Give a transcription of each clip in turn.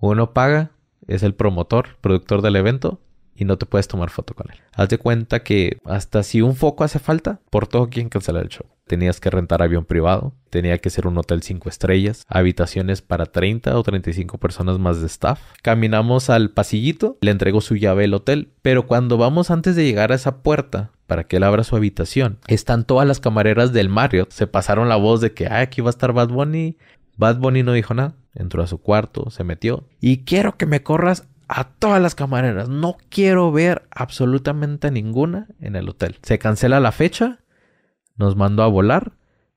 Uno paga, es el promotor, productor del evento, y no te puedes tomar foto con él. Haz de cuenta que hasta si un foco hace falta, por todo quien cancelar el show. Tenías que rentar avión privado, tenía que ser un hotel 5 estrellas, habitaciones para 30 o 35 personas más de staff. Caminamos al pasillito, le entregó su llave el hotel, pero cuando vamos antes de llegar a esa puerta, para que él abra su habitación. Están todas las camareras del Marriott. Se pasaron la voz de que ah, aquí va a estar Bad Bunny. Bad Bunny no dijo nada. Entró a su cuarto, se metió. Y quiero que me corras a todas las camareras. No quiero ver absolutamente ninguna en el hotel. Se cancela la fecha. Nos mandó a volar.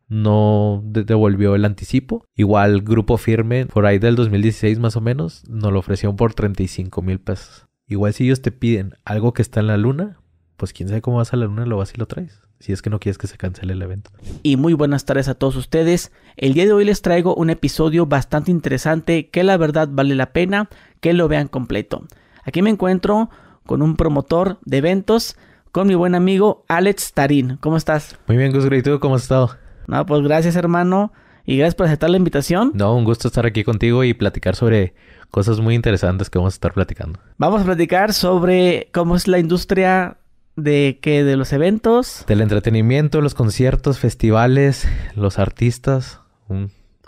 No devolvió el anticipo. Igual Grupo Firme, por ahí del 2016 más o menos, nos lo ofrecieron por 35 mil pesos. Igual si ellos te piden algo que está en la luna, pues quién sabe cómo vas a la luna, lo vas y lo traes. Si es que no quieres que se cancele el evento. Y muy buenas tardes a todos ustedes. El día de hoy les traigo un episodio bastante interesante que la verdad vale la pena que lo vean completo. Aquí me encuentro con un promotor de eventos, con mi buen amigo Alex Tarín. ¿Cómo estás? Muy bien, Gus ¿Y tú cómo has estado? No, pues gracias, hermano. Y gracias por aceptar la invitación. No, un gusto estar aquí contigo y platicar sobre cosas muy interesantes que vamos a estar platicando. Vamos a platicar sobre cómo es la industria de que de los eventos, del entretenimiento, los conciertos, festivales, los artistas,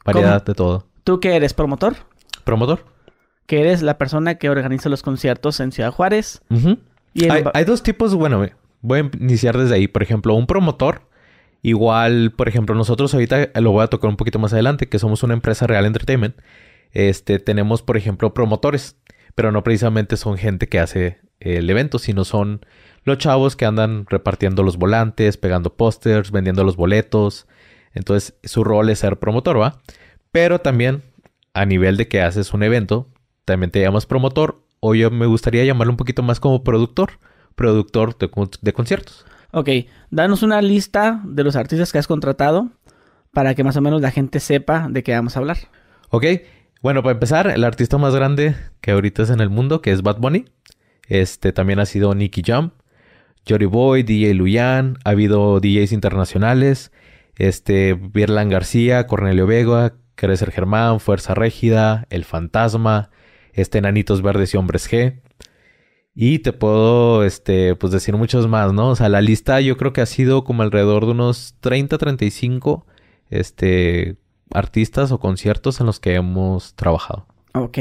variedad de todo. ¿Tú qué eres promotor? Promotor que eres la persona que organiza los conciertos en Ciudad Juárez. y hay, dos tipos, bueno, voy a iniciar desde ahí. Por ejemplo, un promotor. Igual, por ejemplo, nosotros ahorita lo voy a tocar un poquito más adelante, que somos una empresa Real Entertainment. Este, tenemos, por ejemplo, promotores, pero no precisamente son gente que hace el evento, sino son los chavos que andan repartiendo los volantes, pegando pósters, vendiendo los boletos. Entonces, su rol es ser promotor, ¿va? Pero también, a nivel de que haces un evento, también te llamas promotor o yo me gustaría llamarlo un poquito más como productor, productor de, conciertos. Ok, danos una lista de los artistas que has contratado para que más o menos la gente sepa de qué vamos a hablar. Ok, bueno, para empezar, el artista más grande que ahorita es en el mundo, que es Bad Bunny. Este también ha sido Nicky Jam, Jory Boy, DJ Luyan, ha habido DJs internacionales, este, Birlan García, Cornelio Vega, Crecer Germán, Fuerza Régida, El Fantasma, este Enanitos Verdes y Hombres G. Y te puedo, este, pues decir muchos más, ¿no? O sea, la lista yo creo que ha sido como alrededor de unos 30, 35, este, artistas o conciertos en los que hemos trabajado. Ok.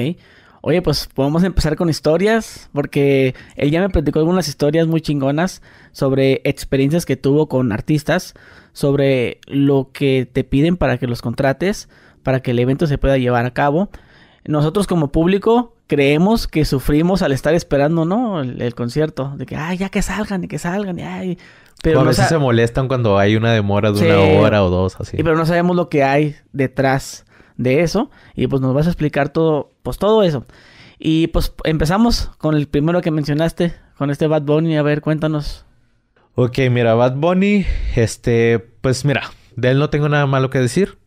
Oye, pues podemos empezar con historias, porque él ya me platicó algunas historias muy chingonas sobre experiencias que tuvo con artistas, sobre lo que te piden para que los contrates, para que el evento se pueda llevar a cabo nosotros como público creemos que sufrimos al estar esperando, ¿no? El, concierto. De que, ay, ya que salgan y que salgan y ay. Pero a veces se molestan cuando hay una demora de una hora o dos, así. Y pero no sabemos lo que hay detrás de eso. Y pues nos vas a explicar todo, pues todo eso. Y pues empezamos con el primero que mencionaste, con este Bad Bunny. A ver, cuéntanos. Ok, mira, Bad Bunny, este, pues mira, de él no tengo nada malo que decir.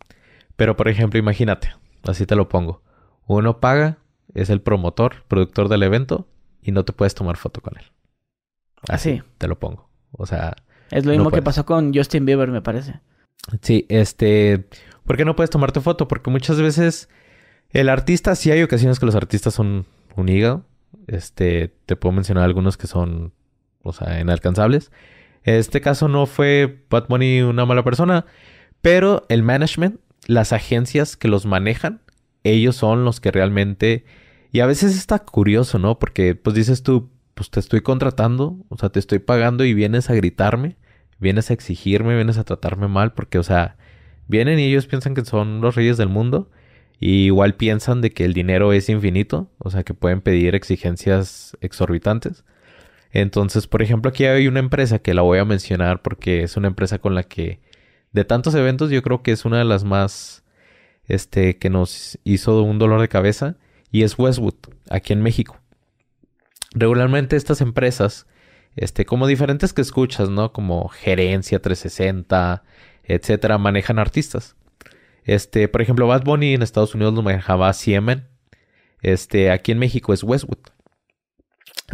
Pero por ejemplo, imagínate, así te lo pongo. Uno paga, es el promotor, productor del evento, y no te puedes tomar foto con él. Así te lo pongo. O sea. Es lo mismo que pasó con Justin Bieber, me parece. Sí, este. ¿Por qué no puedes tomarte foto? Porque muchas veces el artista, sí hay ocasiones que los artistas son un hígado. Este, te puedo mencionar algunos que son, o sea, inalcanzables. En este caso no fue Bad Bunny una mala persona, pero el management, las agencias que los manejan, ellos son los que realmente... Y a veces está curioso, ¿no? Porque pues dices tú, pues te estoy contratando, o sea, te estoy pagando y vienes a gritarme, vienes a exigirme, vienes a tratarme mal, porque, o sea, vienen y ellos piensan que son los reyes del mundo. Y igual piensan de que el dinero es infinito, o sea, que pueden pedir exigencias exorbitantes. Entonces, por ejemplo, aquí hay una empresa que la voy a mencionar porque es una empresa con la que de tantos eventos yo creo que es una de las más este, que nos hizo un dolor de cabeza y es Westwood, aquí en México. Regularmente estas empresas, este, como diferentes que escuchas, ¿no? Como Gerencia 360, etcétera, manejan artistas. Este, por ejemplo, Bad Bunny en Estados Unidos lo manejaba Siemen. Este, aquí en México es Westwood.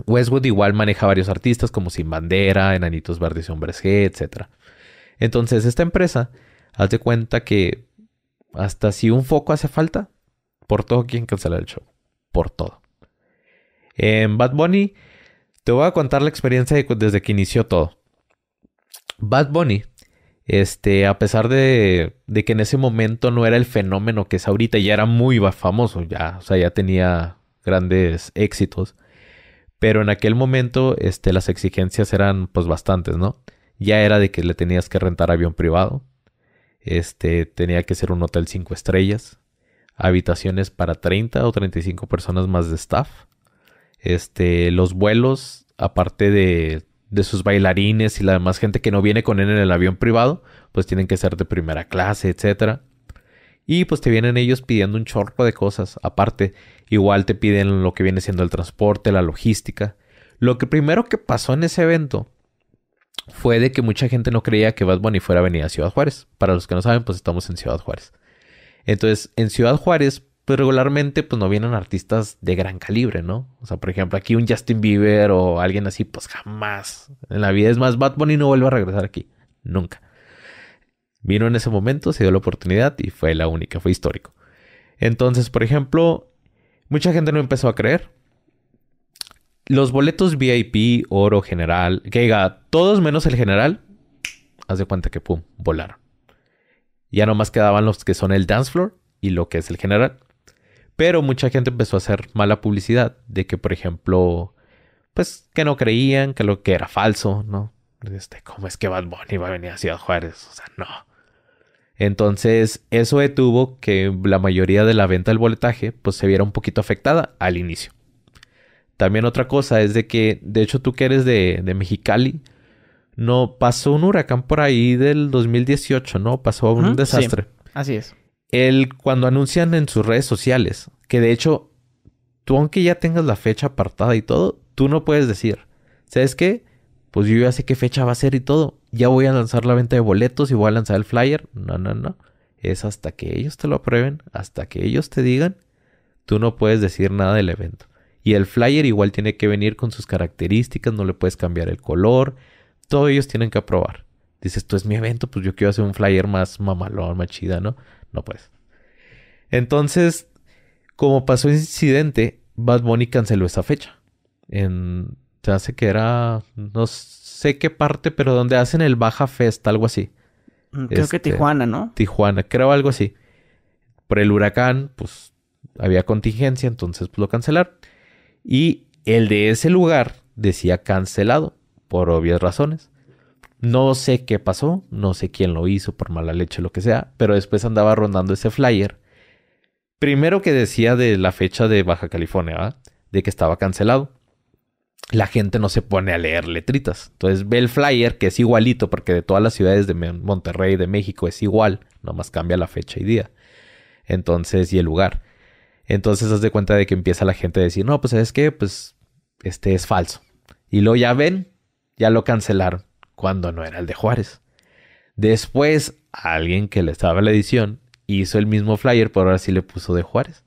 Westwood igual maneja varios artistas como Sin Bandera, Enanitos Verdes y Hombres G, etcétera. Entonces, esta empresa, haz de cuenta que hasta si un foco hace falta, por todo quien cancelar el show. por todo. En Bad Bunny, te voy a contar la experiencia desde que inició todo. Bad Bunny, este, a pesar de, de, que en ese momento no era el fenómeno que es ahorita, ya era muy famoso, ya, o sea, ya tenía grandes éxitos. Pero en aquel momento, este, las exigencias eran pues bastantes, ¿no? Ya era de que le tenías que rentar avión privado. Este, tenía que ser un hotel 5 estrellas. Habitaciones para 30 o 35 personas más de staff. Este, los vuelos, aparte de, de sus bailarines y la demás gente que no viene con él en el avión privado, pues tienen que ser de primera clase, etcétera. Y pues te vienen ellos pidiendo un chorro de cosas. Aparte, igual te piden lo que viene siendo el transporte, la logística. Lo que primero que pasó en ese evento fue de que mucha gente no creía que Bad Bunny fuera a venir a Ciudad Juárez. Para los que no saben, pues estamos en Ciudad Juárez. Entonces, en Ciudad Juárez, pues regularmente pues no vienen artistas de gran calibre, ¿no? O sea, por ejemplo, aquí un Justin Bieber o alguien así, pues jamás. En la vida es más, Bad Bunny no vuelve a regresar aquí. Nunca. Vino en ese momento, se dio la oportunidad y fue la única, fue histórico. Entonces, por ejemplo, mucha gente no empezó a creer. Los boletos VIP, oro, general, que diga, todos menos el general, haz de cuenta que pum, volaron. Ya nomás quedaban los que son el dance floor y lo que es el general. Pero mucha gente empezó a hacer mala publicidad de que, por ejemplo, pues que no creían, que lo que era falso, ¿no? Este, ¿cómo es que Bad Bunny va a venir a Ciudad Juárez? O sea, no. Entonces, eso detuvo que la mayoría de la venta del boletaje pues se viera un poquito afectada al inicio. También otra cosa es de que, de hecho, tú que eres de, Mexicali, no pasó un huracán por ahí del 2018, ¿no? Pasó un desastre. así es. Él, cuando anuncian en sus redes sociales, que de hecho, tú aunque ya tengas la fecha apartada y todo, tú no puedes decir, ¿sabes qué? Pues yo ya sé qué fecha va a ser y todo ya voy a lanzar la venta de boletos y voy a lanzar el flyer. No, no, no. Es hasta que ellos te lo aprueben, hasta que ellos te digan, tú no puedes decir nada del evento. Y el flyer igual tiene que venir con sus características, no le puedes cambiar el color, todos ellos tienen que aprobar. Dices, esto es mi evento, pues yo quiero hacer un flyer más mamalón, más chida, ¿no? No puedes. Entonces, como pasó ese incidente, Bad Bunny canceló esa fecha. En, se hace que era, no sé qué parte, pero donde hacen el Baja Fest, algo así. Mm, creo que este, Tijuana, ¿no? Tijuana, creo algo así. Por el huracán, pues había contingencia, entonces pues, lo cancelaron. Y el de ese lugar decía cancelado, por obvias razones. No sé qué pasó, no sé quién lo hizo, por mala leche, lo que sea, pero después andaba rondando ese flyer. Primero que decía de la fecha de Baja California, de que estaba cancelado la gente no se pone a leer letritas. Entonces ve el flyer, que es igualito, porque de todas las ciudades de Monterrey, de México, es igual, nomás cambia la fecha y día. Entonces, y el lugar. Entonces, haz de cuenta de que empieza la gente a decir, no, pues, ¿sabes qué? Pues, este es falso. Y lo ya ven, ya lo cancelaron, cuando no era el de Juárez. Después, alguien que le estaba la edición hizo el mismo flyer, pero ahora sí le puso de Juárez.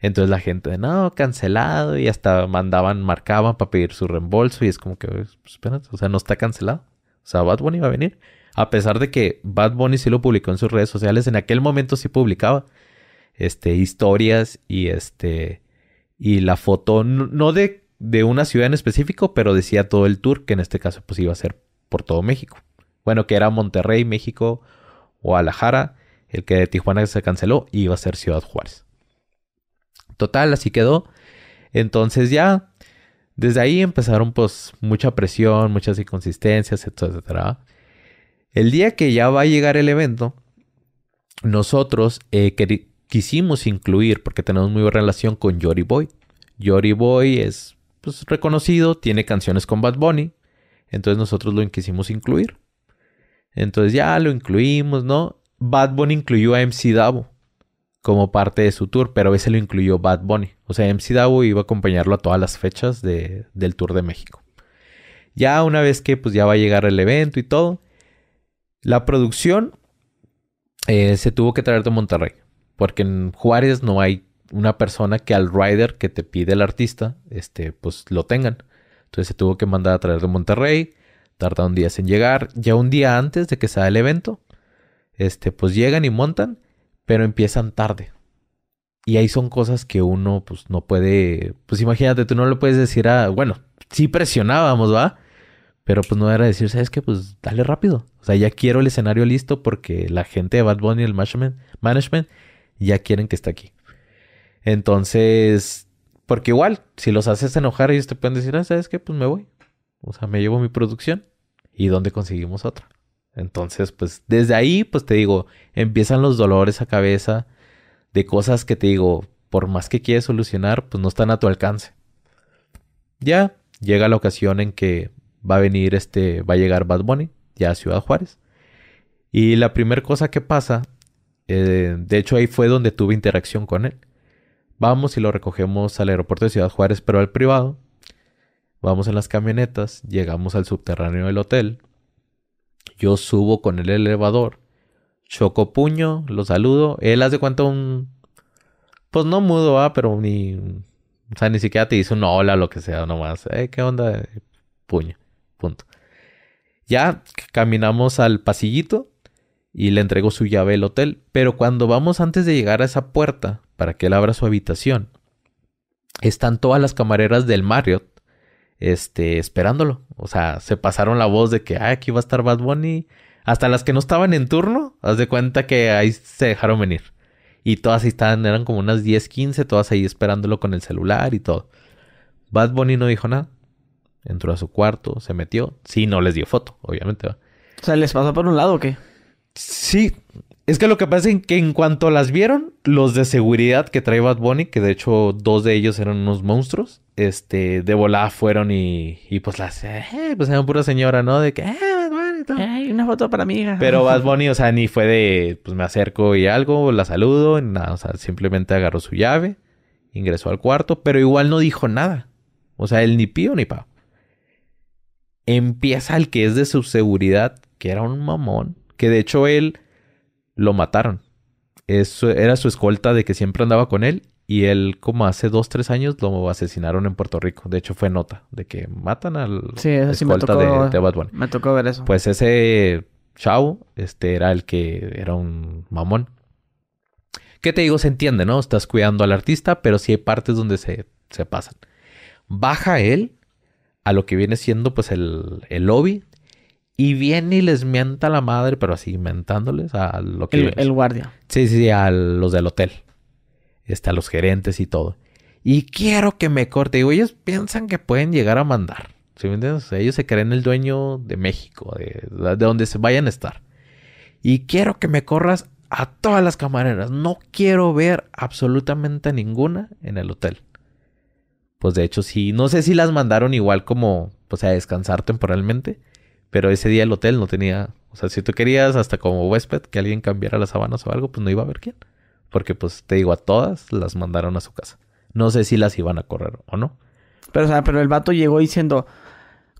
Entonces la gente, no, cancelado, y hasta mandaban, marcaban para pedir su reembolso, y es como que, pues, o sea, no está cancelado. O sea, Bad Bunny va a venir. A pesar de que Bad Bunny sí lo publicó en sus redes sociales, en aquel momento sí publicaba este, historias y este, y la foto, no de, de una ciudad en específico, pero decía todo el tour, que en este caso pues iba a ser por todo México. Bueno, que era Monterrey, México, Guadalajara, el que de Tijuana se canceló, y iba a ser Ciudad Juárez. Total, así quedó. Entonces ya, desde ahí empezaron pues mucha presión, muchas inconsistencias, etcétera. El día que ya va a llegar el evento, nosotros eh, quisimos incluir, porque tenemos muy buena relación con Jory Boy. Jory Boy es pues, reconocido, tiene canciones con Bad Bunny, entonces nosotros lo quisimos incluir. Entonces ya lo incluimos, ¿no? Bad Bunny incluyó a MC Davo como parte de su tour, pero ese lo incluyó Bad Bunny. O sea, MC Davo iba a acompañarlo a todas las fechas de, del Tour de México. Ya una vez que pues ya va a llegar el evento y todo, la producción eh, se tuvo que traer de Monterrey, porque en Juárez no hay una persona que al rider que te pide el artista, este, pues lo tengan. Entonces se tuvo que mandar a traer de Monterrey, tarda un día en llegar, ya un día antes de que sea el evento, este, pues llegan y montan pero empiezan tarde. Y ahí son cosas que uno pues no puede, pues imagínate, tú no le puedes decir a, bueno, sí presionábamos, ¿va? Pero pues no era decir, ¿sabes qué? Pues dale rápido. O sea, ya quiero el escenario listo porque la gente de Bad Bunny y el management, management ya quieren que esté aquí. Entonces, porque igual, si los haces enojar, ellos te pueden decir, ah, ¿sabes qué? Pues me voy. O sea, me llevo mi producción. ¿Y dónde conseguimos otra? Entonces, pues desde ahí, pues te digo, empiezan los dolores a cabeza de cosas que te digo, por más que quieres solucionar, pues no están a tu alcance. Ya llega la ocasión en que va a venir este, va a llegar Bad Bunny, ya a Ciudad Juárez. Y la primera cosa que pasa, eh, de hecho ahí fue donde tuve interacción con él. Vamos y lo recogemos al aeropuerto de Ciudad Juárez, pero al privado. Vamos en las camionetas, llegamos al subterráneo del hotel. Yo subo con el elevador, choco puño, lo saludo. Él hace cuenta un. Pues no mudo, ¿ah? pero ni. O sea, ni siquiera te dice un hola, lo que sea, nomás. Eh, ¿Qué onda? Puño. Punto. Ya caminamos al pasillito y le entrego su llave al hotel. Pero cuando vamos antes de llegar a esa puerta para que él abra su habitación, están todas las camareras del Marriott este, esperándolo. O sea, se pasaron la voz de que ah, aquí va a estar Bad Bunny. Hasta las que no estaban en turno, haz de cuenta que ahí se dejaron venir. Y todas ahí estaban, eran como unas 10, 15, todas ahí esperándolo con el celular y todo. Bad Bunny no dijo nada. Entró a su cuarto, se metió. Sí, no les dio foto, obviamente. O sea, ¿les pasó por un lado o qué? Sí. Es que lo que pasa es que en cuanto las vieron, los de seguridad que trae Bad Bunny, que de hecho dos de ellos eran unos monstruos, este, de volada fueron y, y pues las, eh, pues eran pura señora, ¿no? De que, eh, Bad Bunny, todo. Una foto para mi hija. Pero Bad Bunny, o sea, ni fue de, pues me acerco y algo, la saludo, nada, o sea, simplemente agarró su llave, ingresó al cuarto, pero igual no dijo nada. O sea, él ni pío ni pa empieza el que es de su seguridad, que era un mamón, que de hecho él lo mataron. Eso era su escolta de que siempre andaba con él y él como hace dos, tres años lo asesinaron en Puerto Rico. De hecho fue nota de que matan al sí, escolta de, de, Bad Bunny. Me tocó ver eso. Pues ese chavo este, era el que era un mamón. ¿Qué te digo? Se entiende, ¿no? Estás cuidando al artista, pero sí hay partes donde se, se pasan. Baja él a lo que viene siendo pues el, el lobby. Y viene y les mienta la madre, pero así mentándoles a lo que... El, guardia. Sí, sí, a los del hotel. A los gerentes y todo. Y quiero que me corte. Digo, ellos piensan que pueden llegar a mandar. ¿Sí me entiendes? ellos se creen el dueño de México, de, de donde se vayan a estar. Y quiero que me corras a todas las camareras. No quiero ver absolutamente ninguna en el hotel pues de hecho sí, no sé si las mandaron igual como, pues a descansar temporalmente, pero ese día el hotel no tenía, o sea, si tú querías hasta como huésped que alguien cambiara las sábanas o algo, pues no iba a haber quién. Porque pues te digo, a todas las mandaron a su casa. No sé si las iban a correr o no. Pero, o sea, pero el vato llegó diciendo,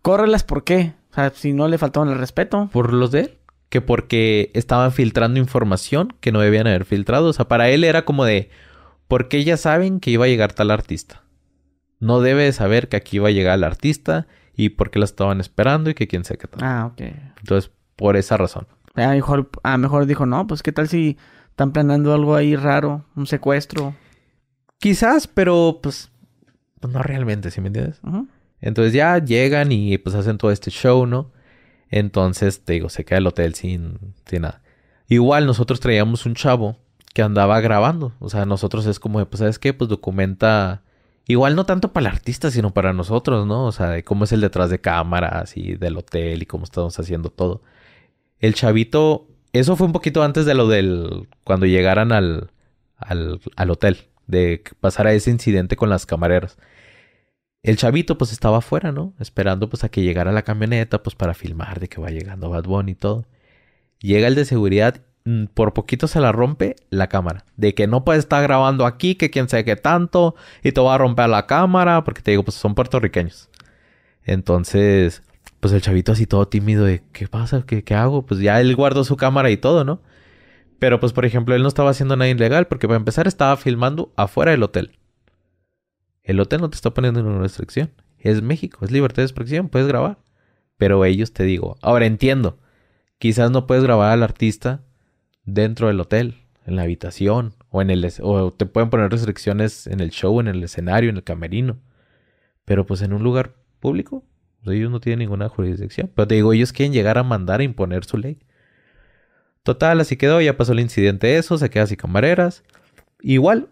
córrelas, ¿por qué? O sea, si no le faltaban el respeto. Por los de él. Que porque estaban filtrando información que no debían haber filtrado. O sea, para él era como de, porque ya saben que iba a llegar tal artista no debe saber que aquí va a llegar el artista y por qué la estaban esperando y que quién sé qué tal. Ah, ok. Entonces, por esa razón. A lo mejor, a mejor dijo, no, pues qué tal si están planeando algo ahí raro, un secuestro. Quizás, pero pues, pues no realmente, ¿sí me entiendes? Entonces ya llegan y pues hacen todo este show, ¿no? Entonces, te digo, se queda el hotel sin, sin nada. Igual nosotros traíamos un chavo que andaba grabando. O sea, nosotros es como, pues, ¿sabes qué? Pues documenta Igual no tanto para el artista, sino para nosotros, ¿no? O sea, de cómo es el detrás de cámaras y del hotel y cómo estamos haciendo todo. El chavito, eso fue un poquito antes de lo del, cuando llegaran al, al, al hotel, de pasar a ese incidente con las camareras. El chavito pues estaba afuera, ¿no? Esperando pues a que llegara la camioneta pues para filmar de que va llegando Bad Bunny y todo. Llega el de seguridad por poquito se la rompe la cámara. De que no puede estar grabando aquí, que quién sabe qué tanto, y te va a romper la cámara, porque te digo, pues son puertorriqueños. Entonces, pues el chavito así todo tímido de, ¿qué pasa? ¿Qué, qué hago? Pues ya él guardó su cámara y todo, ¿no? Pero pues, por ejemplo, él no estaba haciendo nada ilegal, porque para empezar estaba filmando afuera del hotel. El hotel no te está poniendo una restricción. Es México, es libertad de expresión, puedes grabar. Pero ellos te digo, ahora entiendo, quizás no puedes grabar al artista dentro del hotel. en la habitación, o en el o te pueden poner restricciones en el show, en el escenario, en el camerino. Pero pues en un lugar público, pues, ellos no tienen ninguna jurisdicción. Pero te digo, ellos quieren llegar a mandar a imponer su ley. Total, así quedó, ya pasó el incidente eso, se queda así camareras. Igual,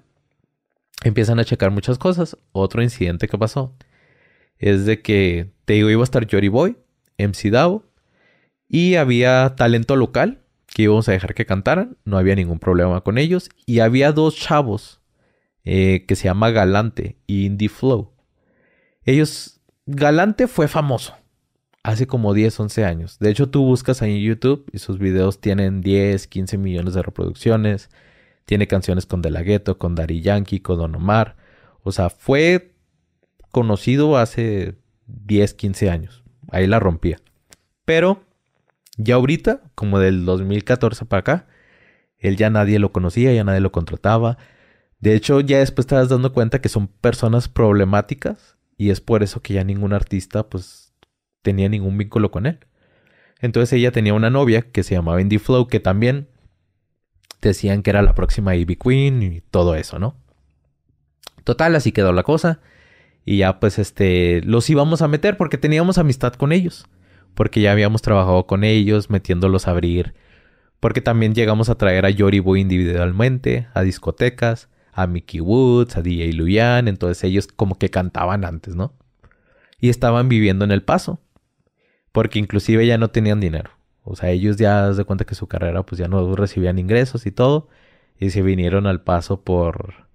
empiezan a checar muchas cosas. Otro incidente que pasó es de que, te digo, iba a estar Jory Boy, MC Davo, y había talento local que íbamos a dejar que cantaran, no había ningún problema con ellos, y había dos chavos eh, que se llama Galante y Indie Flow. Ellos, Galante fue famoso hace como 10, 11 años. De hecho, tú buscas ahí en YouTube y sus videos tienen 10, 15 millones de reproducciones. Tiene canciones con De La Ghetto, con Daddy Yankee, con Don Omar. O sea, fue conocido hace 10, 15 años. Ahí la rompía. Pero ya ahorita, como del 2014 para acá, él ya nadie lo conocía, ya nadie lo contrataba. De hecho, ya después te das dando cuenta que son personas problemáticas y es por eso que ya ningún artista pues tenía ningún vínculo con él. Entonces ella tenía una novia que se llamaba Indie Flow que también decían que era la próxima Ivy Queen y todo eso, ¿no? Total, así quedó la cosa. Y ya pues este, los íbamos a meter porque teníamos amistad con ellos. Porque ya habíamos trabajado con ellos, metiéndolos a abrir. Porque también llegamos a traer a Yori Boy individualmente, a discotecas, a Mickey Woods, a DJ Luyan. Entonces ellos como que cantaban antes, ¿no? Y estaban viviendo en El Paso. Porque inclusive ya no tenían dinero. O sea, ellos ya se cuenta que su carrera pues ya no recibían ingresos y todo. Y se vinieron al paso por,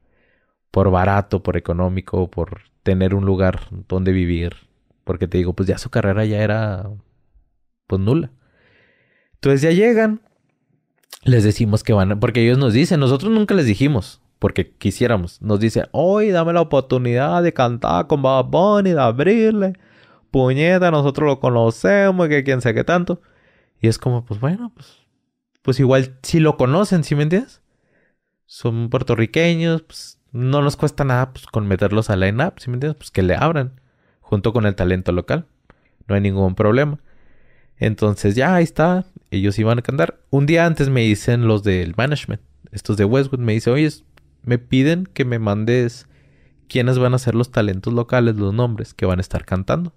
por barato, por económico, por tener un lugar donde vivir. Porque te digo, pues ya su carrera ya era pues nula. Entonces ya llegan, les decimos que van, porque ellos nos dicen, nosotros nunca les dijimos, porque quisiéramos, nos dicen, hoy dame la oportunidad de cantar con Bad Bunny, de abrirle, puñeta, nosotros lo conocemos, que quién sé qué tanto. Y es como, pues bueno, pues, pues igual si lo conocen, ¿sí me entiendes? Son puertorriqueños, pues no nos cuesta nada pues, con meterlos a la line-up, ¿sí me entiendes? Pues que le abran, junto con el talento local. No hay ningún problema. Entonces ya ahí está, ellos iban a cantar. Un día antes me dicen los del management, estos de Westwood, me dicen, oye, me piden que me mandes quiénes van a ser los talentos locales, los nombres que van a estar cantando.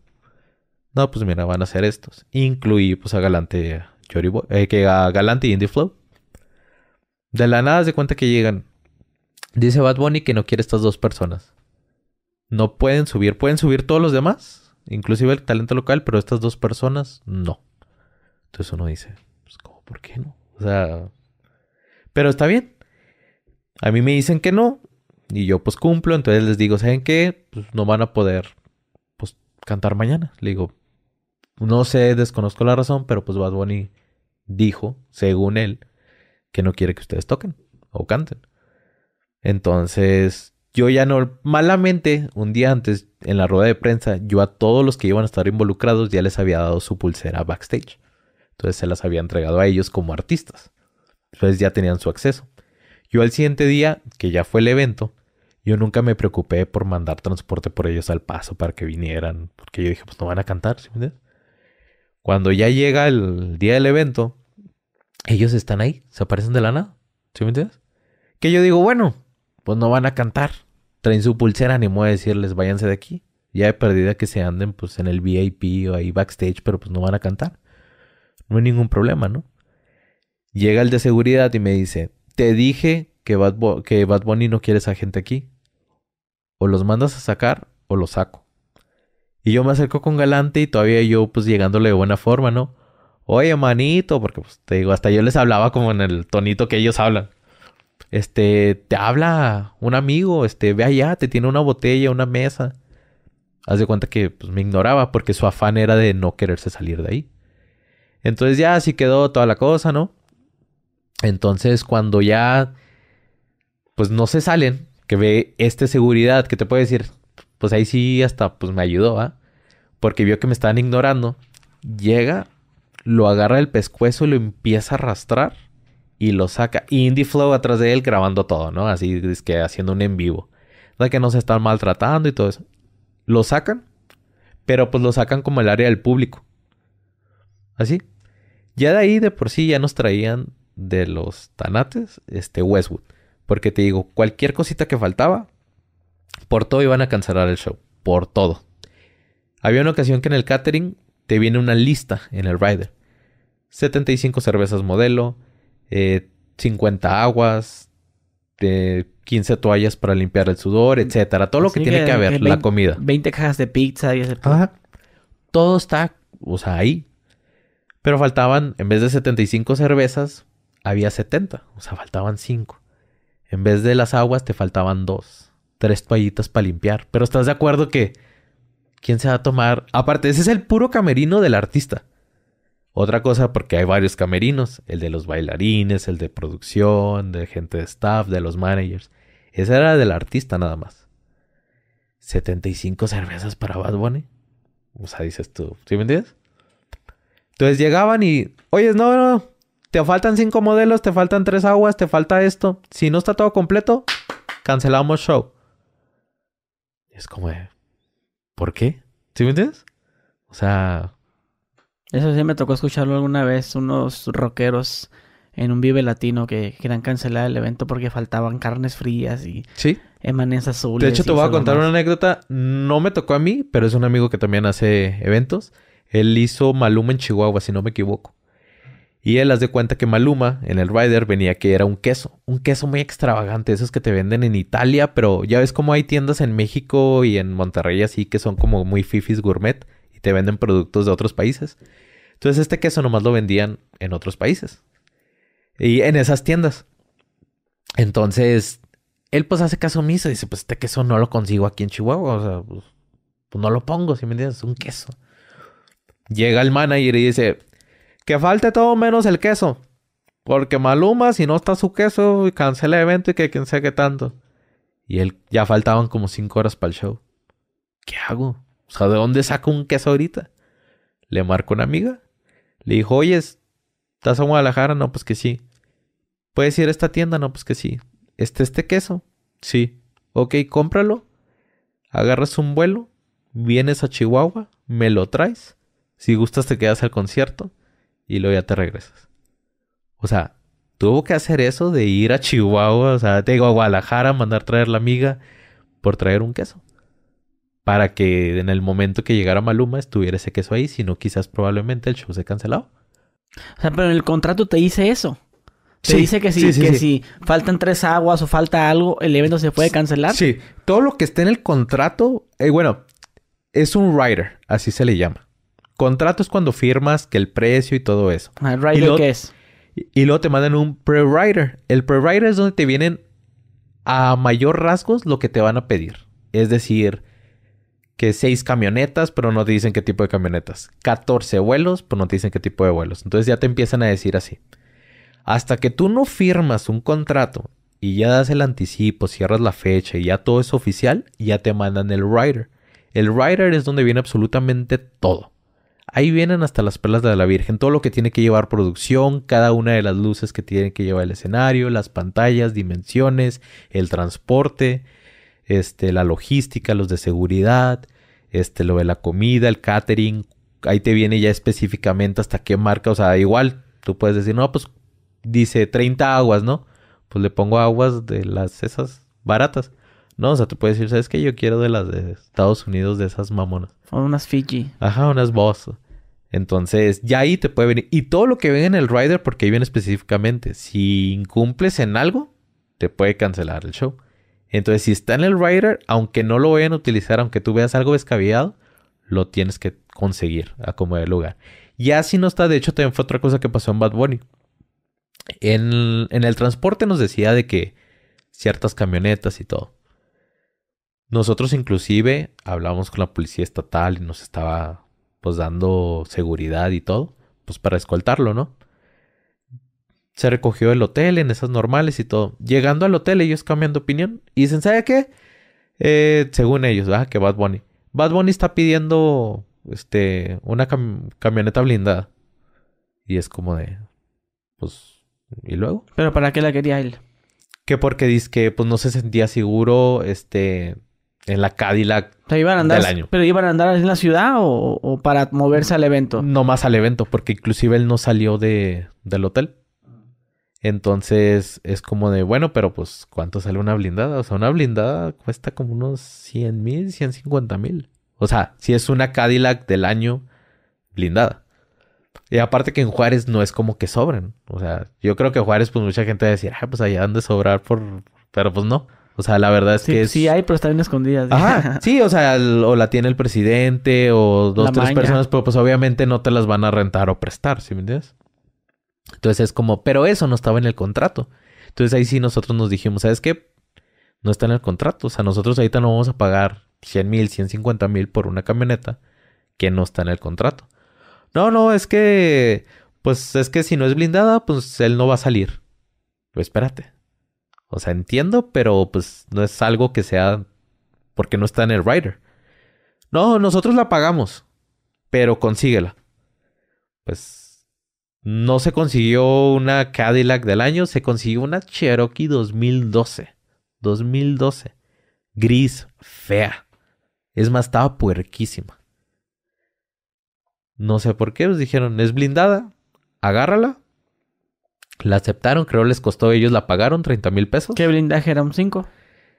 No, pues mira, van a ser estos. Incluí pues a Galante, eh, que a Galante y Indie Flow. De la nada se cuenta que llegan. Dice Bad Bunny que no quiere estas dos personas. No pueden subir, pueden subir todos los demás, inclusive el talento local, pero estas dos personas no. Entonces uno dice, pues ¿cómo? ¿Por qué no? O sea, pero está bien. A mí me dicen que no y yo pues cumplo, entonces les digo, ¿saben qué? Pues no van a poder pues cantar mañana. Le digo, no sé, desconozco la razón, pero pues Bad Bunny dijo, según él, que no quiere que ustedes toquen o canten. Entonces, yo ya no, malamente, un día antes, en la rueda de prensa, yo a todos los que iban a estar involucrados ya les había dado su pulsera backstage. Entonces se las había entregado a ellos como artistas. Entonces ya tenían su acceso. Yo al siguiente día, que ya fue el evento, yo nunca me preocupé por mandar transporte por ellos al paso para que vinieran, porque yo dije, pues no van a cantar, ¿sí me entiendes? Cuando ya llega el día del evento, ellos están ahí, se aparecen de la nada, ¿sí me entiendes? Que yo digo, bueno, pues no van a cantar, traen su pulsera, ni de decirles, váyanse de aquí. Ya he perdido que se anden pues en el VIP o ahí backstage, pero pues no van a cantar no hay ningún problema, ¿no? Llega el de seguridad y me dice, te dije que Bad, Bunny no quiere esa gente aquí. O los mandas a sacar o los saco. Y yo me acerco con Galante y todavía yo pues llegándole de buena forma, ¿no? Oye, manito, porque pues te digo, hasta yo les hablaba como en el tonito que ellos hablan. Este, te habla un amigo, este, ve allá, te tiene una botella, una mesa. Haz de cuenta que pues me ignoraba porque su afán era de no quererse salir de ahí. Entonces ya así quedó toda la cosa, ¿no? Entonces cuando ya, pues no se salen, que ve este seguridad que te puede decir, pues ahí sí hasta pues me ayudó, ¿ah? Porque vio que me estaban ignorando, llega, lo agarra del pescuezo lo empieza a arrastrar y lo saca. Indie Flow atrás de él grabando todo, ¿no? Así es que haciendo un en vivo. De que no se están maltratando y todo eso. Lo sacan, pero pues lo sacan como el área del público. Así. Ya de ahí de por sí ya nos traían de los tanates, este Westwood. Porque te digo, cualquier cosita que faltaba, por todo iban a cancelar el show. Por todo. Había una ocasión que en el catering te viene una lista en el rider. 75 cervezas modelo, 50 eh, aguas, 15 toallas para limpiar el sudor, mm, etcétera. Todo lo que, tiene que haber, la comida. 20 cajas de pizza y ese... Todo está, o sea, ahí. Pero faltaban, en vez de 75 cervezas, había 70. O sea, faltaban 5. En vez de las aguas, te faltaban 2. Tres toallitas para limpiar. Pero estás de acuerdo que... ¿Quién se va a tomar? Aparte, ese es el puro camerino del artista. Otra cosa, porque hay varios camerinos, el de los bailarines, el de producción, de gente de staff, de los managers. Ese era del artista nada más. 75 cervezas para Bad Bunny. O sea, dices tú, ¿sí me entiendes? Entonces llegaban y, oye, no, no, te faltan cinco modelos, te faltan tres aguas, te falta esto. Si no está todo completo, cancelamos show. Es como ¿por qué? ¿Sí me entiendes? O sea, eso sí me tocó escucharlo alguna vez, unos rockeros en un Vive Latino que querían cancelar el evento porque faltaban carnes frías y ¿Sí? emanes azules. De hecho, te voy a contar una anécdota. No me tocó a mí, pero es un amigo que también hace eventos. Él hizo Maluma en Chihuahua, si no me equivoco. Y él hace de cuenta que Maluma en el rider venía que era un queso, un queso muy extravagante, esos que te venden en Italia, pero ya ves cómo hay tiendas en México y en Monterrey así que son como muy fifis gourmet y te venden productos de otros países. Entonces este queso nomás lo vendían en otros países. Y en esas tiendas. Entonces, él pues hace caso omiso y dice, pues este queso no lo consigo aquí en Chihuahua. O sea, pues, pues no lo pongo, si me entiendes, es un queso. Llega el manager y dice, que falte todo menos el queso. Porque Maluma, si no está su queso, cancela el evento y que quien sé qué tanto. Y él ya faltaban como cinco horas para el show. ¿Qué hago? O sea, ¿de dónde saco un queso ahorita? Le marco una amiga. Le dijo, oye, ¿estás a Guadalajara? No, pues que sí. ¿Puedes ir a esta tienda? No, pues que sí. ¿Este este queso? Sí. Ok, cómpralo. Agarras un vuelo. Vienes a Chihuahua. Me lo traes. Si gustas te quedas al concierto. Y luego ya te regresas. O sea, tuvo que hacer eso de ir a Chihuahua. O sea, te digo a Guadalajara, mandar traer la amiga por traer un queso para que en el momento que llegara Maluma estuviera ese queso ahí, si no quizás probablemente el show se cancelado. O sea, pero en el contrato te dice eso. Te dice que, si, que si faltan tres aguas o falta algo, el evento se puede cancelar. Sí, todo lo que esté en el contrato, eh, bueno, es un rider, así se le llama. Contrato es cuando firmas que el precio y todo eso. Ah, ¿El rider qué es? Y, luego te mandan un pre-rider. El pre-rider es donde te vienen a mayor rasgos lo que te van a pedir. Es decir, que seis camionetas, pero no te dicen qué tipo de camionetas. 14 vuelos, pero no te dicen qué tipo de vuelos. Entonces ya te empiezan a decir así. Hasta que tú no firmas un contrato y ya das el anticipo, cierras la fecha y ya todo es oficial, ya te mandan el rider. El rider es donde viene absolutamente todo. Ahí vienen hasta las perlas de la Virgen, todo lo que tiene que llevar producción, cada una de las luces que tiene que llevar el escenario, las pantallas, dimensiones, el transporte, este, la logística, los de seguridad, este, lo de la comida, el catering, ahí te viene ya específicamente hasta qué marca, o sea, igual tú puedes decir, no, pues dice 30 aguas, ¿no? Pues le pongo aguas de las esas baratas. No, o sea, tú puedes decir, ¿sabes qué? Yo quiero de las de Estados Unidos, de esas mamonas. O unas Fiji. Ajá, unas Boss. Entonces, ya ahí te puede venir. Y todo lo que ven en el rider, porque ahí viene específicamente. Si incumples en algo, te puede cancelar el show. Entonces, si está en el rider, aunque no lo vayan a utilizar, aunque tú veas algo descabellado, lo tienes que conseguir a como el lugar. Ya si no está, de hecho, también fue otra cosa que pasó en Bad Bunny. En, en el transporte nos decía de que ciertas camionetas y todo. Nosotros inclusive hablamos con la policía estatal y nos estaba pues dando seguridad y todo, pues para escoltarlo, ¿no? Se recogió el hotel en esas normales y todo. Llegando al hotel, ellos cambian de opinión y dicen, ¿sabe qué? Eh, según ellos, ¿verdad? Que Bad Bunny. Bad Bunny está pidiendo este, una camioneta blindada. Y es como de, pues, ¿y luego? ¿Pero para qué la quería él? Que porque dice que, pues, no se sentía seguro, este, en la Cadillac iban a andar, del año. ¿Pero iban a andar en la ciudad o, o, para moverse al evento? No más al evento, porque inclusive él no salió de, del hotel. Entonces es como de, bueno, pero pues, ¿cuánto sale una blindada? O sea, una blindada cuesta como unos 100 mil, 150 mil. O sea, si es una Cadillac del año blindada. Y aparte que en Juárez no es como que sobren. O sea, yo creo que Juárez, pues mucha gente va a decir, ah, pues allá han de sobrar por... Pero pues no. O sea, la verdad es Sí, que es... sí hay, pero están escondidas. Ajá, sí, o sea, el- o la tiene el presidente o dos, La tres maña. personas, pero pues obviamente no te las van a rentar o prestar, ¿sí me entiendes? Entonces es como, pero eso no estaba en el contrato. Entonces ahí sí nosotros nos dijimos, ¿sabes qué? No está en el contrato. O sea, nosotros ahorita no vamos a pagar 100 mil, 150 mil por una camioneta que no está en el contrato. No, no, es que, pues es que si no es blindada, pues él no va a salir. Pues espérate. O sea, entiendo, pero pues no es algo que sea porque no está en el rider. No, nosotros la pagamos, pero consíguela. Pues no se consiguió una Cadillac del año, se consiguió una Cherokee 2012. 2012. Gris, fea. Es más, estaba puerquísima. No sé por qué, nos dijeron, es blindada, agárrala. La aceptaron, creo les costó, ellos la pagaron 30 mil pesos. ¿Qué blindaje era un 5?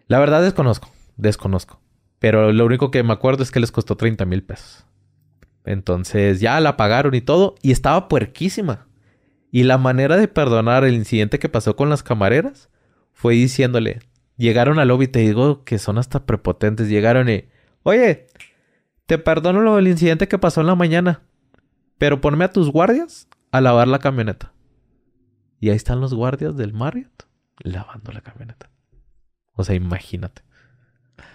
La verdad desconozco, desconozco. Pero lo único que me acuerdo es que les costó 30 mil pesos. Entonces ya la pagaron y todo. Y estaba puerquísima. Y la manera de perdonar el incidente que pasó con las camareras fue diciéndole, llegaron al lobby, te digo que son hasta prepotentes, llegaron y, oye, te perdono lo del incidente que pasó en la mañana, pero ponme a tus guardias a lavar la camioneta. Y ahí están los guardias del Marriott lavando la camioneta. O sea, imagínate.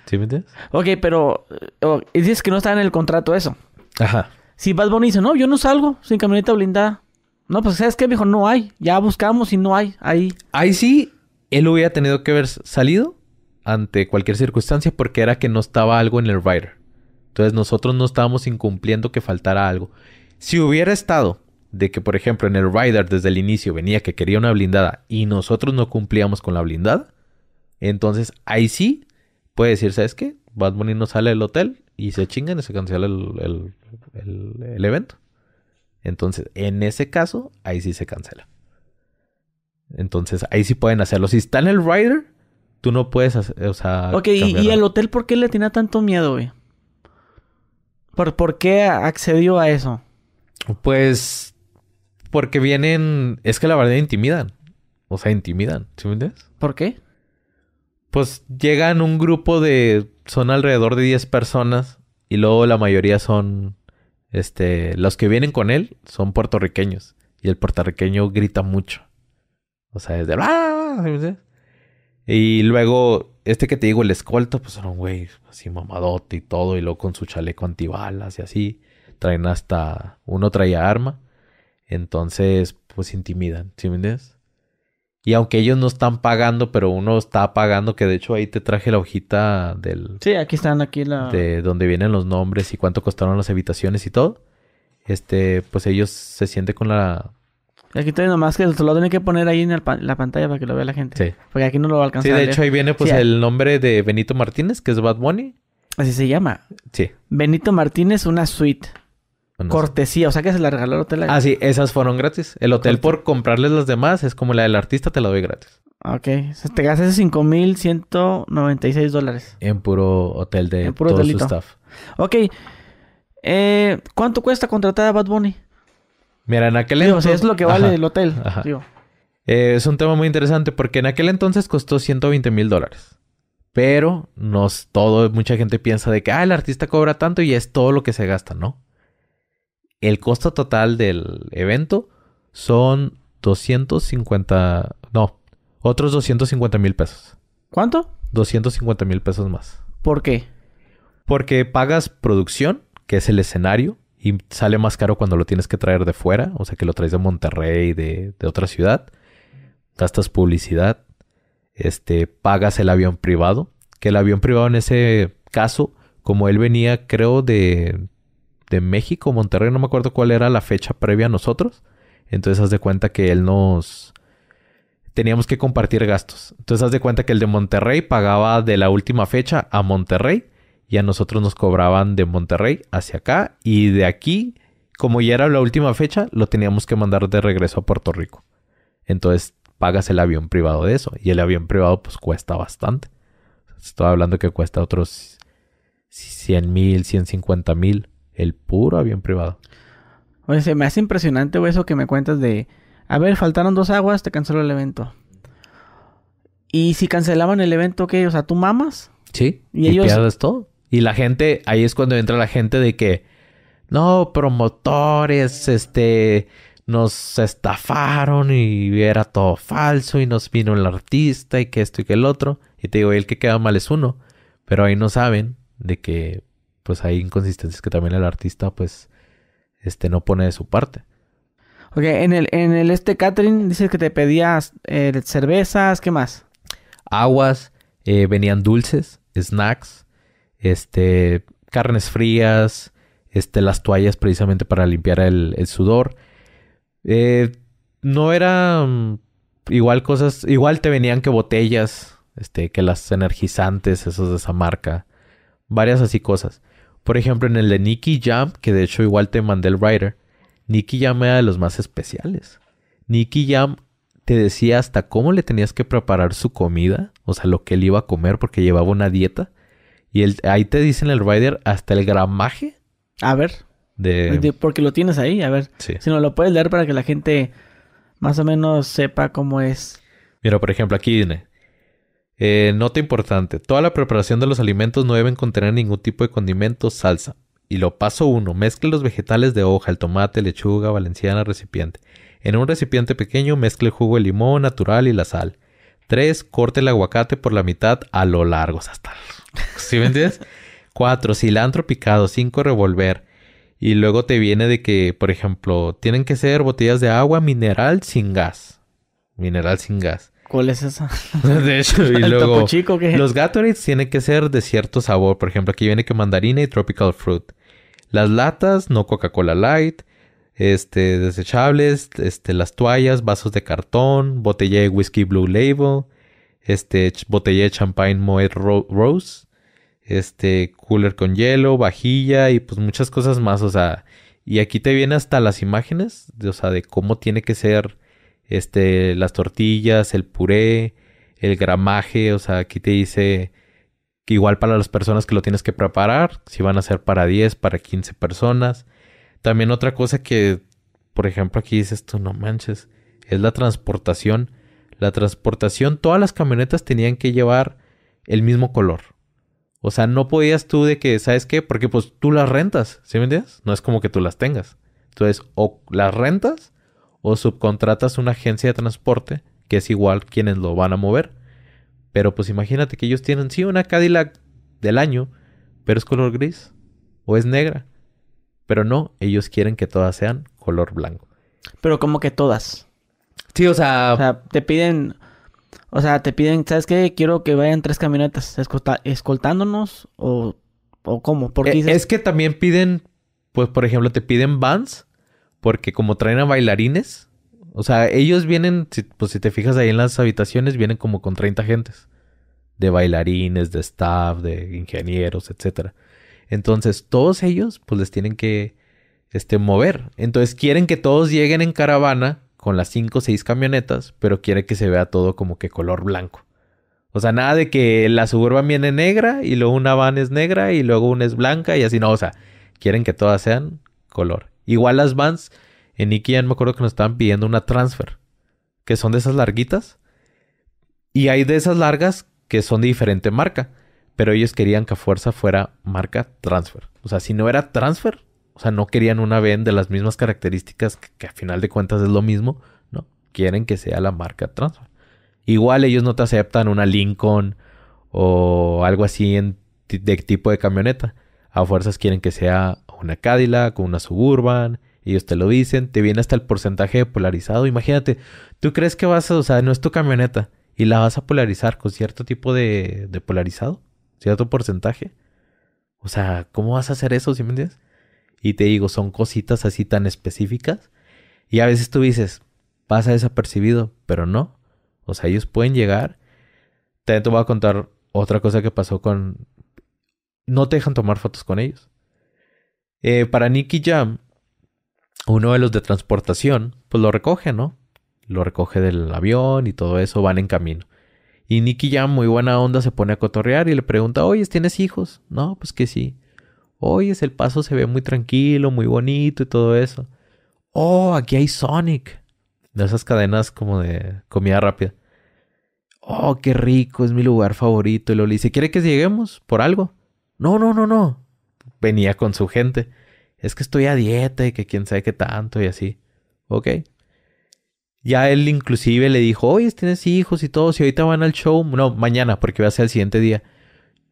¿Sí me entiendes? Ok, pero eh, oh, dices que no está en el contrato eso. Ajá. Si Bad Bunny dice, no, yo no salgo sin camioneta blindada. No, pues ¿sabes qué? Me dijo, no hay. Ya buscamos y no hay. Ahí. Ahí sí, él hubiera tenido que haber salido ante cualquier circunstancia porque era que no estaba algo en el rider. Entonces nosotros no estábamos incumpliendo que faltara algo. Si hubiera estado de que, por ejemplo, en el rider desde el inicio venía que quería una blindada y nosotros no cumplíamos con la blindada, entonces ahí sí puede decir, ¿sabes qué? Bad Bunny no sale del hotel y se chingan y se cancela el, el- el- el evento. Entonces, en ese caso, ahí sí se cancela. Entonces, ahí sí pueden hacerlo. Si está en el rider, tú no puedes hacer, o sea... ok, ¿y, el hotel por qué le tenía tanto miedo, güey? ¿Por, ¿Por qué accedió a eso? Pues... Porque vienen... Es que la verdad intimidan. O sea, intimidan. ¿Sí me entiendes? ¿Por qué? Pues llegan un grupo de... Son alrededor de 10 personas. Y luego la mayoría son... Este... Los que vienen con él son puertorriqueños. Y el puertorriqueño grita mucho. O sea, es de... "Ah", ¿sí me entiendes? Y luego, este que te digo, el escolta, pues era un güey así mamadote y todo. Y luego con su chaleco antibalas y así. Traen hasta... Uno traía arma. Entonces, pues intimidan. ¿Sí me entiendes? Y aunque ellos no están pagando, pero uno está pagando, que de hecho ahí te traje la hojita del, Sí, aquí están, aquí la... de donde vienen los nombres y cuánto costaron las habitaciones y todo. Este, pues ellos se sienten con la... Aquí estoy nomás que lo tiene que poner ahí en el pa- la pantalla para que lo vea la gente. Sí. Porque aquí no lo va a alcanzar. Sí, de hecho ahí viene pues Sí, el nombre de Benito Martínez, que es Bad Bunny. Así se llama. Sí. Benito Martínez, una suite. Bueno, Cortesía. O sea que se la regaló el hotel. Ah, sí, esas fueron gratis. El hotel Corte- por comprarles las demás es como la del artista, te la doy gratis. Ok. Te gastas 5.196 dólares. En puro hotel de En puro todo hotelito. su staff. Ok. Eh, ¿Cuánto cuesta contratar a Bad Bunny? Mira, en aquel o sea, es lo que vale Ajá. el hotel. Ajá. Digo. Eh, es un tema muy interesante porque en aquel entonces costó 120 mil dólares. Pero nos todo, mucha gente piensa de que ah, el artista cobra tanto y es todo lo que se gasta, ¿no? El costo total del evento son 250, no, otros 250 mil pesos. ¿Cuánto? 250 mil pesos más. ¿Por qué? Porque pagas producción, que es el escenario, y sale más caro cuando lo tienes que traer de fuera, o sea que lo traes de Monterrey, de, de otra ciudad. Gastas publicidad, este, pagas el avión privado, que el avión privado en ese caso, como él venía, creo, de, de México, Monterrey, no me acuerdo cuál era la fecha previa a nosotros. Entonces haz de cuenta que él nos... Teníamos que compartir gastos. Entonces haz de cuenta que el de Monterrey pagaba de la última fecha a Monterrey y a nosotros nos cobraban de Monterrey hacia acá y de aquí, como ya era la última fecha, lo teníamos que mandar de regreso a Puerto Rico. Entonces pagas el avión privado de eso. Y el avión privado pues cuesta bastante. Estoy hablando que cuesta otros 100 mil, 150 mil el puro avión privado. Oye, se me hace impresionante, güey, eso que me cuentas de... A ver, faltaron dos aguas, te canceló el evento. Y si cancelaban el evento, ¿qué? O sea, ¿tú mamas? Sí. Y, ellos... pierdes todo. Y la gente, ahí es cuando entra la gente de que... No, promotores, este... Nos estafaron y era todo falso y nos vino el artista y que esto y que el otro. Y te digo, el que queda mal es uno. Pero ahí no saben de que pues hay inconsistencias que también el artista pues este no pone de su parte. Ok, en el, en el este catering dices que te pedías eh, cervezas, ¿qué más? Aguas, eh, venían dulces, snacks, este, carnes frías, este, las toallas precisamente para limpiar el, sudor. Eh, no era mm, igual cosas, igual te venían que botellas, este, que las energizantes, esos de esa marca, varias así cosas. Por ejemplo, en el de Nicky Jam, que de hecho igual te mandé el writer, Nicky Jam era de los más especiales. Nicky Jam te decía hasta cómo le tenías que preparar su comida, o sea, lo que él iba a comer porque llevaba una dieta. Y ahí te dice en el rider hasta el gramaje. A ver. De... Porque lo tienes ahí, a ver. Si no lo puedes leer para que la gente más o menos sepa cómo es. Mira, por ejemplo, aquí viene. Eh, nota importante. Toda la preparación de los alimentos no deben contener ningún tipo de condimento, salsa. Y lo paso uno. Mezcle los vegetales de hoja, el tomate, lechuga, valenciana, recipiente. En un recipiente pequeño mezcle el jugo de limón natural y la sal. 3. Corte el aguacate por la mitad a lo largo. Hasta... ¿Sí me entiendes? 4. Cilantro picado. 5. Revolver. Y luego te viene de que, por ejemplo, tienen que ser botellas de agua mineral sin gas. Mineral sin gas. ¿Cuál es esa? de hecho, y luego chico, los Gatorades tienen que ser de cierto sabor. Por ejemplo, aquí viene que mandarina y tropical fruit. Las latas, no Coca-Cola Light, este, desechables, este, las toallas, vasos de cartón, botella de whisky Blue Label, este, botella de champagne Moet Rose, este, cooler con hielo, vajilla y pues muchas cosas más, o sea, y aquí te viene hasta las imágenes, de, o sea, de cómo tiene que ser este, las tortillas, el puré, el gramaje, o sea, aquí te dice que igual para las personas que lo tienes que preparar, si van a ser para 10, para 15 personas. También otra cosa que, por ejemplo, aquí dices tú, no manches, es la transportación. La transportación, todas las camionetas tenían que llevar el mismo color. O sea, no podías tú de que, ¿sabes qué? Porque pues tú las rentas, ¿sí me entiendes? No es como que tú las tengas. Entonces, o las rentas o subcontratas una agencia de transporte, que es igual quienes lo van a mover. Pero pues imagínate que ellos tienen, sí, una Cadillac del año, pero es color gris o es negra. Pero no, ellos quieren que todas sean color blanco. Pero como que todas. Sí, o sea... O sea, te piden... O sea, te piden, ¿sabes qué? Quiero que vayan tres camionetas escoltándonos o, o cómo. Porque eh, es que también piden, pues por ejemplo, te piden vans porque como traen a bailarines, o sea, ellos vienen, pues si te fijas ahí en las habitaciones, vienen como con 30 gentes. De bailarines, de staff, de ingenieros, etc. Entonces, todos ellos, pues les tienen que este, mover. Entonces, quieren que todos lleguen en caravana con las 5 o 6 camionetas, pero quieren que se vea todo como que color blanco. O sea, nada de que la suburban viene negra y luego una van es negra y luego una es blanca y así no. O sea, quieren que todas sean color. Igual las Vans, en Ikea me acuerdo que nos estaban pidiendo una transfer, que son de esas larguitas. Y hay de esas largas que son de diferente marca, pero ellos querían que a fuerza fuera marca transfer. O sea, si no era transfer, o sea, no querían una VEN de las mismas características que, a final de cuentas es lo mismo, no, quieren que sea la marca transfer. Igual ellos no te aceptan una Lincoln o algo así de tipo de camioneta. A fuerzas quieren que sea una Cadillac o una Suburban. Ellos te lo dicen, te viene hasta el porcentaje de polarizado. Imagínate, tú crees que vas a, o sea, no es tu camioneta y la vas a polarizar con cierto tipo de, de polarizado, cierto porcentaje. O sea, ¿cómo vas a hacer eso, si me entiendes? Y te digo, son cositas así tan específicas. Y a veces tú dices, pasa desapercibido, pero no. O sea, ellos pueden llegar. También te voy a contar otra cosa que pasó con... No te dejan tomar fotos con ellos. Eh, para Nicky Jam, uno de los de transportación, pues lo recoge, ¿no? lo recoge del avión y todo eso, van en camino. Y Nicky ya muy buena onda se pone a cotorrear y le pregunta, oye, ¿tienes hijos? No, pues que sí. Oye, el paso se ve muy tranquilo, muy bonito y todo eso. Oh, aquí hay Sonic. De esas cadenas como de comida rápida. Oh, qué rico, es mi lugar favorito. Y lo le dice, ¿quiere que lleguemos por algo? No, no, no, no. Venía con su gente. Es que estoy a dieta y que quién sabe qué tanto y así. Ok. Ya él inclusive le dijo, oye, tienes hijos y todo, si ahorita van al show, no, mañana, porque va a ser el siguiente día.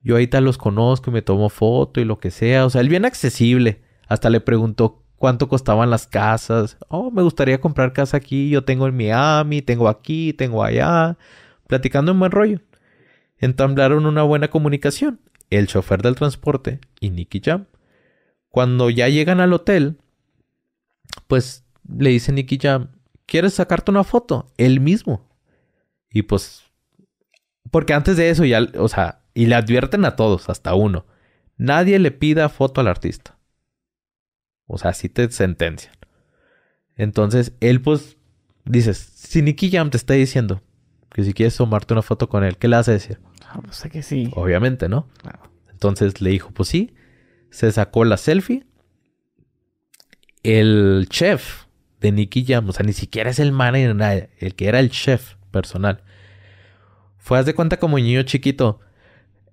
Yo ahorita los conozco y me tomo foto y lo que sea. O sea, él bien accesible. Hasta le preguntó cuánto costaban las casas. Oh, me gustaría comprar casa aquí. Yo tengo en Miami, tengo aquí, tengo allá. Platicando en buen rollo. Entablaron una buena comunicación. El chofer del transporte y Nicky Jam. Cuando ya llegan al hotel, pues le dice Nicky Jam, ¿quieres sacarte una foto? Él mismo. Y pues, porque antes de eso ya, o sea, y le advierten a todos, hasta uno, nadie le pida foto al artista. O sea, si te sentencian. Entonces, él pues, dices, si Nicky Jam te está diciendo que si quieres tomarte una foto con él, ¿qué le hace decir? Sé que sí. Obviamente, ¿no? Entonces le dijo, pues sí, se sacó la selfie. El chef de Nicky Jam, o sea, ni siquiera es el manager, el que era el chef personal. Fue, haz de cuenta como niño chiquito.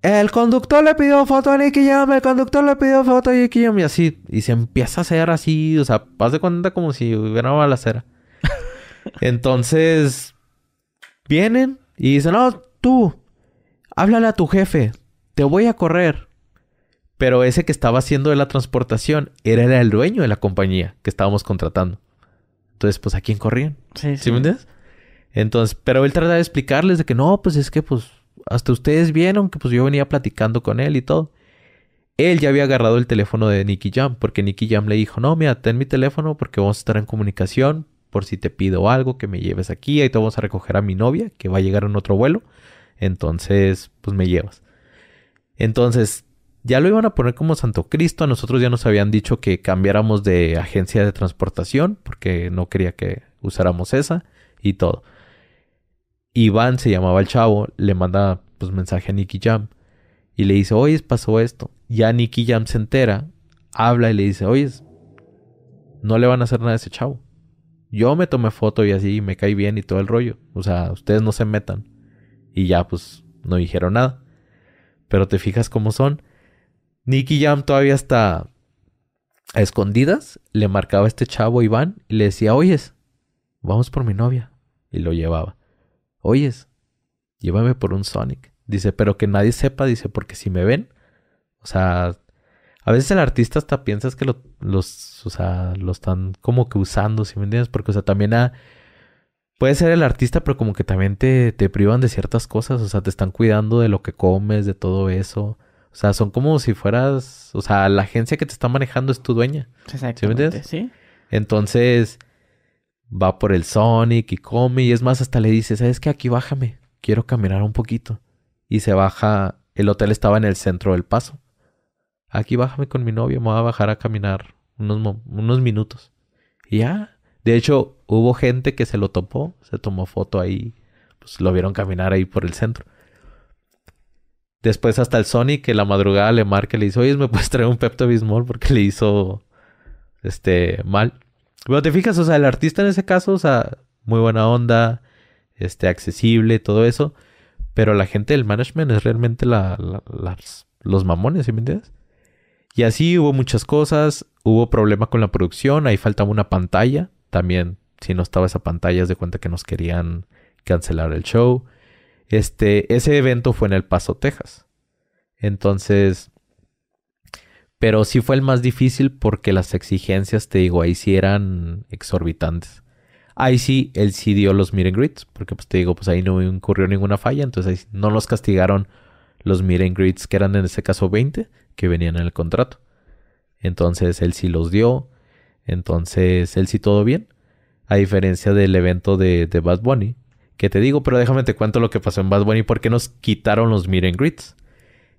El conductor le pidió foto a Nicky Jam, el conductor le pidió foto a Nicky Jam y así. Y se empieza a hacer así, o sea, haz de cuenta como si hubiera una balacera. Entonces, vienen y dicen, no, tú, háblale a tu jefe, te voy a correr. Pero ese que estaba haciendo de la transportación era el dueño de la compañía que estábamos contratando. Entonces, pues, ¿a quién corrían? Sí, sí. ¿Sí me entiendes? Entonces, pero él trata de explicarles de que no, pues es que, pues, hasta ustedes vieron que, pues, yo venía platicando con él y todo. Él ya había agarrado el teléfono de Nicky Jam, porque Nicky Jam le dijo, no, mira, ten mi teléfono porque vamos a estar en comunicación por si te pido algo, que me lleves aquí, ahí te vamos a recoger a mi novia, que va a llegar en otro vuelo. Entonces, pues me llevas. Entonces, ya lo iban a poner como Santo Cristo. A nosotros ya nos habían dicho que cambiáramos de agencia de transportación porque no quería que usáramos esa y todo. Iván se llamaba el chavo, le manda pues mensaje a Nicky Jam y le dice, oye, pasó esto. Ya Nicky Jam se entera, habla y le dice, oye, no le van a hacer nada a ese chavo. Yo me tomé foto y así me caí bien y todo el rollo. O sea, ustedes no se metan. Y ya pues no dijeron nada. Pero te fijas cómo son. Nicky Jam todavía está a escondidas. Le marcaba a este chavo Iván y le decía, oyes, vamos por mi novia. Y lo llevaba. Oyes, llévame por un Sonic. Dice, pero que nadie sepa, dice, porque si me ven, o sea, a veces el artista hasta piensas que lo, los, o sea, lo están como que usando, si me entiendes? Porque, o sea, también puede ser el artista, pero como que también te, te privan de ciertas cosas, o sea, te están cuidando de lo que comes, de todo eso. O sea, son como si fueras, o sea, la agencia que te está manejando es tu dueña. Exactamente, ¿Sí? Entonces, va por el Sonic y come y es más, hasta le dice, ¿sabes qué? Aquí bájame, quiero caminar un poquito. Y se baja, el hotel estaba en el centro del paso. Aquí bájame con mi novio, me voy a bajar a caminar unos, unos minutos. Y ya, de hecho, hubo gente que se lo topó, se tomó foto ahí, pues lo vieron caminar ahí por el centro. Después hasta el Sony que la madrugada le marca y le dice, oye, ¿me puedes traer un Pepto Bismol? Porque le hizo, este, mal. Pero te fijas, o sea, el artista en ese caso, o sea, muy buena onda, este, accesible, todo eso. Pero la gente del management es realmente la, los mamones, ¿sí me entiendes? Y así hubo muchas cosas, hubo problema con la producción, ahí faltaba una pantalla. También, si no estaba esa pantalla, es de cuenta que nos querían cancelar el show. Este, ese evento fue en El Paso, Texas. Entonces, pero sí fue el más difícil porque las exigencias, te digo, ahí sí eran exorbitantes. Ahí sí, él sí dio los meet greets, porque pues te digo, pues ahí no incurrió ninguna falla, entonces ahí no los castigaron los meet que eran en ese caso 20, que venían en el contrato. Entonces él sí los dio, entonces él sí todo bien. A diferencia del evento de, de Bad Bunny, que te digo, pero déjame te cuento lo que pasó en Bad Bunny por qué nos quitaron los meet and greets.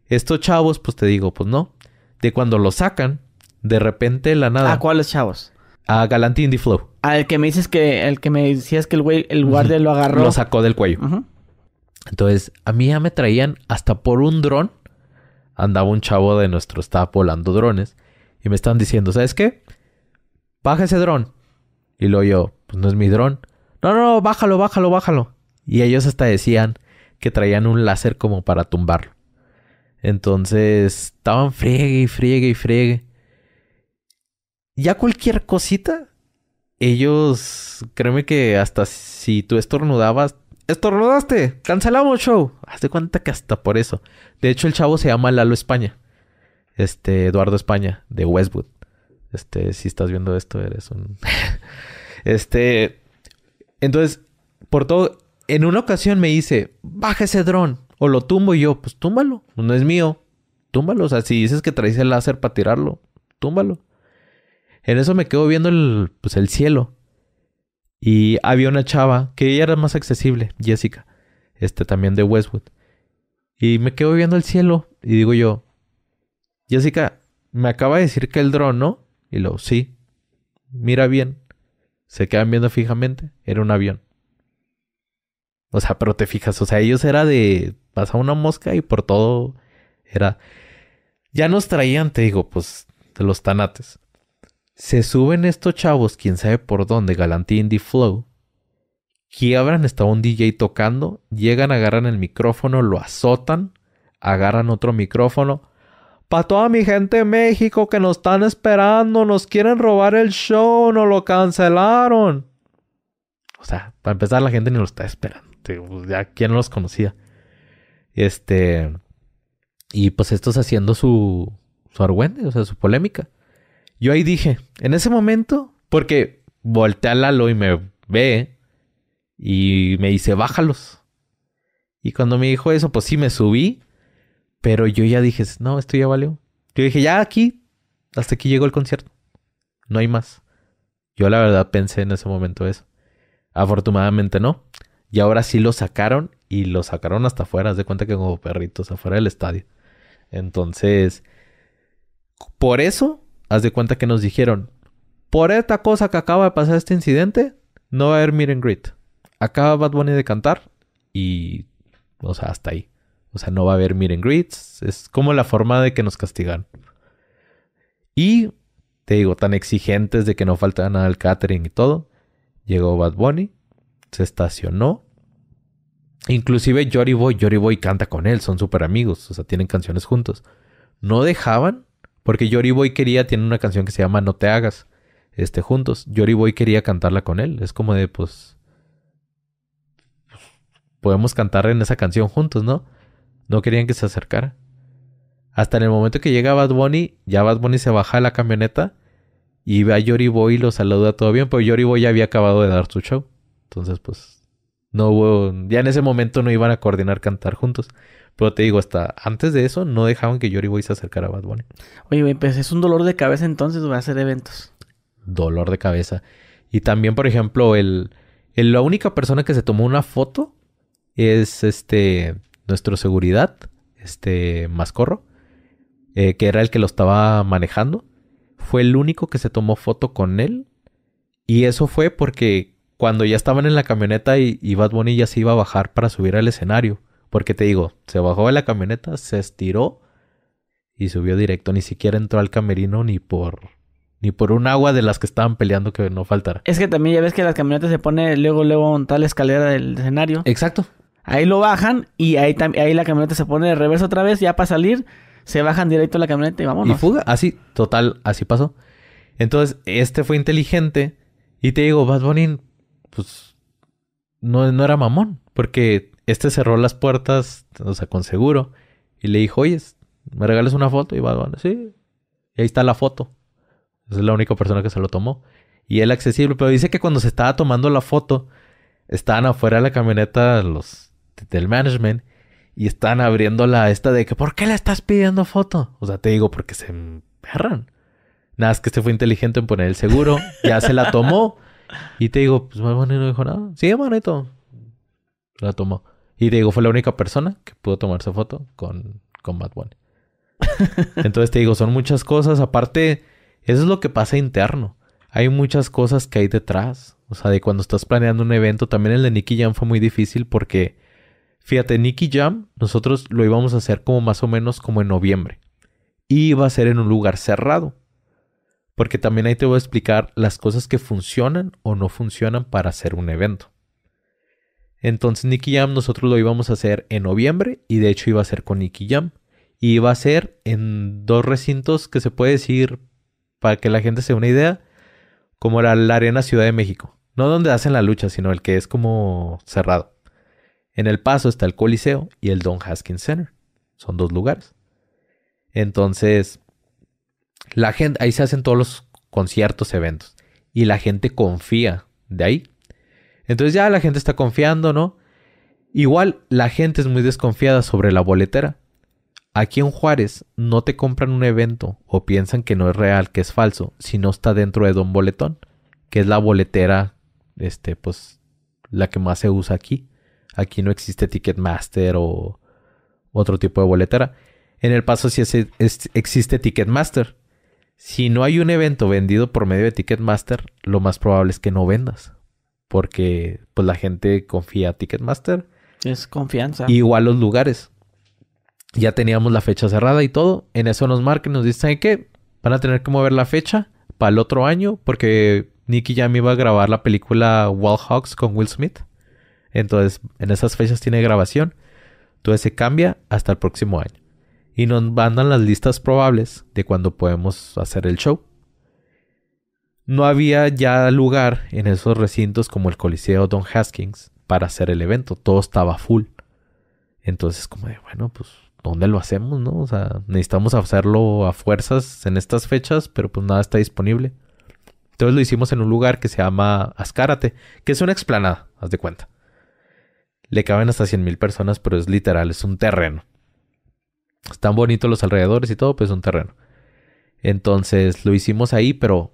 Estos chavos, pues te digo, pues no. De cuando los sacan, de repente la nada. ¿A cuáles chavos? A Galantín de Flow. Al que me dices que, el que me decías que el güey, el guardia lo agarró. Lo sacó del cuello. Entonces, a mí ya me traían hasta por un dron. Andaba un chavo de nuestro staff volando drones. Y me estaban diciendo, ¿sabes qué? Baja ese dron. Y luego yo, pues no es mi dron. No, no, no, bájalo, bájalo, bájalo. Y ellos hasta decían que traían un láser como para tumbarlo. Entonces, estaban friegue y friegue y friegue. Ya cualquier cosita, ellos, créeme que hasta si tú estornudabas, estornudaste, cancelamos show. Haz de cuenta que hasta por eso. De hecho, el chavo se llama Lalo España. Este, Eduardo España, de Westwood. Este, si estás viendo esto, eres un. este. Entonces, por todo. En una ocasión me dice, baja ese dron. O lo tumbo y yo, pues túmbalo. No es mío. Túmbalo. O sea, si dices que traes el láser para tirarlo, túmbalo. En eso me quedo viendo el, pues, el cielo. Y había una chava que ella era más accesible, Jessica. Este también de Westwood. Y me quedo viendo el cielo. Y digo yo, Jessica, me acaba de decir que el dron, ¿no? Y luego, sí. Mira bien. Se quedan viendo fijamente. Era un avión. O sea, pero te fijas, o sea, ellos era de pasar una mosca y por todo era. Ya nos traían, te digo, pues, de los tanates. Se suben estos chavos, quién sabe por dónde, Galantín de Flow. Quiebran, estaba un DJ tocando, llegan, agarran el micrófono, lo azotan, agarran otro micrófono. Para toda mi gente de México que nos están esperando, nos quieren robar el show, nos lo cancelaron. O sea, para empezar, la gente ni lo está esperando. Pues, ya quién los conocía. Este. Y pues estos haciendo su. Su argüende, o sea, su polémica. Yo ahí dije, en ese momento, porque volteé a Lalo y me ve y me dice, bájalos. Y cuando me dijo eso, pues sí me subí, pero yo ya dije, no, esto ya valió. Yo dije, ya aquí, hasta aquí llegó el concierto. No hay más. Yo la verdad pensé en ese momento eso. Afortunadamente no. Y ahora sí lo sacaron y lo sacaron hasta afuera. Haz de cuenta que como perritos afuera del estadio. Entonces, por eso, haz de cuenta que nos dijeron, por esta cosa que acaba de pasar este incidente, no va a haber meet and. Acaba Bad Bunny de cantar y, o sea, hasta ahí. O sea, no va a haber and greets. Es como la forma de que nos castigan. Y, te digo, tan exigentes de que no falta nada al catering y todo. Llegó Bad Bunny, se estacionó. Inclusive Jory Boy, Jory Boy canta con él, son súper amigos, o sea, tienen canciones juntos. No dejaban, porque Jory Boy quería, tiene una canción que se llama No te hagas, este, juntos. Jory Boy quería cantarla con él, es como de, pues, podemos cantar en esa canción juntos, ¿no? No querían que se acercara. Hasta en el momento que llega Bad Bunny, ya Bad Bunny se baja de la camioneta y ve a Jory Boy y lo saluda todo bien, pero Jory Boy ya había acabado de dar su show. Entonces, pues, no hubo, ya en ese momento no iban a coordinar cantar juntos. Pero te digo, hasta antes de eso no dejaban que Jory Boy se acercara a Bad Bunny. Oye, güey, pues es un dolor de cabeza entonces va a hacer eventos. Dolor de cabeza. Y también, por ejemplo, el, el- la única persona que se tomó una foto es este nuestro seguridad, este Mascorro, eh, que era el que lo estaba manejando. Fue el único que se tomó foto con él. Y eso fue porque cuando ya estaban en la camioneta y, y Bad Bunny ya se iba a bajar para subir al escenario. Porque te digo, se bajó de la camioneta, se estiró y subió directo. Ni siquiera entró al camerino ni por ni por un agua de las que estaban peleando que no faltara. Es que también ya ves que las camionetas se pone luego, luego en tal escalera del escenario. Exacto. Ahí lo bajan y ahí, ahí la camioneta se pone de reversa otra vez, ya para salir, se bajan directo a la camioneta y Y vámonos. fuga, así, total, así pasó. Entonces, este fue inteligente. Y te digo, Bad Bunny, pues, no, no era mamón. Porque este cerró las puertas, o sea, con seguro. Y le dijo, oye, ¿me regalas una foto? Y Bad Bunny, sí. Y ahí está la foto. Esa es la única persona que se lo tomó. Y él accesible. Pero dice que cuando se estaba tomando la foto, estaban afuera de la camioneta los del management. Y están abriendo la esta de que, ¿por qué le estás pidiendo foto? O sea, te digo, porque se emperran. Nada, es que este fue inteligente en poner el seguro. Ya se la tomó. Y te digo, pues Bad Bunny no dijo nada. Sí, manito. La tomó. Y te digo, fue la única persona que pudo tomarse foto con, con Bad Bunny. Entonces te digo, son muchas cosas. Aparte, eso es lo que pasa interno. hay muchas cosas que hay detrás. O sea, de cuando estás planeando un evento, también el de Nicky Jam fue muy difícil porque, fíjate, Nicky Jam, nosotros lo íbamos a hacer como más o menos como en noviembre. Y iba a ser en un lugar cerrado. Porque también ahí te voy a explicar las cosas que funcionan o no funcionan para hacer un evento. Entonces Nicky Jam nosotros lo íbamos a hacer en noviembre y de hecho iba a ser con Nicky Jam. Y iba a ser en dos recintos que se puede decir, para que la gente se dé una idea, como era la Arena Ciudad de México. No donde hacen la lucha, sino el que es como cerrado. En El Paso está el Coliseo y el Don Haskins Center. Son dos lugares. Entonces, la gente, ahí se hacen todos los conciertos, eventos. Y la gente confía de ahí. Entonces ya la gente está confiando, ¿no? Igual la gente es muy desconfiada sobre la boletera. Aquí en Juárez no te compran un evento o piensan que no es real, que es falso, si no está dentro de Don Boletón, que es la boletera, este, pues, la que más se usa aquí. Aquí no existe Ticketmaster o otro tipo de boletera. En el paso sí existe Ticketmaster. Si no hay un evento vendido por medio de Ticketmaster, lo más probable es que no vendas porque pues la gente confía a Ticketmaster. Es confianza. igual los lugares. Ya teníamos la fecha cerrada y todo. En eso nos marcan y nos dicen que van a tener que mover la fecha para el otro año porque Nicky ya me iba a grabar la película Wall Hawks con Will Smith. Entonces, en esas fechas tiene grabación. Entonces se cambia hasta el próximo año. Y nos mandan las listas probables de cuando podemos hacer el show no había ya lugar en esos recintos como el Coliseo Don Haskins para hacer el evento. Todo estaba full. Entonces, como de, bueno, pues, ¿dónde lo hacemos, no? O sea, necesitamos hacerlo a fuerzas en estas fechas, pero pues nada está disponible. Entonces lo hicimos en un lugar que se llama Ascárate, que es una explanada, haz de cuenta. Le caben hasta 100 mil personas, pero es literal, es un terreno. Están bonitos los alrededores y todo, pues es un terreno. Entonces lo hicimos ahí, pero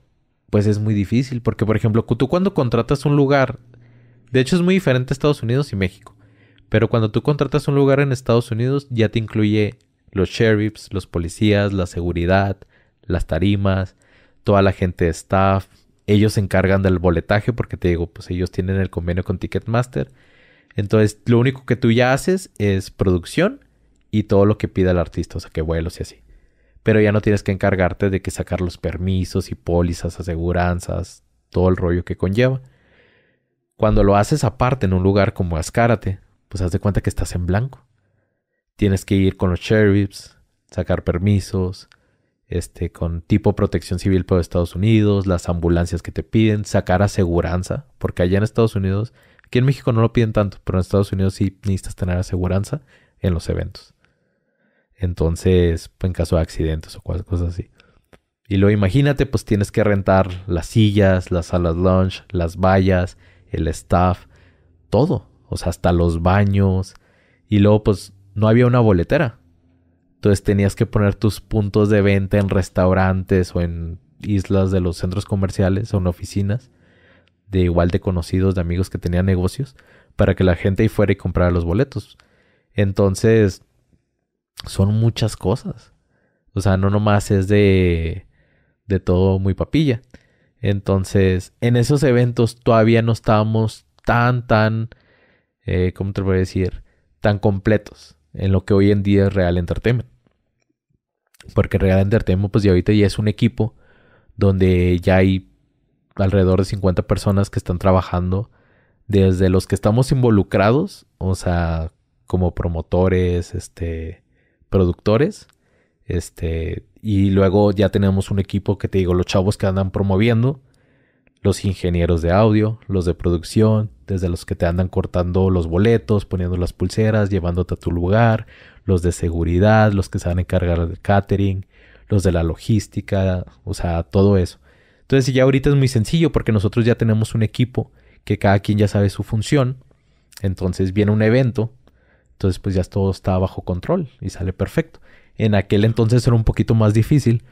pues es muy difícil. Porque, por ejemplo, tú cuando contratas un lugar, de hecho es muy diferente a Estados Unidos y México. Pero cuando tú contratas un lugar en Estados Unidos, ya te incluye los sheriffs, los policías, la seguridad, las tarimas, toda la gente de staff. Ellos se encargan del boletaje porque te digo, pues ellos tienen el convenio con Ticketmaster. Entonces, lo único que tú ya haces es producción y todo lo que pida el artista, o sea, que vuelos y así pero ya no tienes que encargarte de que sacar los permisos y pólizas, aseguranzas, todo el rollo que conlleva. Cuando lo haces aparte en un lugar como Ascárate, pues haz de cuenta que estás en blanco. Tienes que ir con los sheriffs, sacar permisos, este, con tipo protección civil por Estados Unidos, las ambulancias que te piden, sacar aseguranza, porque allá en Estados Unidos, aquí en México no lo piden tanto, pero en Estados Unidos sí necesitas tener aseguranza en los eventos. Entonces, pues, en caso de accidentes o cosas así. Y luego imagínate, pues tienes que rentar las sillas, las salas lunch, las vallas, el staff, todo. O sea, hasta los baños. Y luego, pues, no había una boletera. Entonces tenías que poner tus puntos de venta en restaurantes o en islas de los centros comerciales o en oficinas de igual de conocidos, de amigos que tenían negocios, para que la gente ahí fuera y comprara los boletos. Entonces, son muchas cosas. O sea, no nomás es de, de todo muy papilla. Entonces, en esos eventos todavía no estábamos tan, tan, eh, ¿cómo te voy a decir? Tan completos en lo que hoy en día es Real Entertainment. Porque Real Entertainment, pues ya ahorita ya es un equipo donde ya hay alrededor de 50 personas que están trabajando desde los que estamos involucrados, o sea, como promotores, este, productores. Este, y luego ya tenemos un equipo que te digo, los chavos que andan promoviendo, los ingenieros de audio, los de producción, desde los que te andan cortando los boletos, poniendo las pulseras, llevándote a tu lugar, los de seguridad, los que se van a encargar del catering, los de la logística, o sea, todo eso. Entonces ya ahorita es muy sencillo porque nosotros ya tenemos un equipo que cada quien ya sabe su función. Entonces viene un evento entonces pues ya todo está bajo control y sale perfecto. En aquel entonces era un poquito más difícil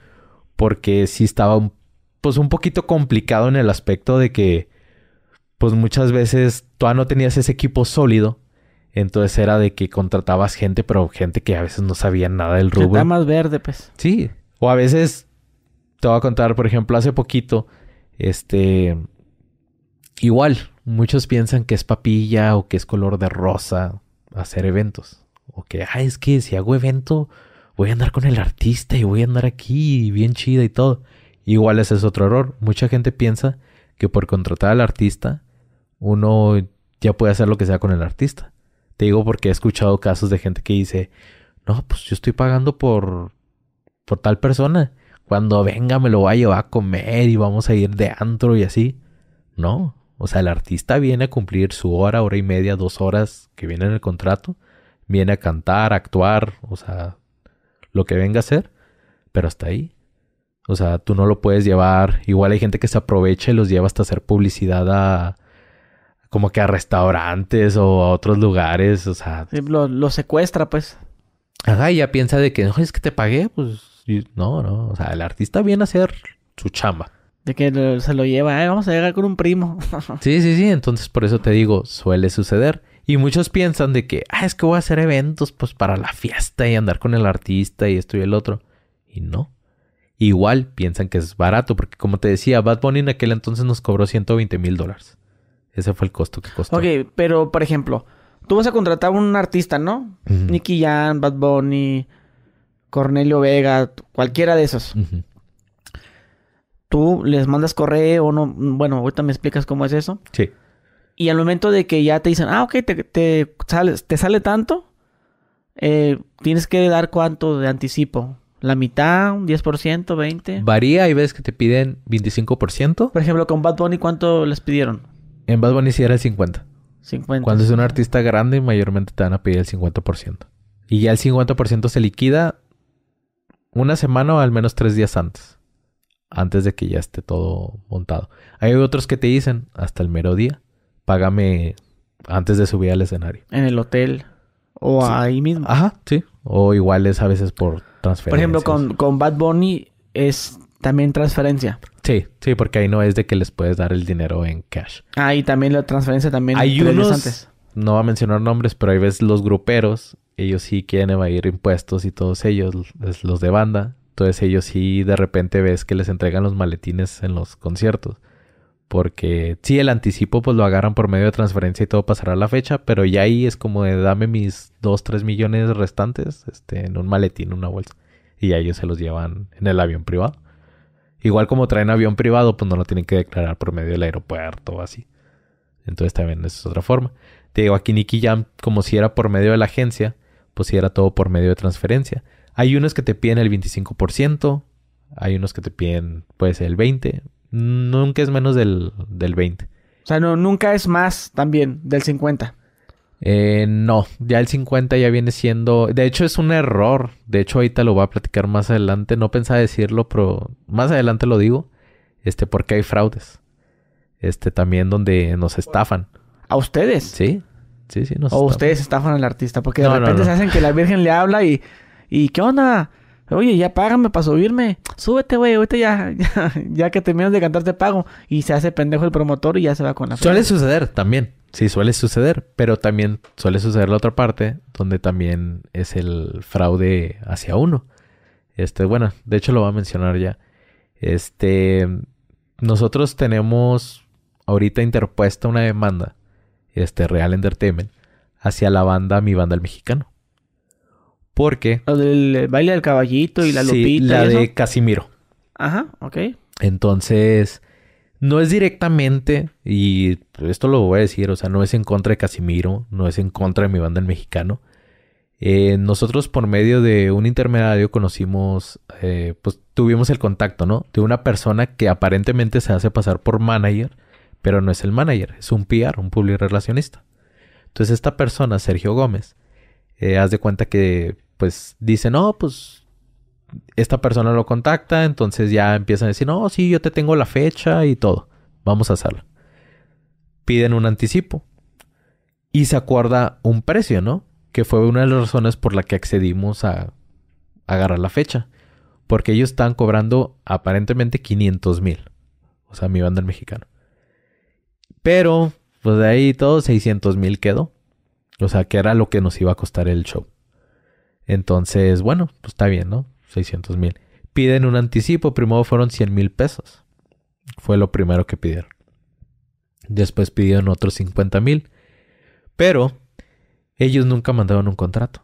porque sí estaba pues un poquito complicado en el aspecto de que pues muchas veces tú no tenías ese equipo sólido. Entonces era de que contratabas gente, pero gente que a veces no sabía nada del rubro. Está más verde, pues. Sí. O a veces, te voy a contar, por ejemplo, hace poquito, Este, igual, muchos piensan que es papilla o que es color de rosa hacer eventos. O que, ah, es que si hago evento, voy a andar con el artista y voy a andar aquí bien chida y todo. Igual ese es otro error. Mucha gente piensa que por contratar al artista, uno ya puede hacer lo que sea con el artista. Te digo porque he escuchado casos de gente que dice, no, pues yo estoy pagando por, por tal persona. Cuando venga me lo va a llevar a comer y vamos a ir de antro y así. No, o sea, el artista viene a cumplir su hora, hora y media, dos horas que viene en el contrato. Viene a cantar, a actuar, o sea, lo que venga a hacer. Pero hasta ahí. O sea, tú no lo puedes llevar. Igual hay gente que se aprovecha y los lleva hasta hacer publicidad a, como que a restaurantes o a otros lugares, o sea. lo, secuestra, pues. Ajá, y ya piensa de que, no, es que te pagué, pues no, no, o sea, el artista viene a hacer su chamba. De que se lo lleva, eh, vamos a llegar con un primo. sí, sí, sí, entonces por eso te digo, suele suceder. Y muchos piensan de que, ah, es que voy a hacer eventos pues para la fiesta y andar con el artista y esto y el otro. Y no. Igual piensan que es barato, porque como te decía, Bad Bunny en aquel entonces nos cobró 120 mil dólares. Ese fue el costo que costó. Ok, pero por ejemplo, tú vas a contratar a un artista, ¿no? Nicky Jan, Bad Bunny, Cornelio Vega, cualquiera de esos. Tú les mandas correo o no. Bueno, ahorita me explicas cómo es eso. Sí. Y al momento de que ya te dicen, ah, ok, te, te, sale, te sale tanto, eh, tienes que dar cuánto de anticipo. ¿La mitad? ¿Un 10%? ¿20%? Varía, hay veces que te piden 25%. Por ejemplo, con Bad Bunny, ¿cuánto les pidieron? En Bad Bunny sí era el 50. 50. Cuando es un artista grande, mayormente te van a pedir el 50%. Y ya el 50% se liquida una semana o al menos tres días antes. Antes de que ya esté todo montado. Hay otros que te dicen hasta el mero día. Págame antes de subir al escenario. En el hotel. O ahí mismo. Ajá, sí. O igual es a veces por transferencia. Por ejemplo, con, con Bad Bunny es también transferencia. Sí, sí, porque ahí no es de que les puedes dar el dinero en cash. Ah, y también la transferencia también. Hay unos, antes. No va a mencionar nombres, pero hay veces los gruperos, ellos sí quieren evadir impuestos y todos ellos, los de banda. Entonces ellos sí de repente ves que les entregan los maletines en los conciertos. Porque sí, el anticipo pues lo agarran por medio de transferencia y todo pasará a la fecha, pero ya ahí es como de dame mis 2, 3 millones restantes este, en un maletín, una bolsa. Y ya ellos se los llevan en el avión privado. Igual como traen avión privado, pues no lo tienen que declarar por medio del aeropuerto o así. Entonces también es otra forma. Te digo, aquí Nicky Jam, como si era por medio de la agencia, pues si era todo por medio de transferencia. Hay unos que te piden el 25%, hay unos que te piden, puede ser el 20%, nunca es menos del, del 20%. O sea, no, nunca es más también del 50%. Eh, no, ya el 50 ya viene siendo... De hecho es un error. De hecho ahorita lo voy a platicar más adelante. No pensaba decirlo, pero más adelante lo digo. Este, porque hay fraudes. Este, también donde nos estafan. ¿A ustedes? Sí, sí, sí. Nos o ustedes estafan al artista. Porque de repente se hacen que la Virgen le habla y... ¿Y qué onda? Oye, ya págame para subirme. Súbete, güey. Ahorita ya, ya, ya que terminas de cantar te pago. Y se hace pendejo el promotor y ya se va con la Suele suceder también. Sí, suele suceder, pero también suele suceder la otra parte, donde también es el fraude hacia uno. Este, bueno, de hecho lo voy a mencionar ya. Este, nosotros tenemos ahorita interpuesta una demanda, este, Real Entertainment, hacia la banda Mi Banda el Mexicano. Porque... Lo del baile del caballito y la sí, la de Casimiro. Ajá, ok. Entonces, no es directamente, y esto lo voy a decir, o sea, no es en contra de Casimiro, no es en contra de mi banda el mexicano. Eh, nosotros por medio de un intermediario conocimos, eh, pues tuvimos el contacto, ¿no? De una persona que aparentemente se hace pasar por manager, pero no es el manager, es un PR, un public relacionista. Entonces esta persona, Sergio Gómez, eh, haz de cuenta que pues dice, no, pues esta persona lo contacta, entonces ya empiezan a decir, no, sí, yo te tengo la fecha y todo, vamos a hacerlo. Piden un anticipo y se acuerda un precio, ¿no? Que fue una de las razones por la que accedimos a, agarrar la fecha. Porque ellos estaban cobrando aparentemente 500 mil. O sea, mi banda el mexicano. Pero, pues de ahí todo 600 mil quedó. O sea, que era lo que nos iba a costar el show. Entonces, bueno, pues está bien, ¿no? 600 mil. Piden un anticipo, primero fueron 100 mil pesos. Fue lo primero que pidieron. Después pidieron otros 50 mil. Pero ellos nunca mandaron un contrato.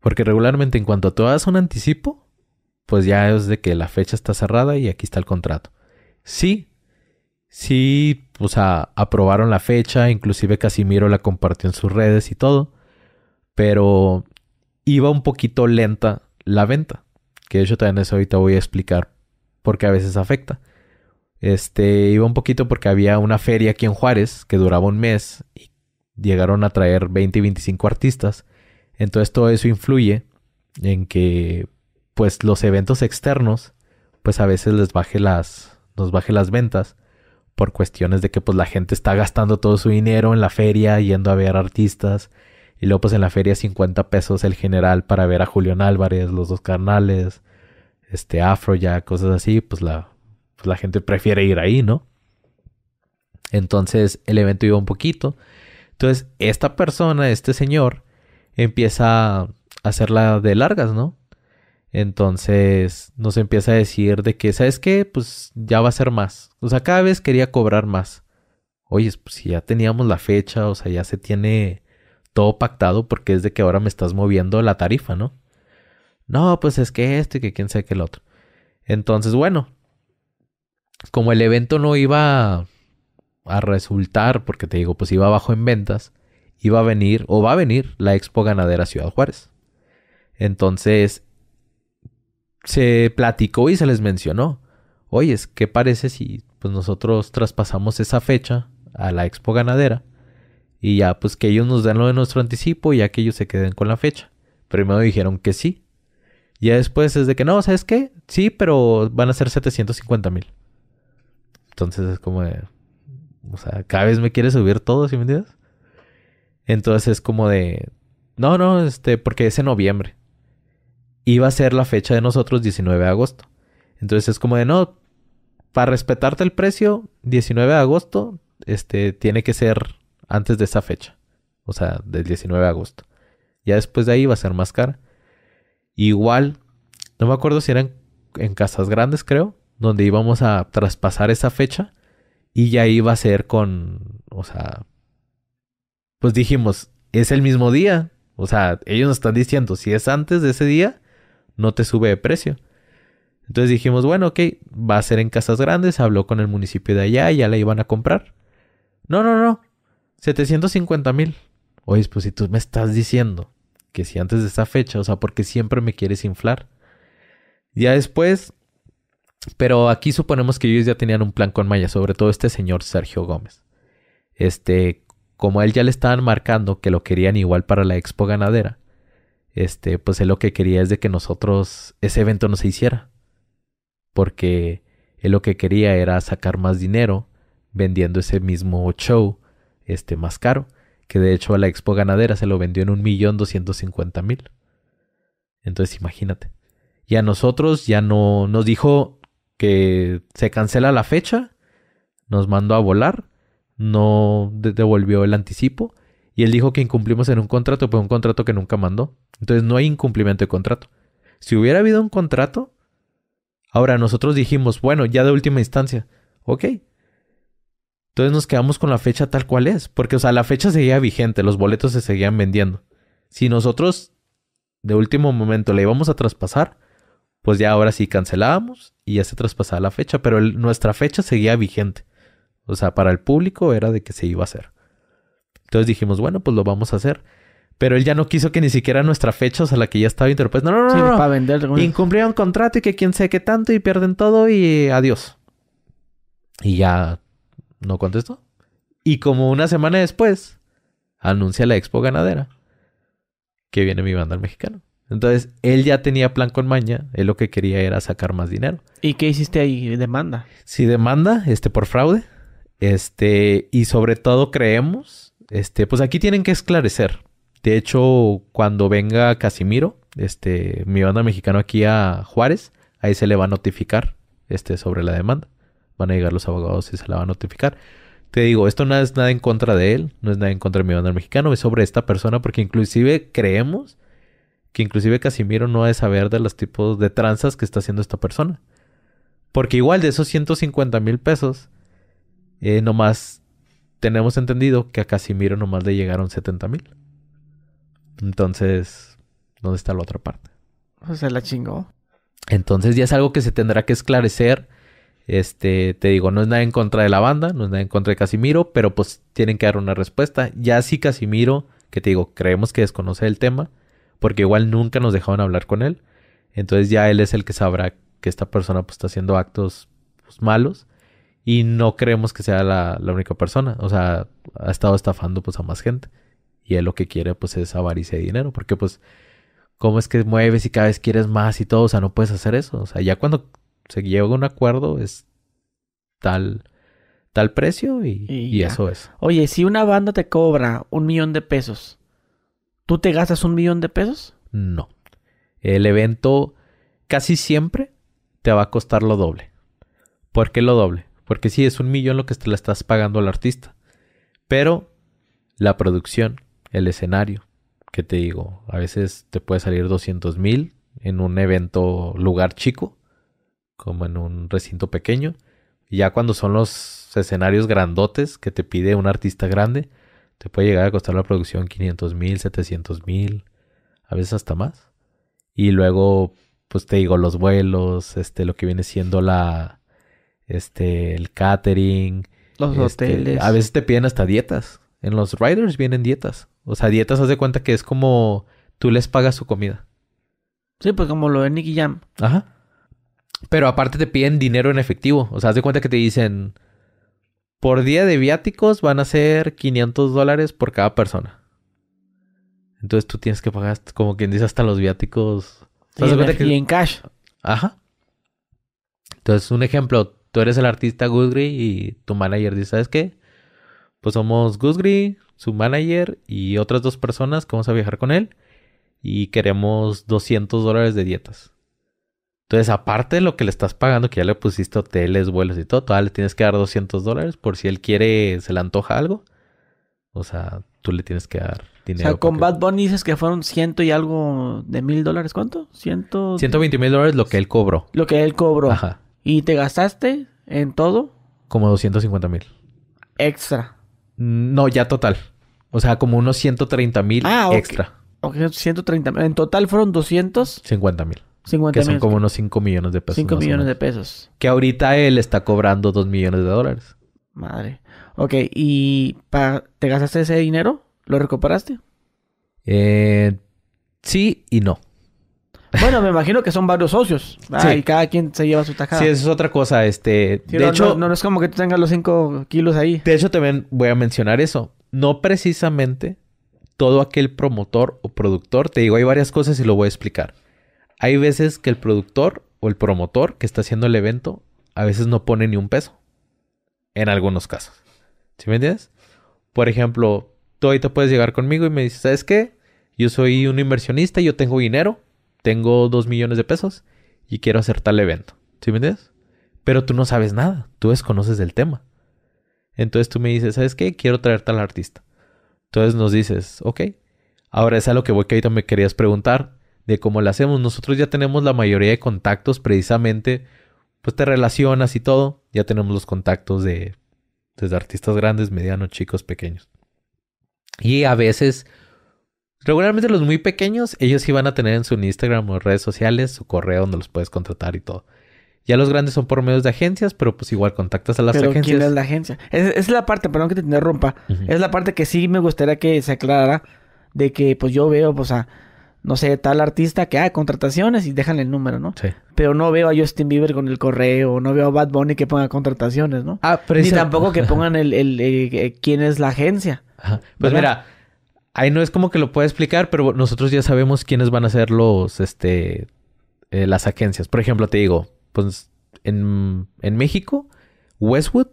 Porque regularmente en cuanto tú hagas un anticipo, pues ya es de que la fecha está cerrada y aquí está el contrato. Sí, sí, o sea, aprobaron la fecha, inclusive Casimiro la compartió en sus redes y todo, pero iba un poquito lenta la venta, que de hecho también eso ahorita voy a explicar porque a veces afecta. Este, iba un poquito porque había una feria aquí en Juárez que duraba un mes y llegaron a traer 20 y 25 artistas. Entonces todo eso influye en que pues los eventos externos pues a veces les baje las nos baje las ventas por cuestiones de que pues la gente está gastando todo su dinero en la feria yendo a ver artistas y luego pues en la feria 50 pesos el general para ver a Julián Álvarez, los dos carnales, este Afro ya, cosas así, pues la, pues la gente prefiere ir ahí, ¿no? Entonces el evento iba un poquito. Entonces esta persona, este señor, empieza a hacerla de largas, ¿no? Entonces nos empieza a decir de que, ¿sabes qué? Pues ya va a ser más. O sea, cada vez quería cobrar más. Oye, pues si ya teníamos la fecha, o sea, ya se tiene todo pactado porque es de que ahora me estás moviendo la tarifa, ¿no? No, pues es que esto y que quién sabe que el otro. Entonces, bueno, como el evento no iba a resultar, porque te digo, pues iba abajo en ventas, iba a venir o va a venir la Expo Ganadera Ciudad Juárez. Entonces, se platicó y se les mencionó. Oye, ¿qué parece si pues nosotros traspasamos esa fecha a la Expo Ganadera? Y ya, pues que ellos nos den lo de nuestro anticipo y ya que ellos se queden con la fecha. Primero dijeron que sí. Ya después es de que no, ¿sabes qué? Sí, pero van a ser 750 mil. Entonces es como de... O sea, cada vez me quiere subir todo, ¿sí me entiendes? Entonces es como de... No, no, este, porque es en noviembre. Iba a ser la fecha de nosotros 19 de agosto. Entonces es como de, no, para respetarte el precio, 19 de agosto, este, tiene que ser antes de esa fecha. O sea, del 19 de agosto. Ya después de ahí va a ser más cara. Igual, no me acuerdo si eran en Casas Grandes, creo, donde íbamos a traspasar esa fecha. Y ya iba a ser con, o sea, pues dijimos, es el mismo día. O sea, ellos nos están diciendo, si es antes de ese día, no te sube de precio. Entonces dijimos, bueno, ok, va a ser en casas grandes, habló con el municipio de allá y ya la iban a comprar. No, no, no, 750 mil. Oye, pues si tú me estás diciendo que si antes de esa fecha, o sea, porque siempre me quieres inflar. Ya después, pero aquí suponemos que ellos ya tenían un plan con Maya, sobre todo este señor Sergio Gómez. Este, como a él ya le estaban marcando que lo querían igual para la expo ganadera, este, pues él lo que quería es de que nosotros ese evento no se hiciera. Porque él lo que quería era sacar más dinero vendiendo ese mismo show este, más caro. Que de hecho a la Expo Ganadera se lo vendió en un millón doscientos cincuenta mil. Entonces imagínate. Y a nosotros ya no nos dijo que se cancela la fecha. Nos mandó a volar. No devolvió el anticipo. Y él dijo que incumplimos en un contrato, pero un contrato que nunca mandó. Entonces no hay incumplimiento de contrato. Si hubiera habido un contrato, ahora nosotros dijimos, bueno, ya de última instancia, ok. Entonces nos quedamos con la fecha tal cual es, porque, o sea, la fecha seguía vigente, los boletos se seguían vendiendo. Si nosotros de último momento le íbamos a traspasar, pues ya ahora sí cancelábamos y ya se traspasaba la fecha, pero nuestra fecha seguía vigente. O sea, para el público era de que se iba a hacer. Entonces dijimos, bueno, pues lo vamos a hacer. Pero él ya no quiso que ni siquiera nuestra fecha, o sea, la que ya estaba interpuesta. No, no, no. no. para vender. Incumplieron contrato y que quién sé qué tanto y pierden todo y adiós. Y ya no contestó. Y como una semana después, anuncia la Expo Ganadera que viene mi banda al mexicano. Entonces, él ya tenía plan con Maña. Él lo que quería era sacar más dinero. ¿Y qué hiciste ahí? ¿Demanda? Sí, demanda, este, por fraude. Este, y sobre todo creemos este, pues aquí tienen que esclarecer. De hecho, cuando venga Casimiro, este, mi banda mexicano aquí a Juárez, ahí se le va a notificar, este, sobre la demanda. Van a llegar los abogados y se la va a notificar. Te digo, esto no es nada en contra de él, no es nada en contra de mi banda mexicano, es sobre esta persona, porque inclusive creemos que inclusive Casimiro no ha de saber de los tipos de tranzas que está haciendo esta persona. Porque igual de esos 150 mil pesos, eh, nomás tenemos entendido que a Casimiro nomás le llegaron 70 mil. Entonces, ¿dónde está la otra parte? O sea, la chingó. Entonces ya es algo que se tendrá que esclarecer. Este, te digo, no es nada en contra de la banda, no es nada en contra de Casimiro, pero pues tienen que dar una respuesta. Ya si Casimiro, que te digo, creemos que desconoce el tema, porque igual nunca nos dejaron hablar con él. Entonces ya él es el que sabrá que esta persona pues está haciendo actos pues, malos y no creemos que sea la, la, única persona. O sea, ha estado estafando pues a más gente. Y él lo que quiere pues es avaricia de dinero. Porque pues, ¿cómo es que mueves y cada vez quieres más y todo? O sea, no puedes hacer eso. O sea, ya cuando se llega a un acuerdo es tal, tal precio y, y, y eso es. Oye, si una banda te cobra un millón de pesos, ¿tú te gastas un millón de pesos? No. El evento casi siempre te va a costar lo doble. ¿Por qué lo doble? Porque sí, es un millón lo que te le estás pagando al artista. Pero la producción, el escenario, que te digo, a veces te puede salir 200 mil en un evento lugar chico, como en un recinto pequeño. Y ya cuando son los escenarios grandotes que te pide un artista grande, te puede llegar a costar la producción 500 mil, 700 mil, a veces hasta más. Y luego, pues te digo, los vuelos, este, lo que viene siendo la, este, el catering. Los este, hoteles. A veces te piden hasta dietas. En los riders vienen dietas. O sea, dietas, haz de cuenta que es como tú les pagas su comida. Sí, pues como lo de Nicky Jam. Ajá. Pero aparte te piden dinero en efectivo. O sea, haz de cuenta que te dicen, por día de viáticos van a ser 500 dólares por cada persona. Entonces tú tienes que pagar, como quien dice, hasta los viáticos. Y que... y en cash. Ajá. Entonces, un ejemplo, tú eres el artista Gusgri y tu manager dice, ¿sabes qué? Pues somos Gusgri, su manager y otras dos personas que vamos a viajar con él y queremos 200 dólares de dietas. Entonces, aparte de lo que le estás pagando, que ya le pusiste hoteles, vuelos y todo, todavía le tienes que dar 200 dólares por si él quiere, se le antoja algo. O sea, tú le tienes que dar dinero. O sea, con Bad Bunny dices que fueron ciento y algo de mil dólares. ¿Cuánto? Ciento... 120 mil dólares lo que él cobró. Lo que él cobró. Ajá. ¿Y te gastaste en todo? Como 250 mil. Extra. No, ya total. O sea, como unos 130 mil ah, okay. extra. Ok, 130 mil. En total fueron 200. 50 mil. 50 que son como unos 5 millones de pesos. 5 millones de pesos. Que ahorita él está cobrando 2 millones de dólares. Madre. Ok, ¿y te gastaste ese dinero? ¿Lo recuperaste? Eh, sí y no. Bueno, me imagino que son varios socios. Ah, sí. Y cada quien se lleva su tajada. Sí, eso es otra cosa. Este, sí, de no, hecho, no, no, es como que tú tengas los 5 kilos ahí. De hecho, también voy a mencionar eso. No precisamente todo aquel promotor o productor. Te digo, hay varias cosas y lo voy a explicar. Hay veces que el productor o el promotor que está haciendo el evento a veces no pone ni un peso. En algunos casos. ¿Sí me entiendes? Por ejemplo, tú ahorita puedes llegar conmigo y me dices, ¿sabes qué? Yo soy un inversionista, yo tengo dinero, tengo dos millones de pesos y quiero hacer tal evento. ¿Sí me entiendes? Pero tú no sabes nada, tú desconoces del tema. Entonces tú me dices, ¿sabes qué? Quiero traer tal artista. Entonces nos dices, ok. Ahora es a lo que voy que ahorita me querías preguntar de cómo lo hacemos. Nosotros ya tenemos la mayoría de contactos precisamente, pues te relacionas y todo. Ya tenemos los contactos de desde artistas grandes, medianos, chicos, pequeños. Y a veces, regularmente los muy pequeños, ellos sí van a tener en su Instagram o redes sociales su correo donde los puedes contratar y todo. Ya los grandes son por medios de agencias, pero pues igual contactas a las pero agencias. ¿Quién es la agencia? Es, es la parte, perdón que te interrumpa, uh -huh. es la parte que sí me gustaría que se aclarara de que pues yo veo, pues a no sé, tal artista que hay ah, contrataciones y dejan el número, ¿no? Sí. Pero no veo a Justin Bieber con el correo, no veo a Bad Bunny que ponga contrataciones, ¿no? Ah, pero Ni tampoco que pongan el, el, el, el, quién es la agencia. Ajá. Pues mira, ahí no es como que lo pueda explicar, pero nosotros ya sabemos quiénes van a ser los, este, eh, las agencias. Por ejemplo, te digo, pues en, en México, Westwood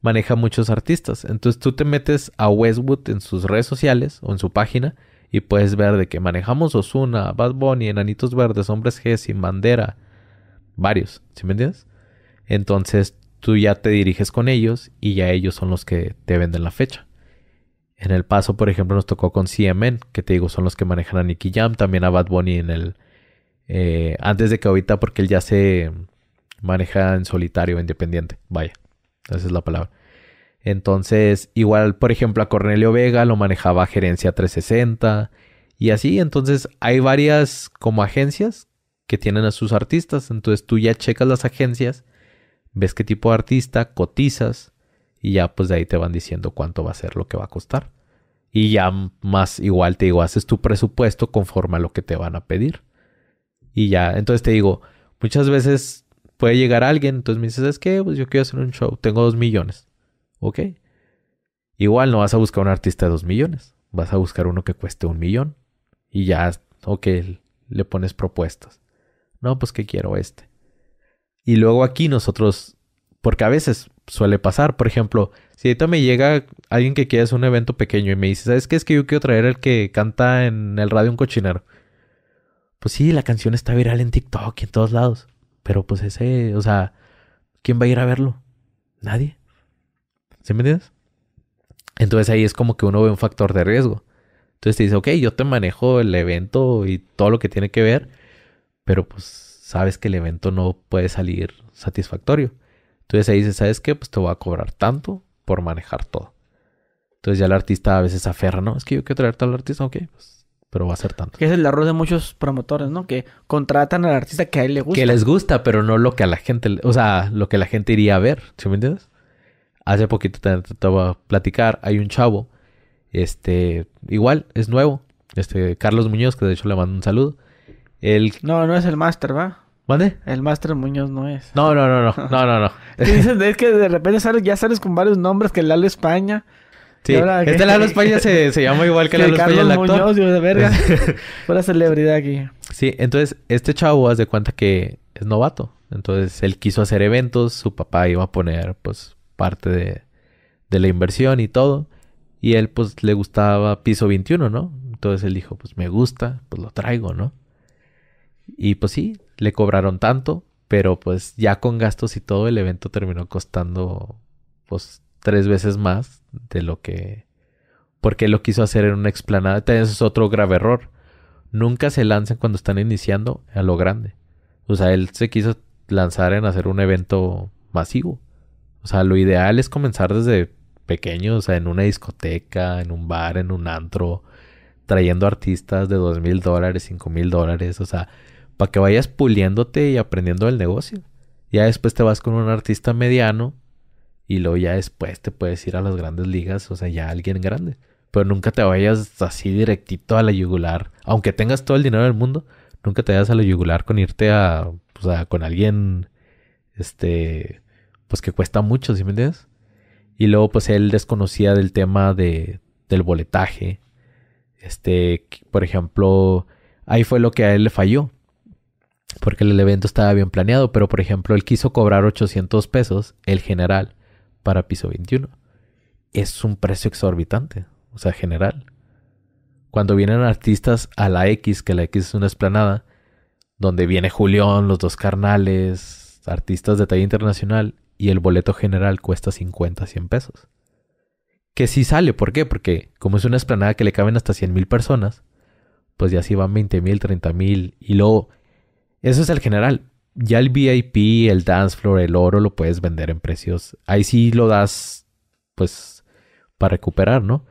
maneja muchos artistas. Entonces tú te metes a Westwood en sus redes sociales o en su página y puedes ver de que manejamos Osuna, Bad Bunny, Enanitos Verdes, Hombres G, Sin Bandera, varios, ¿sí me entiendes? Entonces tú ya te diriges con ellos y ya ellos son los que te venden la fecha. En el paso, por ejemplo, nos tocó con CMN, que te digo, son los que manejan a Nicky Jam, también a Bad Bunny en el... Eh, antes de que ahorita, porque él ya se maneja en solitario, independiente, vaya, esa es la palabra. Entonces, igual, por ejemplo, a Cornelio Vega lo manejaba Gerencia 360 y así. Entonces, hay varias como agencias que tienen a sus artistas. Entonces, tú ya checas las agencias, ves qué tipo de artista, cotizas y ya pues de ahí te van diciendo cuánto va a ser lo que va a costar. Y ya más igual te digo, haces tu presupuesto conforme a lo que te van a pedir. Y ya, entonces te digo, muchas veces puede llegar alguien, entonces me dices, es que pues yo quiero hacer un show, tengo dos millones. Ok. Igual no vas a buscar un artista de dos millones, vas a buscar uno que cueste un millón. Y ya, ok, le pones propuestas. No, pues que quiero este. Y luego aquí nosotros, porque a veces suele pasar. Por ejemplo, si ahorita me llega alguien que quiere hacer un evento pequeño y me dice, ¿sabes qué? Es que yo quiero traer al que canta en el radio un cochinero. Pues sí, la canción está viral en TikTok y en todos lados. Pero pues ese, o sea, ¿quién va a ir a verlo? Nadie. ¿Sí me entiendes? Entonces ahí es como que uno ve un factor de riesgo. Entonces te dice, ok, yo te manejo el evento y todo lo que tiene que ver, pero pues sabes que el evento no puede salir satisfactorio. Entonces ahí dice, ¿sabes qué? Pues te voy a cobrar tanto por manejar todo. Entonces ya el artista a veces aferra, ¿no? Es que yo quiero traer tal artista, ok, pues, pero va a ser tanto. Que es el error de muchos promotores, ¿no? Que contratan al artista que a él le gusta. Que les gusta, pero no lo que a la gente, o sea, lo que la gente iría a ver, ¿sí me entiendes? Hace poquito te, te, voy a platicar, hay un chavo, este, igual, es nuevo, este, Carlos Muñoz, que de hecho le mando un saludo. Él... No, no es el máster, ¿va? ¿Mande? El Master Muñoz no es. No, no, no, no, no, no, no. dices, es que de repente sales, ya sales con varios nombres que Lalo España. Sí, este Lalo España se, se, llama igual que, Lalo España el actor. Muñoz, Dios de verga. Fuera celebridad aquí. Sí, entonces este chavo haz de cuenta que es novato. Entonces él quiso hacer eventos, su papá iba a poner pues parte de, de la inversión y todo. Y él pues le gustaba piso 21, ¿no? Entonces él dijo, pues me gusta, pues lo traigo, ¿no? Y pues sí, le cobraron tanto, pero pues ya con gastos y todo el evento terminó costando pues tres veces más de lo que... Porque lo quiso hacer en una explanada. Ese es otro grave error. Nunca se lancen cuando están iniciando a lo grande. O sea, él se quiso lanzar en hacer un evento masivo. O sea, lo ideal es comenzar desde pequeño, o sea, en una discoteca, en un bar, en un antro, trayendo artistas de dos mil dólares, cinco mil dólares, o sea, para que vayas puliéndote y aprendiendo el negocio. Ya después te vas con un artista mediano y luego ya después te puedes ir a las grandes ligas, o sea, ya alguien grande. Pero nunca te vayas así directito a la yugular, aunque tengas todo el dinero del mundo, nunca te vayas a la yugular con irte a, pues, con alguien, este, pues que cuesta mucho, ¿sí me entiendes? Y luego pues él desconocía del tema de, del boletaje. Este, por ejemplo, ahí fue lo que a él le falló porque el evento estaba bien planeado, pero por ejemplo él quiso cobrar 800 pesos, el general, para piso 21. Es un precio exorbitante, o sea, general. Cuando vienen artistas a la X, que la X es una esplanada, donde viene Julián, los dos carnales, artistas de talla internacional, y el boleto general cuesta 50, 100 pesos. Que sí sale, ¿por qué? Porque como es una esplanada que le caben hasta 100 mil personas, pues ya sí van 20 mil, 30 mil, y luego eso es el general. Ya el VIP, el dance floor, el oro lo puedes vender en precios. Ahí sí lo das, pues, para recuperar, ¿no?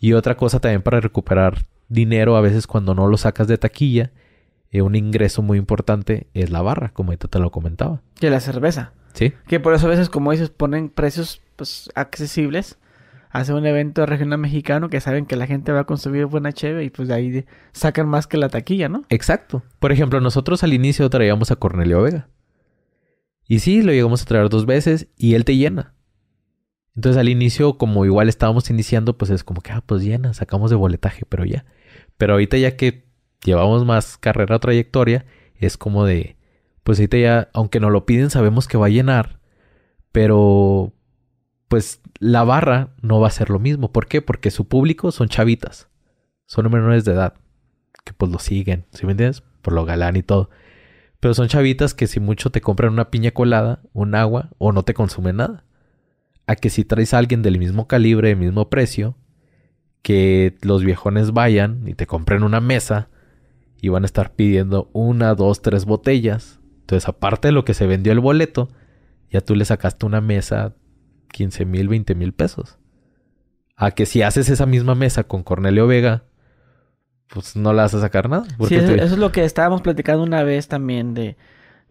Y otra cosa también para recuperar dinero, a veces cuando no lo sacas de taquilla, eh, un ingreso muy importante es la barra, como ahorita te lo comentaba. Que la cerveza. Sí. Que por eso a veces, como dices, ponen precios pues accesibles hace un evento regional mexicano que saben que la gente va a consumir buena cheve y pues de ahí sacan más que la taquilla, ¿no? Exacto. Por ejemplo, nosotros al inicio traíamos a Cornelio Vega. Y sí, lo llegamos a traer dos veces y él te llena. Entonces al inicio, como igual estábamos iniciando, pues es como que, ah, pues llena, sacamos de boletaje, pero ya. Pero ahorita ya que llevamos más carrera o trayectoria, es como de, pues ahorita ya, aunque no lo piden, sabemos que va a llenar, pero pues la barra no va a ser lo mismo. ¿Por qué? Porque su público son chavitas, son menores de edad, que pues lo siguen, ¿sí me entiendes? Por lo galán y todo. Pero son chavitas que si mucho te compran una piña colada, un agua o no te consumen nada. A que si traes a alguien del mismo calibre, del mismo precio, que los viejones vayan y te compren una mesa y van a estar pidiendo una, dos, tres botellas. Entonces, aparte de lo que se vendió el boleto, ya tú le sacaste una mesa 15 mil, 20 mil pesos. A que si haces esa misma mesa con Cornelio Vega, pues no la vas a sacar nada. Sí, eso, eso, es lo que estábamos platicando una vez también de,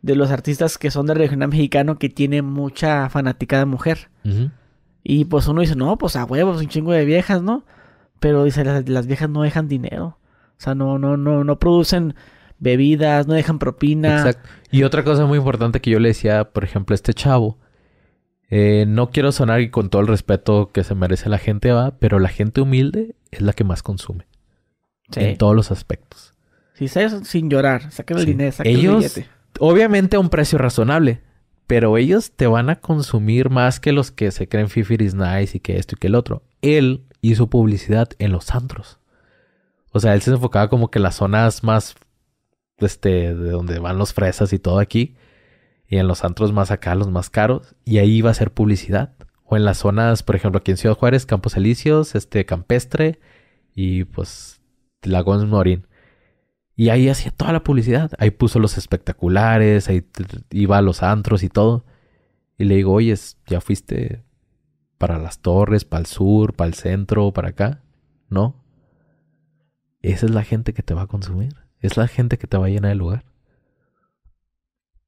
de los artistas que son de regional mexicano que tienen mucha fanática de mujer. Y pues uno dice, no, pues a huevos, un chingo de viejas, ¿no? Pero dice, las, las, viejas no dejan dinero. O sea, no, no, no, no producen bebidas, no dejan propina. Exacto. Y otra cosa muy importante que yo le decía, por ejemplo, a este chavo, eh, no quiero sonar y con todo el respeto que se merece la gente, va, pero la gente humilde es la que más consume. En todos los aspectos. Si sabes sin llorar, saquen el dinero, saquen Ellos, el billete. Obviamente a un precio razonable. Pero ellos te van a consumir más que los que se creen Fifi is nice y que esto y que el otro. Él hizo publicidad en los antros. O sea, él se enfocaba como que en las zonas más, este, de donde van los fresas y todo aquí. Y en los antros más acá, los más caros. Y ahí iba a hacer publicidad. O en las zonas, por ejemplo, aquí en Ciudad Juárez, Campos Elíseos, este, Campestre y pues Lagón Morín. Y ahí hacía toda la publicidad. Ahí puso los espectaculares, ahí iba a los antros y todo. Y le digo, oye, ¿ya fuiste para las torres, para el sur, para el centro, para acá? No. Esa es la gente que te va a consumir. Es la gente que te va a llenar el lugar.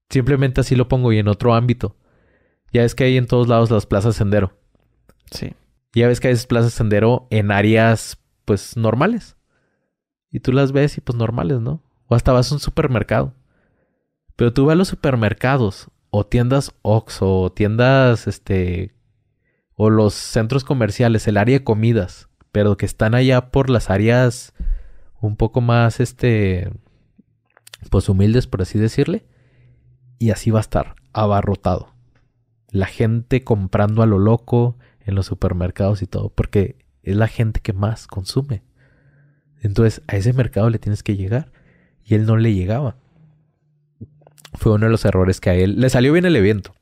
Simplemente así lo pongo y en otro ámbito. Ya ves que hay en todos lados las plazas sendero. Sí. Ya ves que hay plazas sendero en áreas, pues, normales. Y tú las ves y pues normales, ¿no? O hasta vas a un supermercado. Pero tú vas a los supermercados o tiendas Oxxo o tiendas, este, o los centros comerciales, el área de comidas, pero que están allá por las áreas un poco más, este, pues humildes, por así decirle. Y así va a estar, abarrotado. La gente comprando a lo loco en los supermercados y todo, porque es la gente que más consume. Entonces a ese mercado le tienes que llegar. Y él no le llegaba. Fue uno de los errores que a él le salió bien el evento.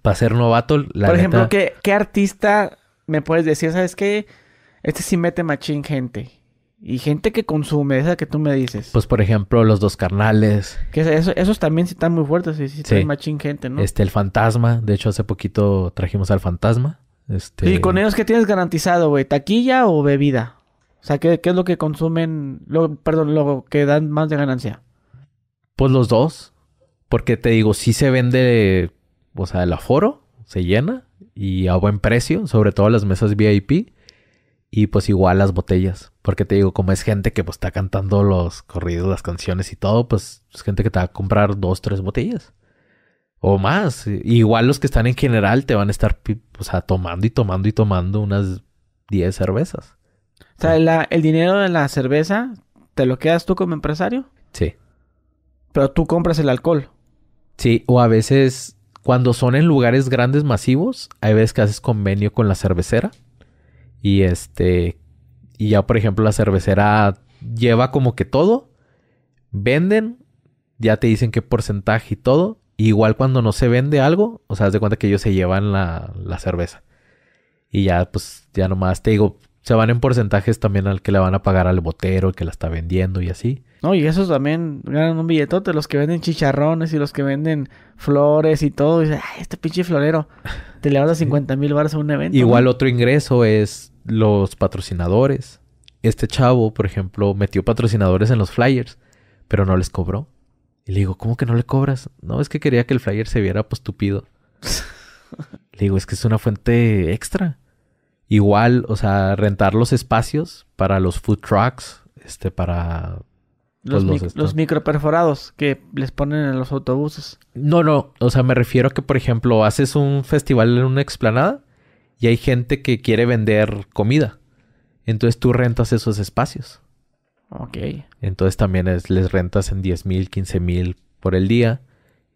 Para ser novato, la Por ejemplo, ¿qué, ¿qué, artista me puedes decir? ¿Sabes qué? Este sí mete machín gente. Y gente que consume, esa que tú me dices. Pues, por ejemplo, los dos carnales. Que eso, esos también sí están muy fuertes, sí, sí, sí. machín gente, ¿no? Este, el fantasma. De hecho, hace poquito trajimos al fantasma. Este... ¿Y con ellos qué tienes garantizado, güey? ¿Taquilla o bebida? O sea, ¿qué, es lo que consumen, lo, perdón, lo que dan más de ganancia? Pues los dos. Porque te digo, sí se vende, o sea, el aforo se llena y a buen precio, sobre todo las mesas VIP. Y pues igual las botellas. Porque te digo, como es gente que pues está cantando los corridos, las canciones y todo, pues es gente que te va a comprar dos, tres botellas. O más. Igual los que están en general te van a estar, o sea, tomando y tomando y tomando unas 10 cervezas. O sea, el dinero de la cerveza, ¿te lo quedas tú como empresario? Sí. Pero tú compras el alcohol. Sí, o a veces, cuando son en lugares grandes, masivos, hay veces que haces convenio con la cervecera. Y este, y ya por ejemplo la cervecera lleva como que todo. Venden, ya te dicen qué porcentaje y todo. igual cuando no se vende algo, o sea, haz de cuenta que ellos se llevan la, la cerveza. Y ya, pues, ya nomás te digo, se van en porcentajes también al que le van a pagar al botero, el que la está vendiendo y así. No, y esos también ganan un billetote, los que venden chicharrones y los que venden flores y todo. Y ay, este pinche florero, te le das 50 mil baros a un evento. Igual otro ingreso es los patrocinadores. Este chavo, por ejemplo, metió patrocinadores en los flyers, pero no les cobró. Y le digo, ¿cómo que no le cobras? No, es que quería que el flyer se viera pues tupido. le digo, es que es una fuente extra. Igual, o sea, rentar los espacios para los food trucks, este, para... Pues, los, los, microperforados que les ponen en los autobuses. No, no, o sea, me refiero a que, por ejemplo, haces un festival en una explanada y hay gente que quiere vender comida. Entonces tú rentas esos espacios. Ok. Entonces también les rentas en 10 mil, 15 mil por el día.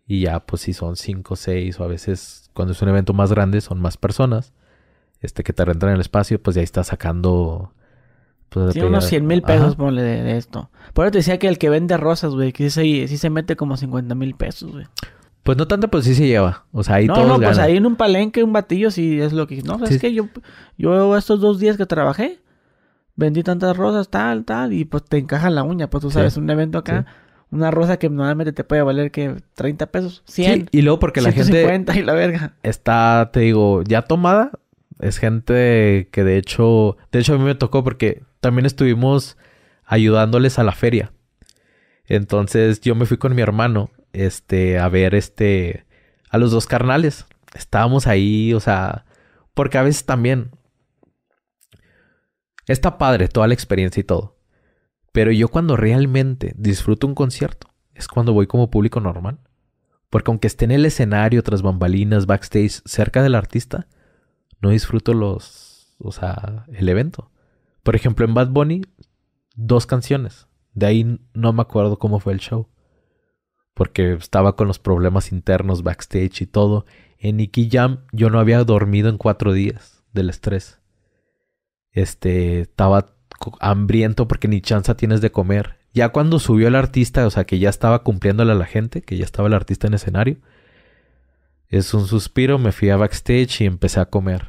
Y ya, pues si son 5, 6 o a veces cuando es un evento más grande son más personas este que te rentan el espacio, pues ya ahí estás sacando. Pues, sí, unos 100 mil pesos, ponle de, esto. Por eso te decía que el que vende rosas, güey, que sí, sí se mete como 50 mil pesos, güey. Pues no tanto, pues sí se lleva. O sea, ahí no, todos No, pues ahí en un palenque, un batillo, sí es lo que... No, es que yo, yo estos dos días que trabajé, vendí tantas rosas, tal, tal, y pues te encaja la uña. Pues tú sabes, un evento acá, una rosa que normalmente te puede valer que 30 pesos, 100. Sí, y luego porque la gente 150 y la verga. está, te digo, ya tomada. Es gente que de hecho, de hecho a mí me tocó porque también estuvimos ayudándoles a la feria. Entonces yo me fui con mi hermano, este, a ver, este, a los dos carnales. Estábamos ahí, o sea, porque a veces también está padre toda la experiencia y todo. Pero yo cuando realmente disfruto un concierto es cuando voy como público normal. Porque aunque esté en el escenario, tras bambalinas, backstage, cerca del artista, no disfruto los, o sea, el evento. Por ejemplo, en Bad Bunny, dos canciones. De ahí no me acuerdo cómo fue el show. Porque estaba con los problemas internos backstage y todo. En Nicky Jam yo no había dormido en cuatro días del estrés. Este, estaba hambriento porque ni chance tienes de comer. Ya cuando subió el artista, o sea, que ya estaba cumpliéndole a la gente, que ya estaba el artista en escenario, es un suspiro, me fui a backstage y empecé a comer.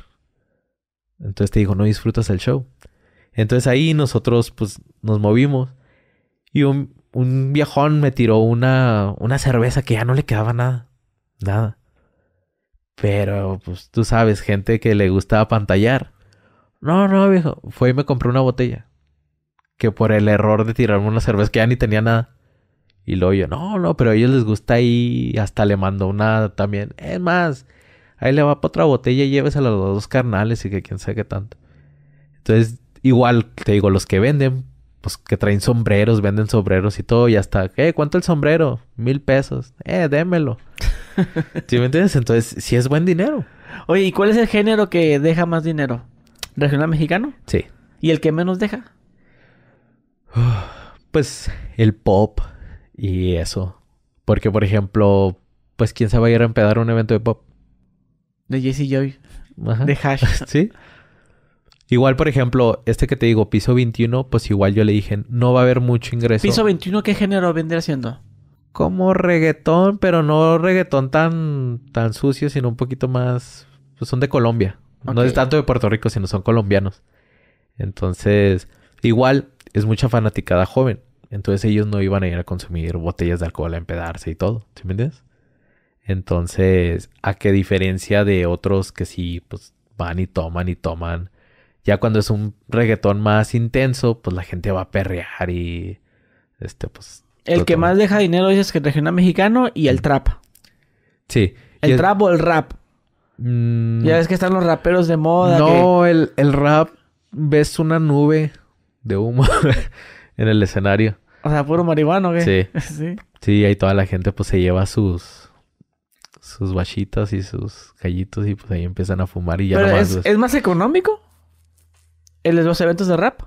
Entonces te digo, no disfrutas el show. Entonces ahí nosotros pues nos movimos y un, un viejón me tiró una, una cerveza que ya no le quedaba nada. Nada. Pero pues tú sabes, gente que le gustaba pantallar. No, no, viejo. Fue y me compré una botella. Que por el error de tirarme una cerveza que ya ni tenía nada. Y luego yo, no, no, pero a ellos les gusta y hasta le mandó una también. Es más, ahí le va para otra botella y llévese a los dos carnales y que quién sabe qué tanto. Entonces Igual, te digo, los que venden, pues que traen sombreros, venden sombreros y todo, y hasta, eh, ¿cuánto el sombrero? Mil pesos. Eh, démelo. ¿Sí me entiendes? Entonces, sí es buen dinero. Oye, ¿y cuál es el género que deja más dinero? ¿Regional mexicano? Sí. ¿Y el que menos deja? Pues el pop y eso. Porque, por ejemplo, pues, ¿quién se va a ir a empedar a un evento de pop? De Jesse Joy. De Hash. sí. Igual, por ejemplo, este que te digo, piso 21, pues igual yo le dije, no va a haber mucho ingreso. ¿Piso 21 qué género vendría siendo? Como reggaetón, pero no reggaetón tan, tan sucio, sino un poquito más... Pues son de Colombia. No es tanto de Puerto Rico, sino son colombianos. Entonces, igual es mucha fanaticada joven. Entonces ellos no iban a ir a consumir botellas de alcohol, a empedarse y todo. ¿Sí me entiendes? Entonces, a qué diferencia de otros que sí, pues van y toman y toman ya cuando es un reggaetón más intenso, pues la gente va a perrear y este, pues. El que más deja dinero es el regional mexicano y el trap. Sí. ¿El trap o el rap? Mm. Ya ves que están los raperos de moda. No, el, el rap ves una nube de humo en el escenario. O sea, puro marihuano, ¿qué? Sí. sí. Sí, ahí toda la gente pues se lleva sus sus guachitas y sus gallitos y pues ahí empiezan a fumar y ya Pero es, ¿Es más económico? En los eventos de rap.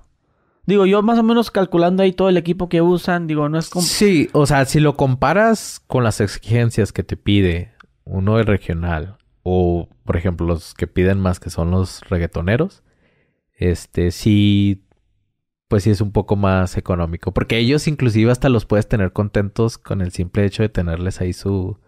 Digo, yo más o menos calculando ahí todo el equipo que usan, digo, no es como... Sí, o sea, si lo comparas con las exigencias que te pide uno de regional o, por ejemplo, los que piden más que son los reggaetoneros, este, sí, pues sí es un poco más económico. Porque ellos inclusive hasta los puedes tener contentos con el simple hecho de tenerles ahí su,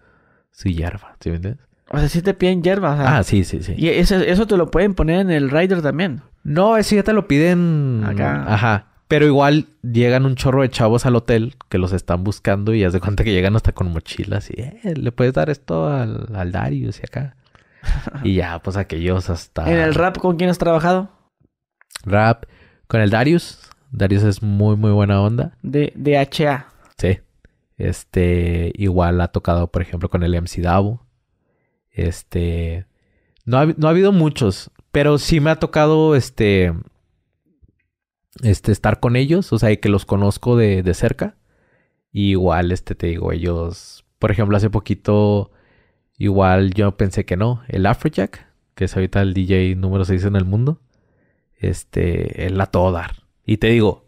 su hierba, ¿sí me entiendes? O sea, sí te piden hierba. ah, sí, sí, sí. Y eso, eso te lo pueden poner en el rider también. No, ese ya te lo piden. Acá. Ajá. Pero igual llegan un chorro de chavos al hotel que los están buscando y haz de cuenta que llegan hasta con mochilas y eh, le puedes dar esto al, al Darius y acá. y ya, pues aquellos hasta. ¿En el rap con quién has trabajado? Rap con el Darius. Darius es muy, muy buena onda. De, de HA. Sí. Este, igual ha tocado, por ejemplo, con el MC Davo. Este, no ha, no ha habido muchos. Pero sí me ha tocado este. Este, estar con ellos. O sea, que los conozco de, de cerca. igual, este, te digo, ellos. Por ejemplo, hace poquito. Igual yo pensé que no. El Afrojack, que es ahorita el DJ número 6 en el mundo. Este, él la todo dar. Y te digo,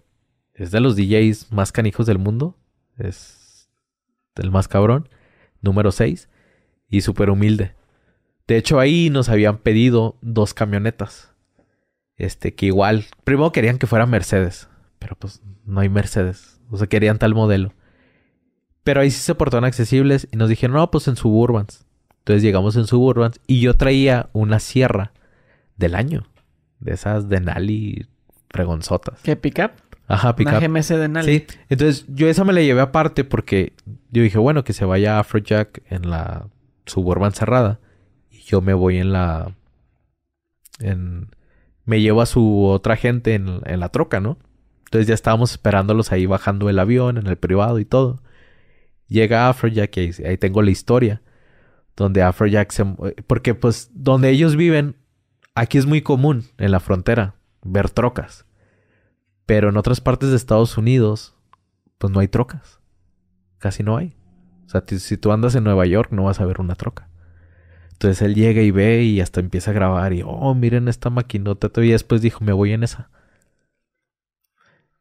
es de los DJs más canijos del mundo. Es el más cabrón. Número 6. Y súper humilde. De hecho, ahí nos habían pedido dos camionetas. Este, que igual, primero querían que fuera Mercedes, pero pues no hay Mercedes. O sea, querían tal modelo. Pero ahí sí se portaron accesibles y nos dijeron, no, pues en Suburbans. Entonces llegamos en Suburbans y yo traía una sierra del año. De esas de Nali fregonzotas. ¿Qué pickup? Ajá, Una GMC de Nale. Sí, entonces yo esa me la llevé aparte porque yo dije, bueno, que se vaya Afrojack en la Suburban cerrada y yo me voy en la... En, me llevo a su otra gente en, en la troca, ¿no? Entonces ya estábamos esperándolos ahí bajando el avión, en el privado y todo. Llega Afrojack y ahí, ahí tengo la historia. Donde Afrojack se... Porque pues donde ellos viven, aquí es muy común en la frontera ver trocas. Pero en otras partes de Estados Unidos, pues no hay trocas. Casi no hay. Sea, si tú andas en Nueva York, no vas a ver una troca. Entonces él llega y ve y hasta empieza a grabar y, oh, miren esta maquinota. Y después dijo, me voy en esa.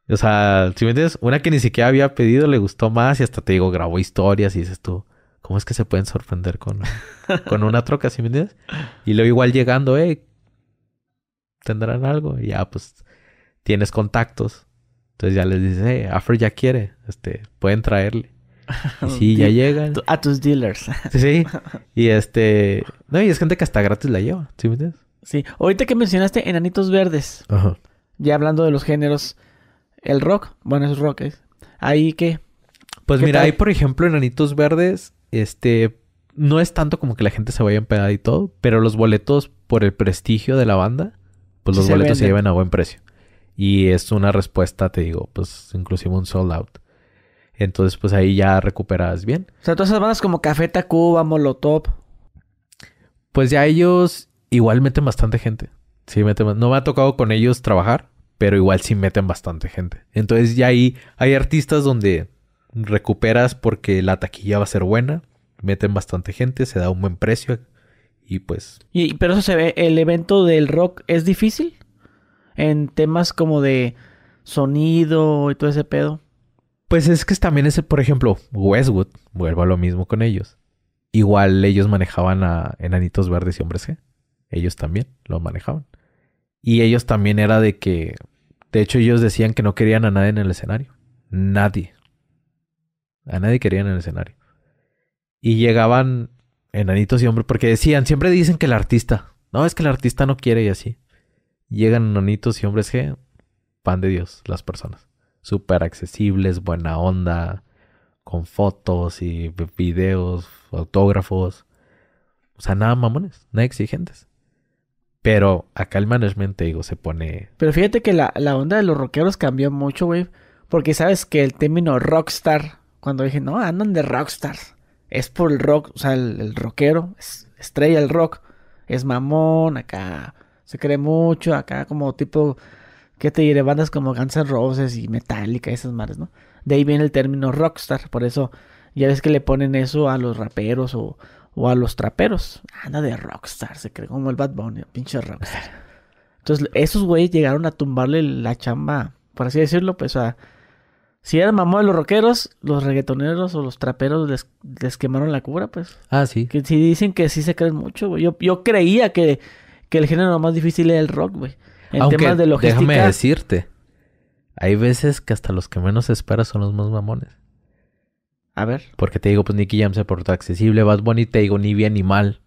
O sea, si me entiendes, una que ni siquiera había pedido le gustó más y hasta te digo, grabó historias y dices tú, ¿cómo es que se pueden sorprender con, con una troca, si me entiendes? Y luego igual llegando, eh, tendrán algo y ya pues tienes contactos. Entonces ya les dices, eh, Afro ya quiere, este, pueden traerle. Y sí, ya llegan. A tus dealers. Sí, y este, no, y es gente que hasta gratis la lleva, ¿sí me entiendes? Sí, ahorita que mencionaste Enanitos Verdes, Ajá. ya hablando de los géneros, el rock, bueno, es rock, ¿eh? Ahí que... Pues ¿Qué mira, tal? hay por ejemplo enanitos verdes, este, no es tanto como que la gente se vaya empedada y todo, pero los boletos por el prestigio de la banda, pues Sí los se boletos se llevan a buen precio. Y es una respuesta, te digo, pues inclusive un sold out. Entonces, pues ahí ya recuperas bien. O sea, todas esas bandas como Café Tacuba, Molotov. Pues ya ellos igual meten bastante gente. Sí, meten, no me ha tocado con ellos trabajar, pero igual sí meten bastante gente. Entonces ya ahí hay artistas donde recuperas porque la taquilla va a ser buena, meten bastante gente, se da un buen precio y pues Y, pero eso se ve, el evento del rock es difícil en temas como de sonido y todo ese pedo. Pues es que también ese, por ejemplo, Westwood, vuelvo a lo mismo con ellos. Igual ellos manejaban a Enanitos Verdes y Hombres G. Ellos también lo manejaban. Y ellos también era de que, de hecho ellos decían que no querían a nadie en el escenario. Nadie. A nadie querían en el escenario. Y llegaban Enanitos y Hombres, porque decían, siempre dicen que el artista, no, es que el artista no quiere y así. Llegan Enanitos y Hombres G, pan de Dios, las personas súper accesibles, buena onda, con fotos y videos, autógrafos. O sea, nada mamones, nada exigentes. Pero acá el management, te digo, se pone... Pero fíjate que la, la onda de los rockeros cambió mucho, güey. Porque sabes que el término rockstar, cuando dije, no, andan de rockstars, es por el rock, o sea, el, el rockero, es estrella el rock, es mamón, acá se cree mucho, acá como tipo, ¿qué te diré? Bandas como Guns N' Roses y Metallica, esas madres, ¿no? De ahí viene el término rockstar, por eso ya ves que le ponen eso a los raperos o, o a los traperos. Anda de rockstar, se cree como el Bad Bunny, pinche rockstar. Entonces, esos güeyes llegaron a tumbarle la chamba, por así decirlo, pues a... Si eran mamón de los rockeros, los reggaetoneros o los traperos les, les quemaron la cura, pues. Ah, sí. Que si dicen que sí se creen mucho, güey. Yo, yo creía que, que el género más difícil era el rock, güey. En Aunque, temas de logística. déjame decirte, hay veces que hasta los que menos esperas son los más mamones. A ver. Porque te digo, pues Nicky Jam se portó accesible, Bad Bunny te digo, ni bien ni mal.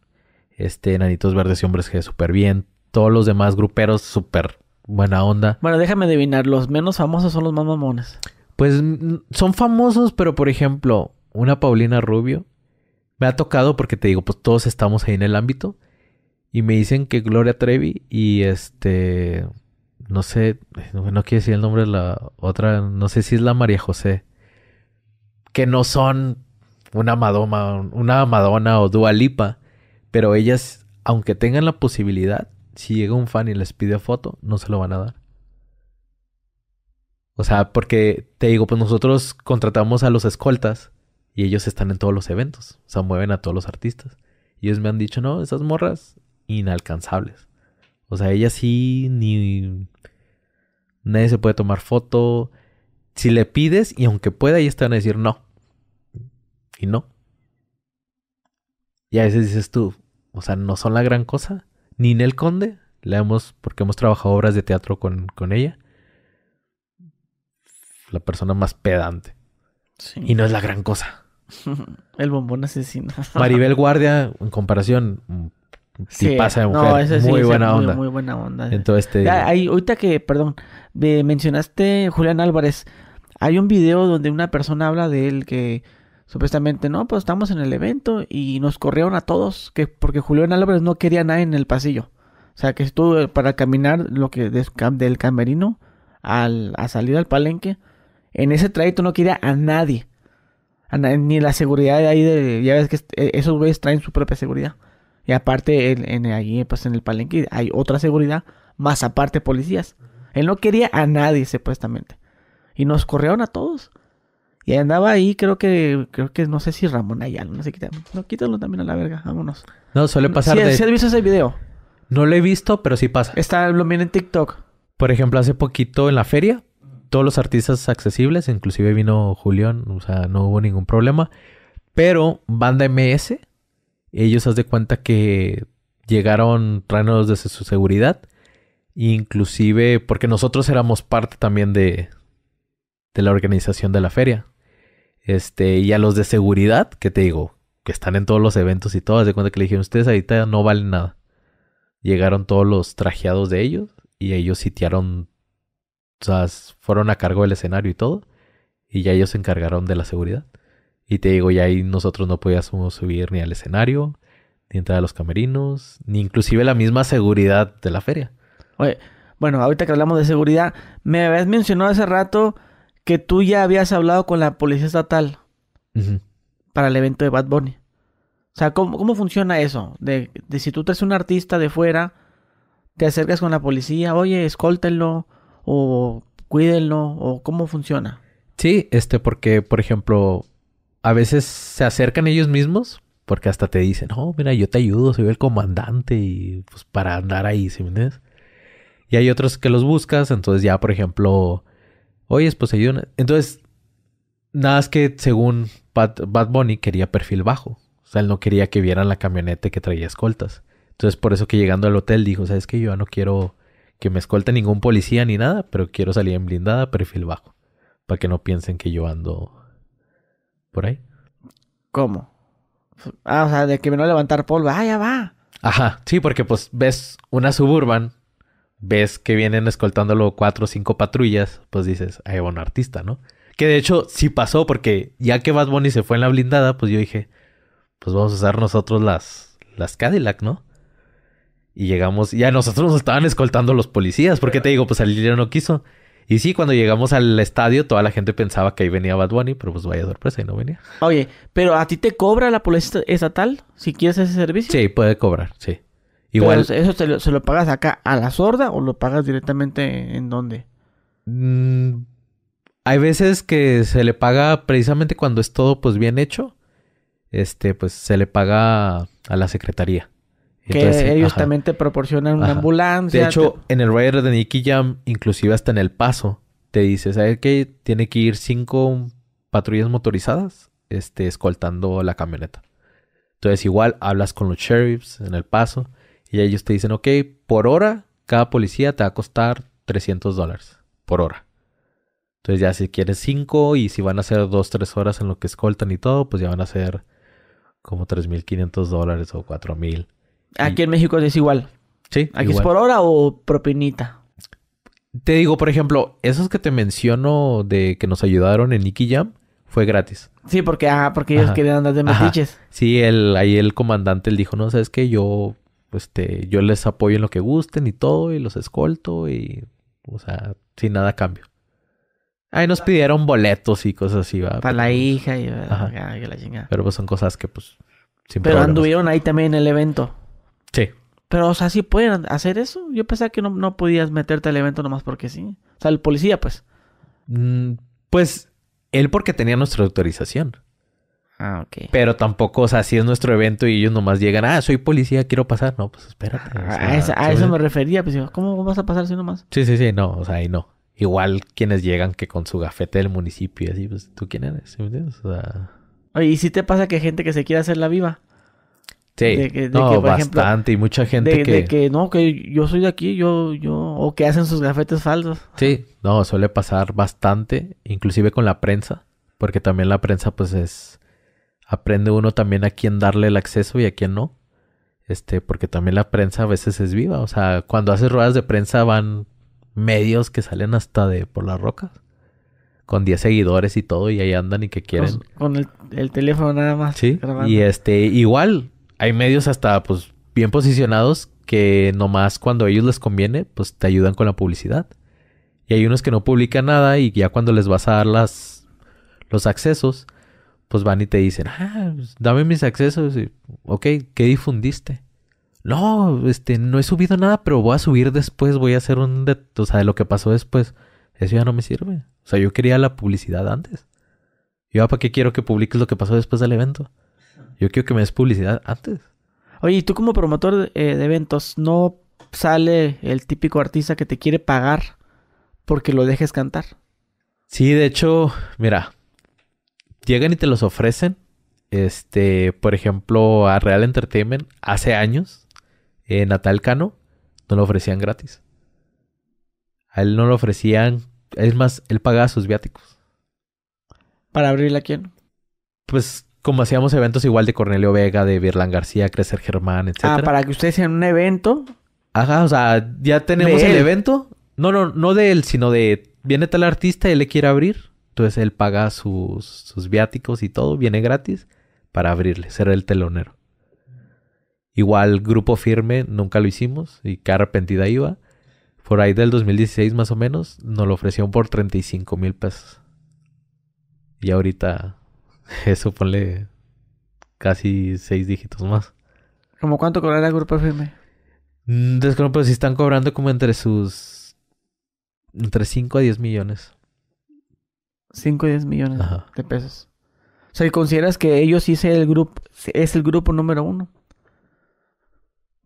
Este, Enanitos Verdes y Hombres G, súper bien. Todos los demás gruperos, súper buena onda. Bueno, déjame adivinar. Los menos famosos son los más mamones. Pues son famosos, pero por ejemplo, una Paulina Rubio me ha tocado porque te digo, pues todos estamos ahí en el ámbito y me dicen que Gloria Trevi y este no sé, no quiero decir el nombre de la otra, no sé si es la María José, que no son una Madonna, una Madonna o Dua Lipa, pero ellas, aunque tengan la posibilidad, si llega un fan y les pide foto, no se lo van a dar. O sea, porque te digo, pues nosotros contratamos a los escoltas y ellos están en todos los eventos. O sea, mueven a todos los artistas. Y ellos me han dicho, no, esas morras inalcanzables. O sea, ellas sí, ni... Nadie se puede tomar foto. Si le pides, y aunque pueda, ellos te van a decir no. Y no. Y a veces dices tú, o sea, no son la gran cosa. Ni Nel Conde, la hemos, porque hemos trabajado obras de teatro con, con ella. La persona más pedante. Sí. Y no es la gran cosa. el bombón asesino. Maribel Guardia, en comparación, Sí, tipaza de no, mujer. sí muy buena muy, onda. Muy buena onda. Entonces te digo, ahí, ahorita que, perdón, de- mencionaste Julián Álvarez. Hay un video donde una persona habla de él que supuestamente no, pues estamos en el evento y nos corrieron a todos que porque Julián Álvarez no quería a nadie en el pasillo. O sea, que estuvo para caminar lo que des- del camerino al, a salir al palenque. En ese trayecto no quería a nadie. A ni la seguridad de ahí de ya ves que eh, esos güeyes traen su propia seguridad. Y aparte en, en ahí pues en el palenque hay otra seguridad más aparte policías. Él no quería a nadie supuestamente. Y nos corrieron a todos. Y andaba ahí, creo que, creo que no sé si Ramón Ayala, no sé qué. No, quítalo también a la verga, vámonos. no, suele pasar ¿Sí, de... sí has visto ese video? No lo he visto, pero sí pasa. Está, lo en TikTok. Por ejemplo, hace poquito en la feria, todos los artistas accesibles, inclusive vino Julián, o sea, no hubo ningún problema. Pero Banda MS, ellos haz de cuenta que llegaron traernos desde su seguridad. Inclusive porque nosotros éramos parte también de, de la organización de la feria. Este, y a los de seguridad, que te digo, que están en todos los eventos y todo, haz de cuenta que le dijeron, ustedes ahorita no valen nada. Llegaron todos los trajeados de ellos y ellos sitiaron, o sea, fueron a cargo del escenario y todo, y ya ellos se encargaron de la seguridad. Y te digo, ya ahí nosotros no podíamos subir ni al escenario, ni entrar a los camerinos, ni inclusive la misma seguridad de la feria. Oye, bueno, ahorita que hablamos de seguridad, me habías mencionado hace rato que tú ya habías hablado con la policía estatal para el evento de Bad Bunny. O sea, ¿cómo, cómo funciona eso? De, de si tú traes un artista de fuera, te acercas con la policía, oye, escóltenlo, o cuídenlo, o cómo funciona. Sí, este, porque, por ejemplo, a veces se acercan ellos mismos, porque hasta te dicen, no, mira, yo te ayudo, soy el comandante, y pues para andar ahí, ¿sí me entiendes? Y hay otros que los buscas, entonces ya, por ejemplo, oye, pues ayudan. Entonces, nada es que según Bad, Bad Bunny quería perfil bajo. O sea, él no quería que vieran la camioneta que traía escoltas. Entonces, por eso que llegando al hotel dijo, sabes que yo no quiero que me escolte ningún policía ni nada, pero quiero salir en blindada, perfil bajo. Para que no piensen que yo ando por ahí. ¿Cómo? Ah, o sea, de que me no levantar polvo. Ah, ya va. Ajá, sí, porque pues ves una suburban, ves que vienen escoltándolo cuatro o cinco patrullas, pues dices, ahí va un artista, ¿no? Que de hecho sí pasó, porque ya que Bad Bunny se fue en la blindada, pues yo dije, pues vamos a usar nosotros las, las Cadillac, ¿no? Y llegamos, y a nosotros nos estaban escoltando los policías, porque te digo, pues el líder no quiso. Y sí, cuando llegamos al estadio, toda la gente pensaba que ahí venía Bad Bunny, pero pues vaya sorpresa, y no venía. Oye, pero ¿a ti te cobra la policía estatal si quieres ese servicio? Sí, puede cobrar, sí. Pero Igual, ¿Eso se lo, se lo pagas acá a la sorda o lo pagas directamente en dónde? Mm, hay veces que se le paga precisamente cuando es todo pues bien hecho. Este, pues se le paga a la secretaría. Que Entonces, ellos ajá. también te proporcionan una Ajá. ambulancia. De hecho, en el rider de Nicky Jam, inclusive hasta en el paso, te dice, ¿sabes qué? Tiene que ir cinco patrullas motorizadas, este, escoltando la camioneta. Entonces, igual hablas con los sheriffs en el paso y ellos te dicen, ok, por hora, cada policía te va a costar 300 dólares por hora. Entonces, ya si quieres cinco y si van a ser dos, tres horas en lo que escoltan y todo, pues ya van a ser como 3.500 dólares o 4.000. Aquí en México es igual. Sí, ¿Aquí es por hora o propinita? Te digo, por ejemplo, esos que te menciono de que nos ayudaron en Nicky Jam fue gratis. Sí, porque, ah, porque ellos Ajá. querían andar de metiches. Sí, el, ahí el comandante él dijo, no, sabes que yo, este, yo les apoyo en lo que gusten y todo, y los escolto, y, o sea, sin nada a cambio. Ahí nos pidieron boletos y cosas así, va. Para la pero, hija y ah, la chingada. pero pues son cosas que, pues, sin Pero anduvieron ahí también en el evento. Sí. Pero, o sea, ¿sí pueden hacer eso? Yo pensaba que no, no podías meterte al evento nomás porque sí. O sea, el policía, pues. Mm, pues, él porque tenía nuestra autorización. Ah, ok. Pero tampoco, o sea, si es nuestro evento y ellos nomás llegan, ah, soy policía, quiero pasar. No, pues espérate. o A, sea, esa- a ¿sí eso me- refería. Pues, digo, ¿cómo vas a pasar así nomás? Sí, sí, sí, no, o sea, ahí no. Igual quienes llegan que con su gafete del municipio y así, pues, ¿tú quién eres? ¿Sí me entiendes? O sea, Oye, ¿y si te pasa que hay gente que se quiere hacer la viva? Sí, De que- de no, que, por ejemplo, bastante. y mucha gente De, que... de que no, que yo soy de aquí, yo, yo, o que hacen sus gafetes falsos. Sí, no, suele pasar bastante, inclusive con la prensa, porque también la prensa, pues, es... Aprende uno también a quién darle el acceso y a quién no. Este, porque también la prensa a veces es viva. O sea, cuando haces ruedas de prensa van medios que salen hasta de por las rocas. Con 10 seguidores y todo, y ahí andan y que quieren. Con, con el, el teléfono nada más. Sí. grabando. Y este, igual, hay medios hasta pues bien posicionados que nomás cuando a ellos les conviene, pues te ayudan con la publicidad. Y hay unos que no publican nada y ya cuando les vas a dar las, los accesos, pues van y te dicen, ah, pues, dame mis accesos. Y, ok, ¿qué difundiste? No, este, no he subido nada, pero voy a subir después, voy a hacer un, de, o sea, de lo que pasó después. Eso ya no me sirve. O sea, yo quería la publicidad antes. Yo, ¿para qué quiero que publiques lo que pasó después del evento? Yo quiero que me des publicidad antes. Oye, y tú como promotor de, eh, de eventos, ¿no sale el típico artista que te quiere pagar porque lo dejes cantar? Sí, de hecho, mira, llegan y te los ofrecen. Este, por ejemplo, a Real Entertainment hace años, Natal Cano, no lo ofrecían gratis. A él no lo ofrecían, es más, él pagaba sus viáticos. ¿Para abrirle a quién? Pues como hacíamos eventos igual de Cornelio Vega, de Virlan García, Crecer Germán, etc. Ah, para que ustedes en un evento. Ajá, o sea, ya tenemos el evento. No, no, no de él, sino de viene tal artista y él le quiere abrir. Entonces él paga sus, sus viáticos y todo, viene gratis para abrirle, ser el telonero. Igual grupo firme, nunca lo hicimos y qué arrepentida iba. Por ahí del 2016 más o menos, nos lo ofrecieron por 35 mil pesos. Y ahorita eso ponle casi seis dígitos más. ¿Cómo cuánto cobrará el grupo? Mm, Desconozco, pero si están cobrando como entre sus... Entre 5 a 10 millones. 5 y 10 millones Ajá. de pesos. O sea, ¿y consideras que ellos sí es el grupo, es el grupo número uno?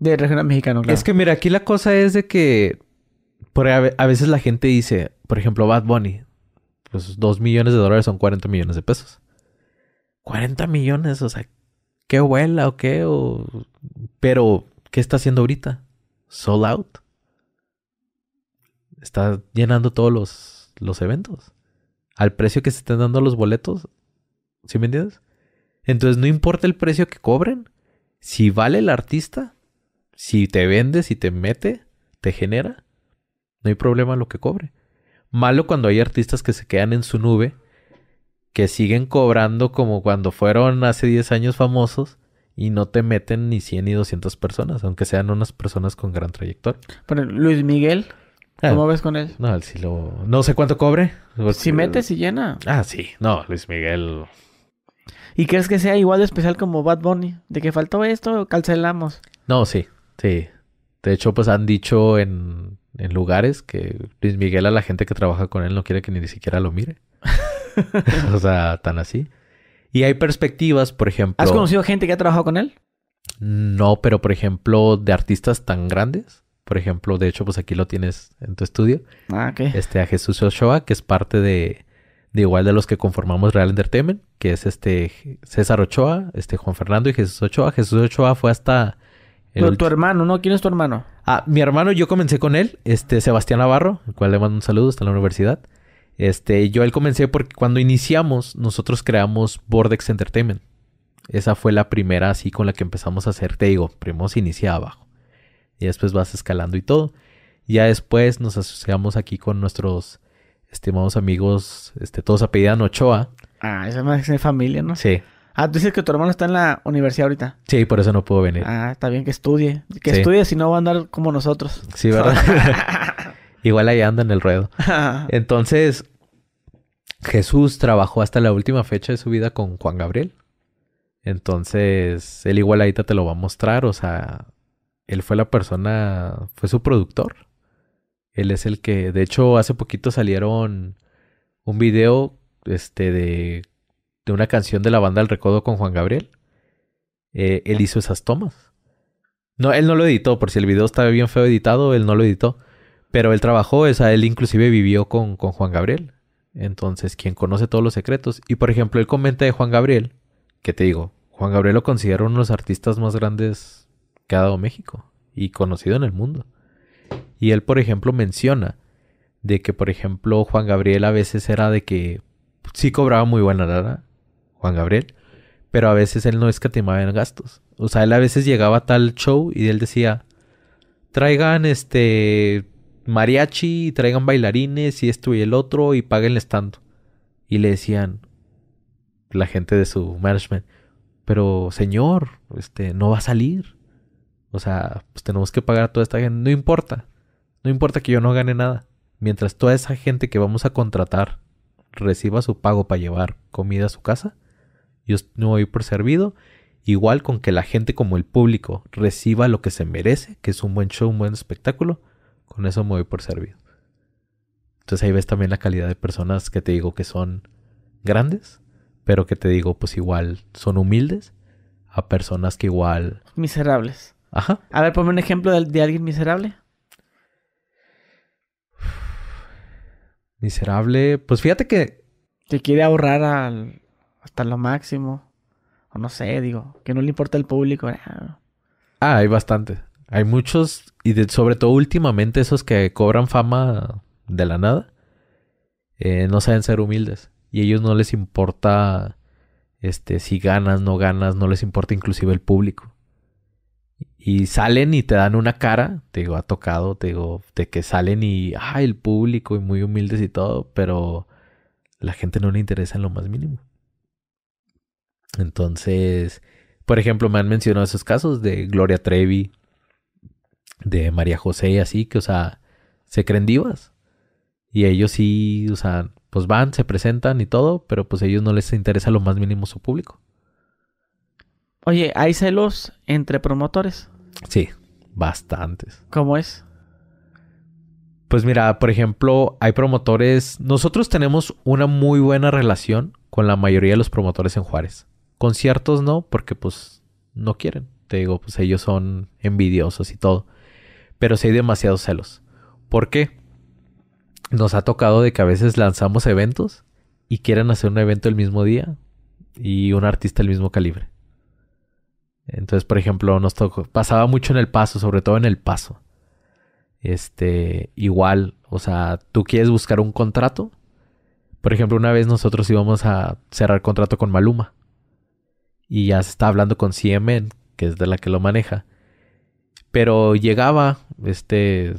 De regional mexicano, claro. Es que mira, aquí la cosa es de que... Por a, a veces la gente dice, por ejemplo, Bad Bunny. Pues 2 millones de dólares son 40 millones de pesos. 40 millones, o sea, ¿qué vuela o qué? O... Pero, ¿qué está haciendo ahorita? Sold out. Está llenando todos los, los eventos. Al precio que se están dando los boletos. ¿Sí me entiendes? Entonces no importa el precio que cobren. Si vale el artista, si te vende, si te mete, te genera, no hay problema lo que cobre. Malo cuando hay artistas que se quedan en su nube, que siguen cobrando como cuando fueron hace 10 años famosos y no te meten ni 100 ni 200 personas, aunque sean unas personas con gran trayectoria. Pero Luis Miguel, ¿cómo Ah, ves con él? no, él sí lo... no sé cuánto cobre. Si mete, si llena. Ah, sí. No, Luis Miguel. ¿Y crees que sea igual de especial como Bad Bunny? De que faltó esto, cancelamos. No, sí, sí. De hecho, pues han dicho en, en lugares que Luis Miguel a la gente que trabaja con él no quiere que ni siquiera lo mire. o sea, tan así. Y hay perspectivas, por ejemplo. ¿Has conocido gente que ha trabajado con él? No, pero por ejemplo, de artistas tan grandes. Por ejemplo, de hecho, pues aquí lo tienes en tu estudio. Ah, ok. Este, a Jesús Ochoa, que es parte de, de igual de los que conformamos Real Entertainment, que es este César Ochoa, este Juan Fernando y Jesús Ochoa. Jesús Ochoa fue hasta el tu hermano, ¿no? ¿Quién es tu hermano? Ah, mi hermano, yo comencé con él, este Sebastián Navarro, el cual le mando un saludo, está en la universidad. Este, yo él comencé porque cuando iniciamos, nosotros creamos Bordex Entertainment. Esa fue la primera así con la que empezamos a hacer, te digo, primero se inicia abajo. Y después vas escalando y todo. Ya después nos asociamos aquí con nuestros estimados amigos, este, todos apellidan Ochoa. Ah, esa es más de familia, ¿no? Sí, Ah, tú dices que tu hermano está en la universidad ahorita. sí, por eso no puedo venir. Ah, está bien que estudie. Que Sí. estudie si no va a andar como nosotros. Sí, ¿verdad? Igual ahí anda en el ruedo. Entonces, Jesús trabajó hasta la última fecha de su vida con Juan Gabriel. Entonces, él igual ahorita te lo va a mostrar. O sea, él fue la persona, fue su productor. Él es el que, de hecho, hace poquito salieron un video este, de, de una canción de la banda El Recodo con Juan Gabriel. Eh, él hizo esas tomas. No, él no lo editó, por si el video estaba bien feo editado, él no lo editó. Pero él trabajó, o sea, él inclusive vivió con, con Juan Gabriel. Entonces, quien conoce todos los secretos. Y por ejemplo, él comenta de Juan Gabriel, que te digo, Juan Gabriel lo considero uno de los artistas más grandes que ha dado México y conocido en el mundo. Y él, por ejemplo, menciona de que, por ejemplo, Juan Gabriel a veces era de que sí cobraba muy buena lana, Juan Gabriel, pero a veces él no escatimaba en gastos. O sea, él a veces llegaba a tal show y él decía, traigan este mariachi, traigan bailarines y esto y el otro y paguenles tanto. Y le decían la gente de su management, pero señor, este no va a salir. O sea, pues tenemos que pagar a toda esta gente. No importa. No importa que yo no gane nada. Mientras toda esa gente que vamos a contratar reciba su pago para llevar comida a su casa, yo no voy por servido. Igual con que la gente como el público reciba lo que se merece, que es un buen show, un buen espectáculo, con eso me voy por servido. Entonces ahí ves también la calidad de personas que te digo que son grandes, pero que te digo pues igual son humildes, a personas que igual... Miserables. Ajá. A ver, ponme un ejemplo de, de alguien miserable. Miserable. Pues fíjate que. Que quiere ahorrar al, hasta lo máximo. O no sé, digo, que no le importa el público. Ah, hay bastante. Hay muchos, y sobre todo últimamente esos que cobran fama de la nada, eh, no saben ser humildes. Y a ellos no les importa este, si ganas, no ganas, no les importa inclusive el público. Y salen y te dan una cara, te digo, ha tocado, te digo, de que salen y, ah, el público y muy humildes y todo, pero la gente no le interesa en lo más mínimo. Entonces, por ejemplo, me han mencionado esos casos de Gloria Trevi, de María José y así, que, o sea, se creen divas. Y ellos sí, o sea, pues van, se presentan y todo, pero pues a ellos no les interesa lo más mínimo su público. Oye, ¿hay celos entre promotores? Sí, bastantes. ¿Cómo es? Pues mira, por ejemplo, hay promotores. Nosotros tenemos una muy buena relación con la mayoría de los promotores en Juárez. Con ciertos no, porque pues no quieren. Te digo, pues ellos son envidiosos y todo. Pero sí hay demasiados celos. ¿Por qué? Nos ha tocado de que a veces lanzamos eventos y quieren hacer un evento el mismo día y un artista del mismo calibre. Entonces, por ejemplo, nos tocó, pasaba mucho en el paso, sobre todo en el paso. Este, igual, o sea, tú quieres buscar un contrato. Por ejemplo, una vez nosotros íbamos a cerrar contrato con Maluma. Y ya se está hablando con CMN, que es de la que lo maneja. Pero llegaba este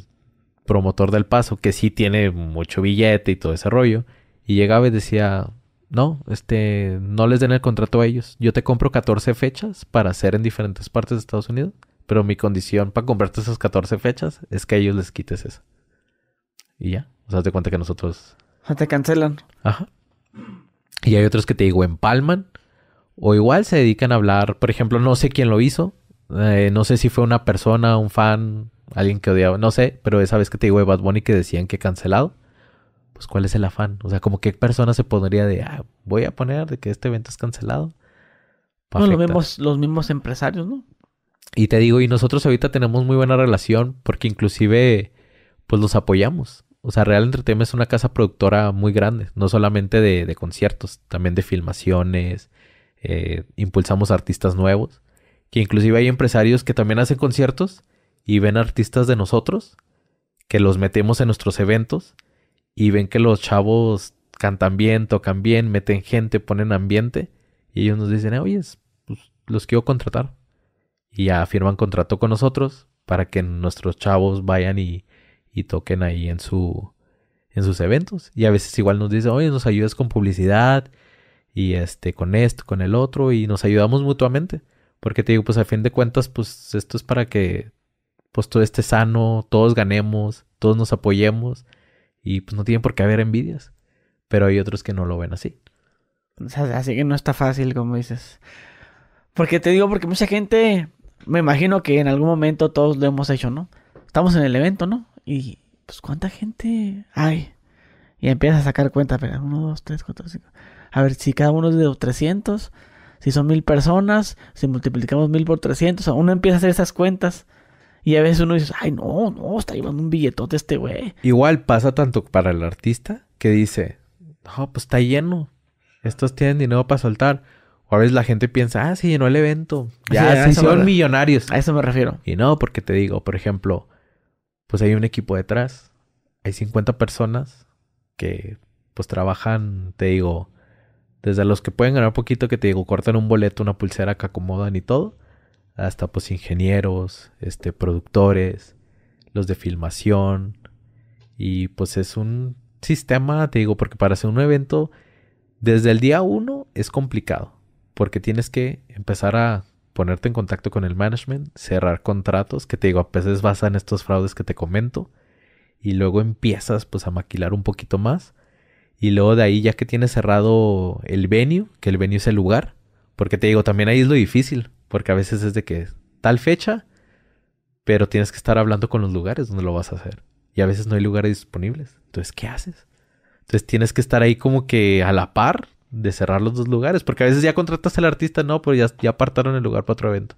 promotor del paso, que sí tiene mucho billete y todo ese rollo. Y llegaba y decía, no, este, no les den el contrato a ellos. Yo te compro 14 fechas para hacer en diferentes partes de Estados Unidos, pero mi condición para comprarte esas 14 fechas es que a ellos les quites eso. Y ya, o sea, te cuenta que nosotros... O te cancelan. Ajá. Y hay otros que te digo empalman o igual se dedican a hablar, por ejemplo, no sé quién lo hizo, eh, no sé si fue una persona, un fan, alguien que odiaba, no sé, pero esa vez que te digo de Bad Bunny que decían que cancelado pues cuál es el afán. O sea, como qué persona se pondría de, ah, voy a poner de que este evento es cancelado. No, lo vemos los mismos empresarios, ¿no? Y te digo, y nosotros ahorita tenemos muy buena relación porque inclusive, pues los apoyamos. O sea, Real Entertainment es una casa productora muy grande, no solamente de, conciertos, también de filmaciones, eh, impulsamos artistas nuevos, que inclusive hay empresarios que también hacen conciertos y ven artistas de nosotros, que los metemos en nuestros eventos y ven que los chavos cantan bien, tocan bien, meten gente, ponen ambiente y ellos nos dicen, oye, pues los quiero contratar. Y ya firman contrato con nosotros para que nuestros chavos vayan y, y toquen ahí en su en sus eventos. Y a veces igual nos dicen, oye, nos ayudas con publicidad y este, con esto, con el otro, y nos ayudamos mutuamente. Porque te digo, pues a fin de cuentas, pues esto es para que pues todo esté sano, todos ganemos, todos nos apoyemos y pues no tienen por qué haber envidias. Pero hay otros que no lo ven así. así que no está fácil, como dices. Porque te digo, porque mucha gente, me imagino que en algún momento todos lo hemos hecho, ¿no? Estamos en el evento, ¿no? Y pues cuánta gente hay. Y empiezas a sacar cuenta, pero uno, dos, tres, cuatro, cinco. A ver, si cada uno es de 300, si son mil personas, si multiplicamos mil por 300, uno empieza a hacer esas cuentas. Y a veces uno dice, ay, no, no, está llevando un billetote este güey. Igual pasa tanto para el artista que dice, no, pues está lleno. Estos tienen dinero para soltar. O a veces la gente piensa, ah, se llenó el evento. Ya, son millonarios. A eso me refiero. Y no, porque te digo, por ejemplo, pues hay un equipo detrás. Hay 50 personas que pues trabajan, te digo, Desde los que pueden ganar poquito, que te digo, cortan un boleto, una pulsera que acomodan y todo, hasta pues ingenieros, este, productores, los de filmación. Y pues es un sistema, te digo, porque para hacer un evento, desde el día uno es complicado. Porque tienes que empezar a ponerte en contacto con el management, cerrar contratos, que te digo, a veces vas en estos fraudes que te comento. Y luego empiezas pues a maquilar un poquito más. Y luego de ahí, ya que tienes cerrado el venue, que el venue es el lugar, porque te digo, también ahí es lo difícil, porque a veces es de que tal fecha, pero tienes que estar hablando con los lugares donde lo vas a hacer. Y a veces no hay lugares disponibles. Entonces, ¿qué haces? Entonces tienes que estar ahí como que a la par de cerrar los dos lugares. Porque a veces ya contratas al artista, no, pero ya, ya apartaron el lugar para otro evento.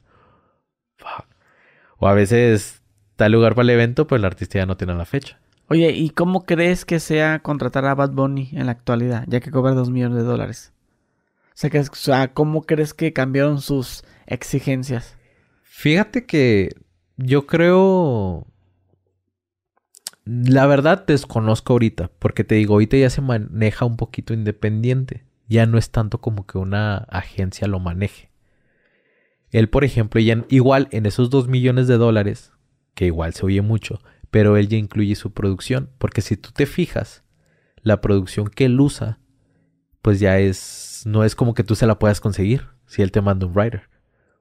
O a veces el lugar para el evento, pues el artista ya no tiene la fecha. Oye, ¿y cómo crees que sea contratar a Bad Bunny en la actualidad, ya que cobra dos millones de dólares? O sea, que, ¿cómo crees que cambiaron sus exigencias? Fíjate que yo creo. La verdad desconozco ahorita, porque te digo, ahorita ya se maneja un poquito independiente. Ya no es tanto como que una agencia lo maneje. Él, por ejemplo, ya igual en esos dos millones de dólares, que igual se oye mucho, pero él ya incluye su producción, porque si tú te fijas, la producción que él usa, pues ya es, no es como que tú se la puedas conseguir si él te manda un writer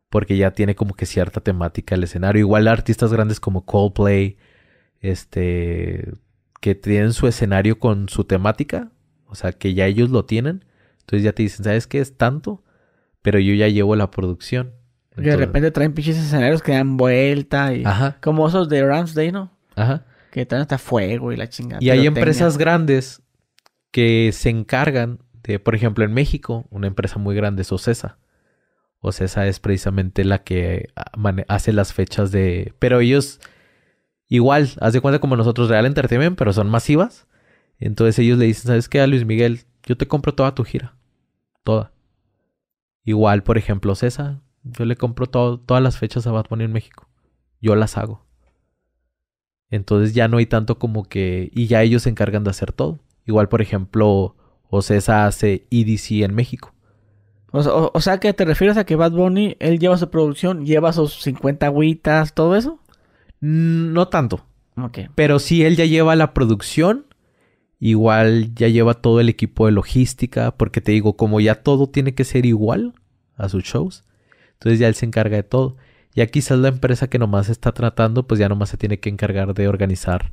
porque ya tiene como que cierta temática el escenario. Igual artistas grandes como Coldplay, este, que tienen su escenario con su temática, o sea, que ya ellos lo tienen. Entonces ya te dicen, ¿sabes qué es tanto? Pero yo ya llevo la producción. De repente traen pinches escenarios que dan vuelta y... Ajá. Como esos de Ramsday, ¿no? Ajá. Que traen hasta fuego y la chingada. Y hay empresas grandes que se encargan de, por ejemplo, en México, una empresa muy grande es Ocesa. O sea, esa es precisamente la que ah, hace las fechas de... Pero ellos, igual, haz de cuenta como nosotros, Real Entertainment, pero son masivas. Entonces ellos le dicen, ¿sabes qué, a Luis Miguel? Yo te compro toda tu gira. Toda. Igual, por ejemplo, César. Yo le compro todas las fechas a Bad Bunny en México. Yo las hago. Entonces ya no hay tanto como que... Y ya ellos se encargan de hacer todo. Igual, por ejemplo, Ocesa hace EDC en México. O, sea, que te refieres a que Bad Bunny, él lleva su producción, lleva sus 50 agüitas, todo eso? Mm, no tanto. Ok. Pero sí, él ya lleva la producción. Igual ya lleva todo el equipo de logística. Porque te digo, como ya todo tiene que ser igual a sus shows. Entonces ya él se encarga de todo. Ya quizás la empresa que nomás está tratando, pues ya nomás se tiene que encargar de organizar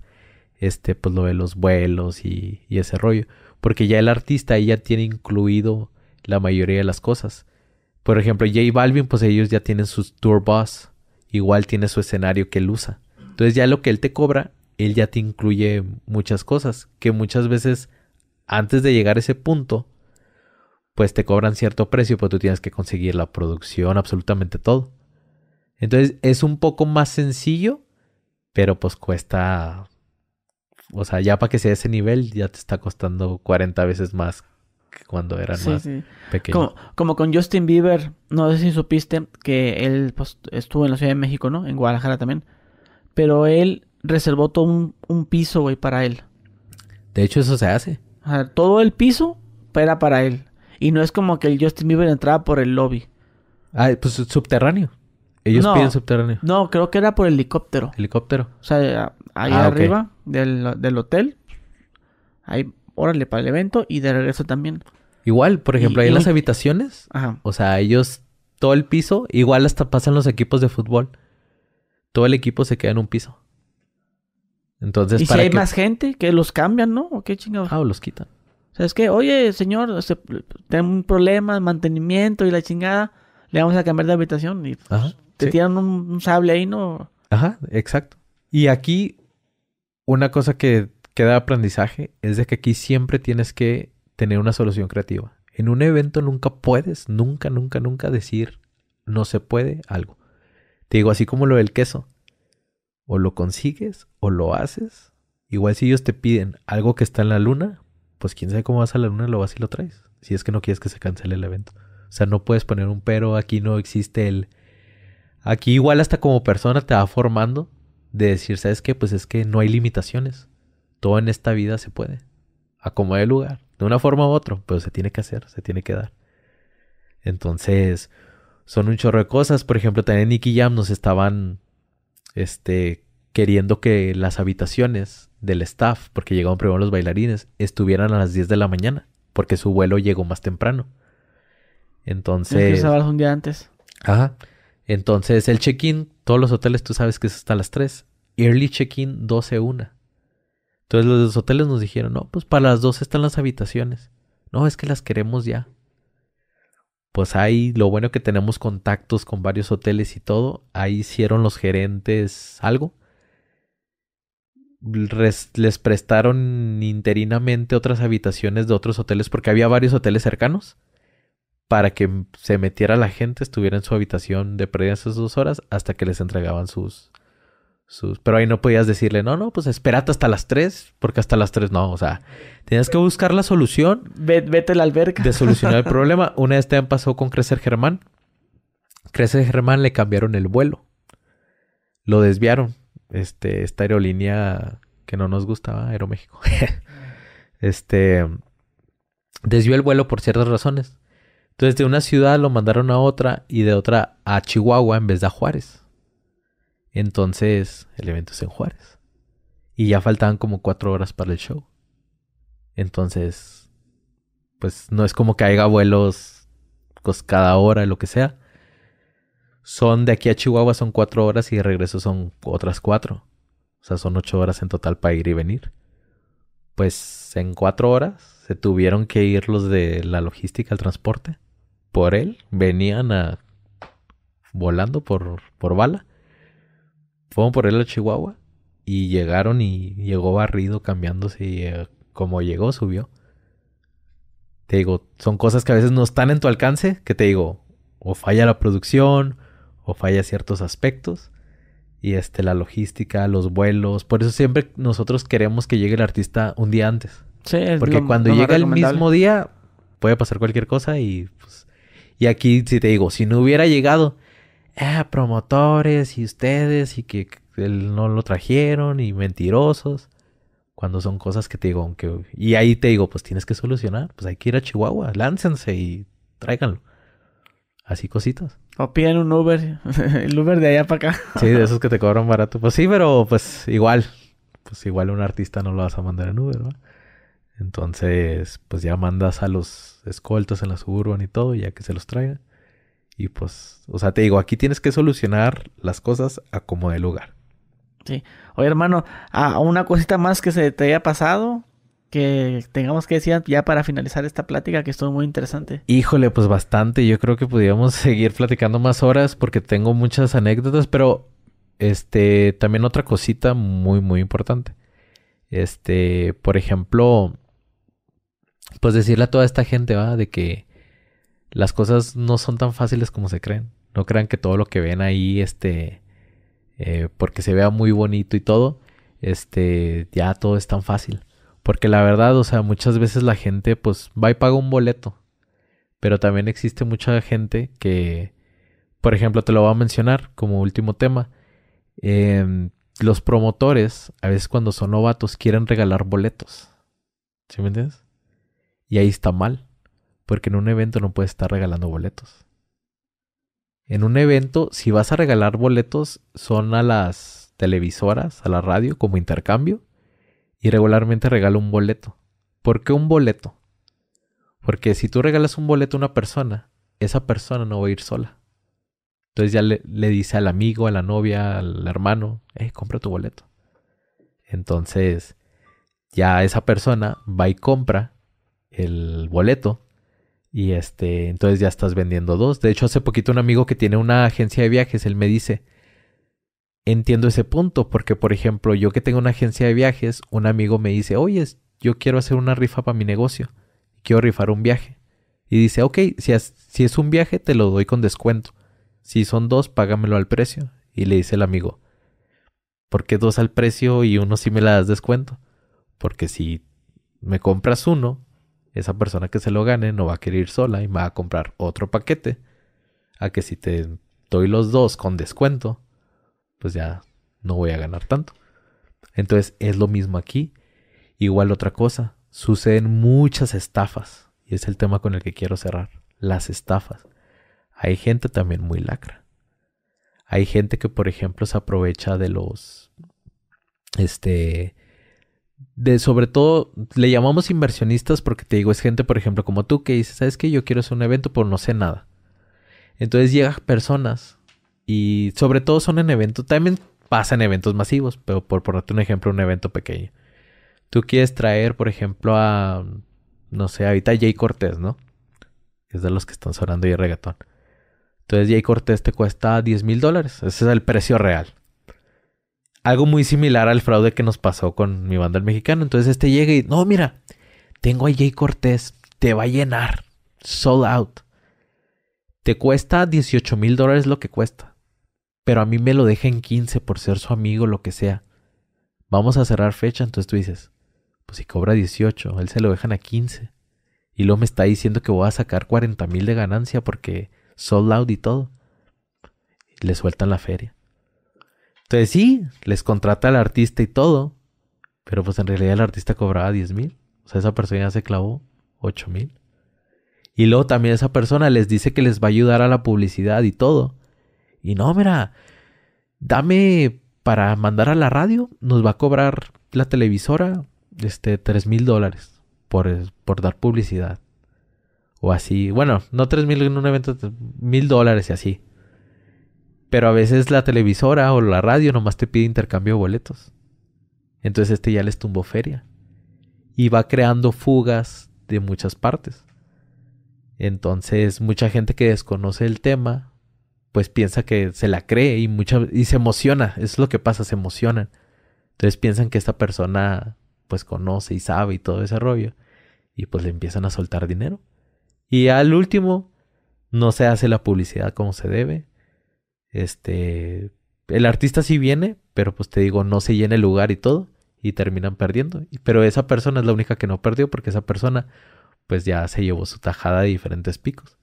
este, pues lo de los vuelos y, ese rollo. Porque ya el artista ahí ya tiene incluido la mayoría de las cosas. Por ejemplo, J Balvin, pues ellos ya tienen sus tour bus. Igual tiene su escenario que él usa. Entonces ya lo que él te cobra, él ya te incluye muchas cosas. Que muchas veces, antes de llegar a ese punto, pues te cobran cierto precio, pues tú tienes que conseguir la producción, absolutamente todo. Entonces es un poco más sencillo, pero pues cuesta... O sea, ya para que sea ese nivel, ya te está costando 40 veces más cuando eran más pequeños. Como, con Justin Bieber, no sé si supiste que él pues, estuvo en la Ciudad de México, ¿no? En Guadalajara también. Pero él reservó todo un, piso, güey, para él. De hecho, eso se hace. todo el piso era para él. Y no es como que el Justin Bieber entraba por el lobby. Ah, pues subterráneo. Ellos piden subterráneo. No, creo que era por helicóptero. Helicóptero. O sea, ahí ah, arriba del, del hotel. Ahí órale para el evento y de regreso también. Igual, por ejemplo, ahí en las habitaciones, o sea, ellos, todo el piso, igual hasta pasan los equipos de fútbol. Todo el equipo se queda en un piso. Entonces, ¿Y si hay más gente que los cambian, no? ¿O qué chingados? Ah, o los quitan. O sea, es que, oye, señor, tengo un problema de mantenimiento y la chingada, le vamos a cambiar de habitación y pues, te tiran un, un sable ahí, ¿no? Ajá, exacto. Y aquí, una cosa que queda aprendizaje es de que aquí siempre tienes que tener una solución creativa. En un evento nunca puedes, nunca, nunca, nunca decir no se puede algo. Te digo, así como lo del queso. O lo consigues o lo haces. Igual si ellos te piden algo que está en la luna, pues quién sabe cómo vas a la luna, lo vas y lo traes. Si es que no quieres que se cancele el evento. O sea, no puedes poner un pero, aquí no existe el... Aquí igual hasta como persona te va formando de decir, ¿sabes qué? Pues es que no hay limitaciones todo en esta vida se puede. Acomode el lugar. De una forma u otra, pero se tiene que hacer, se tiene que dar. Entonces, son un chorro de cosas. Por ejemplo, también Nicky Jam nos estaban este, queriendo que las habitaciones del staff, porque llegaron primero los bailarines, estuvieran a las 10 de la mañana, porque su vuelo llegó más temprano. Entonces... un día antes. Ajá. Entonces el check-in, todos los hoteles tú sabes que es hasta las 3. Early check-in 12-1. Entonces los hoteles nos dijeron, no, pues para las 12 están las habitaciones. No, es que las queremos ya. Pues ahí lo bueno que tenemos contactos con varios hoteles y todo. Ahí hicieron los gerentes algo. les prestaron interinamente otras habitaciones de otros hoteles porque había varios hoteles cercanos para que se metiera la gente, estuviera en su habitación de pérdida esas dos horas hasta que les entregaban sus, sus... Pero ahí no podías decirle, no, no, pues espérate hasta las tres, porque hasta las tres no, o sea, tenías que buscar la solución. Vete a la alberca. De solucionar el problema. Una vez también pasó con Crecer Germán. Crecer Germán le cambiaron el vuelo. Lo desviaron. Este, esta aerolínea que no nos gustaba, Aeroméxico. este, desvió el vuelo por ciertas razones. Entonces de una ciudad lo mandaron a otra y de otra a Chihuahua en vez de a Juárez. Entonces el evento es en Juárez. Y ya faltaban como cuatro horas para el show. Entonces, pues no es como que haya vuelos pues, cada hora, lo que sea. Son de aquí a Chihuahua son cuatro horas y de regreso son otras cuatro. O sea, son ocho horas en total para ir y venir. Pues en cuatro horas se tuvieron que ir los de la logística, el transporte por él, venían a volando por, por bala. Fueron por él a Chihuahua y llegaron y llegó barrido cambiándose y eh, como llegó subió. Te digo, son cosas que a veces no están en tu alcance, que te digo, o falla la producción o falla ciertos aspectos y este la logística, los vuelos, por eso siempre nosotros queremos que llegue el artista un día antes. Sí, porque cuando llega el mismo día puede pasar cualquier cosa y pues y aquí, si te digo, si no hubiera llegado, eh, promotores y ustedes y que él no lo trajeron y mentirosos. Cuando son cosas que te digo, aunque... Y ahí te digo, pues tienes que solucionar. Pues hay que ir a Chihuahua, láncense y tráiganlo. Así cositas. O piden un Uber, el Uber de allá para acá. Sí, de esos que te cobran barato. Pues sí, pero pues igual. Pues igual un artista no lo vas a mandar en Uber, ¿no? Entonces, pues ya mandas a los escoltas en la suburban y todo, ya que se los traigan. Y pues, o sea, te digo, aquí tienes que solucionar las cosas a como de lugar. Sí. Oye, hermano, a una cosita más que se te haya pasado, que tengamos que decir ya para finalizar esta plática, que estuvo muy interesante. Híjole, pues bastante. Yo creo que podríamos seguir platicando más horas porque tengo muchas anécdotas, pero este, también otra cosita muy, muy importante. Este, por ejemplo, pues decirle a toda esta gente, va, de que las cosas no son tan fáciles como se creen. No crean que todo lo que ven ahí, este, eh, porque se vea muy bonito y todo, este, ya todo es tan fácil. Porque la verdad, o sea, muchas veces la gente, pues, va y paga un boleto. Pero también existe mucha gente que, por ejemplo, te lo voy a mencionar como último tema. Em, los promotores, a veces cuando son novatos, quieren regalar boletos. ¿Sí me entiendes? Y ahí está mal, porque en un evento no puedes estar regalando boletos. En un evento, si vas a regalar boletos, son a las televisoras, a la radio, como intercambio, y regularmente regalo un boleto. ¿Por qué un boleto? Porque si tú regalas un boleto a una persona, esa persona no va a ir sola. Entonces ya le, le, dice al amigo, a la novia, al hermano, eh, compra tu boleto. Entonces, ya esa persona va y compra el boleto. Y este, entonces ya estás vendiendo dos. De hecho, hace poquito un amigo que tiene una agencia de viajes, él me dice, entiendo ese punto, porque por ejemplo, yo que tengo una agencia de viajes, un amigo me dice, oye, yo quiero hacer una rifa para mi negocio, quiero rifar un viaje. Y dice, ok, si es, si es un viaje, te lo doy con descuento. Si son dos, págamelo al precio. Y le dice el amigo, ¿por qué dos al precio y uno si me la das descuento? Porque si me compras uno, esa persona que se lo gane no va a querer ir sola y va a comprar otro paquete. A que si te doy los dos con descuento, pues ya no voy a ganar tanto. Entonces es lo mismo aquí. Igual otra cosa, suceden muchas estafas. Y es el tema con el que quiero cerrar. Las estafas. Hay gente también muy lacra. Hay gente que, por ejemplo, se aprovecha de los... Este... De sobre todo, le llamamos inversionistas porque te digo, es gente, por ejemplo, como tú que dice, ¿sabes qué? Yo quiero hacer un evento, pero no sé nada. Entonces llegan personas y sobre todo son en eventos, también pasa en eventos masivos, pero por ponerte un ejemplo, un evento pequeño. Tú quieres traer, por ejemplo, a, no sé, ahorita Jay Cortés, ¿no? Es de los que están sonando y reggaetón. Entonces Jay Cortés te cuesta 10 mil dólares. Ese es el precio real. Algo muy similar al fraude que nos pasó con mi banda el mexicano. Entonces este llega y, no, mira, tengo a Jay Cortés, te va a llenar. Sold out. Te cuesta 18 mil dólares lo que cuesta. Pero a mí me lo deja en 15 por ser su amigo, lo que sea. Vamos a cerrar fecha, entonces tú dices, pues si cobra 18, él se lo dejan a 15. Y luego me está diciendo que voy a sacar 40 mil de ganancia porque sold out y todo. le sueltan la feria. Entonces sí, les contrata al artista y todo. Pero pues en realidad el artista cobraba 10 mil. O sea, esa persona se clavó 8 mil. Y luego también esa persona les dice que les va a ayudar a la publicidad y todo. Y no, mira, dame para mandar a la radio, nos va a cobrar la televisora este, 3 mil dólares por, por dar publicidad. O así. Bueno, no 3 mil en un evento, mil dólares y así. Pero a veces la televisora o la radio nomás te pide intercambio de boletos. Entonces este ya les tumbó feria. Y va creando fugas de muchas partes. Entonces mucha gente que desconoce el tema, pues piensa que se la cree y, mucha, y se emociona. Es lo que pasa, se emocionan. Entonces piensan que esta persona pues conoce y sabe y todo ese rollo. Y pues le empiezan a soltar dinero. Y al último, no se hace la publicidad como se debe. Este, el artista sí viene, pero pues te digo, no se llena el lugar y todo. Y terminan perdiendo. Pero esa persona es la única que no perdió porque esa persona pues ya se llevó su tajada de diferentes picos.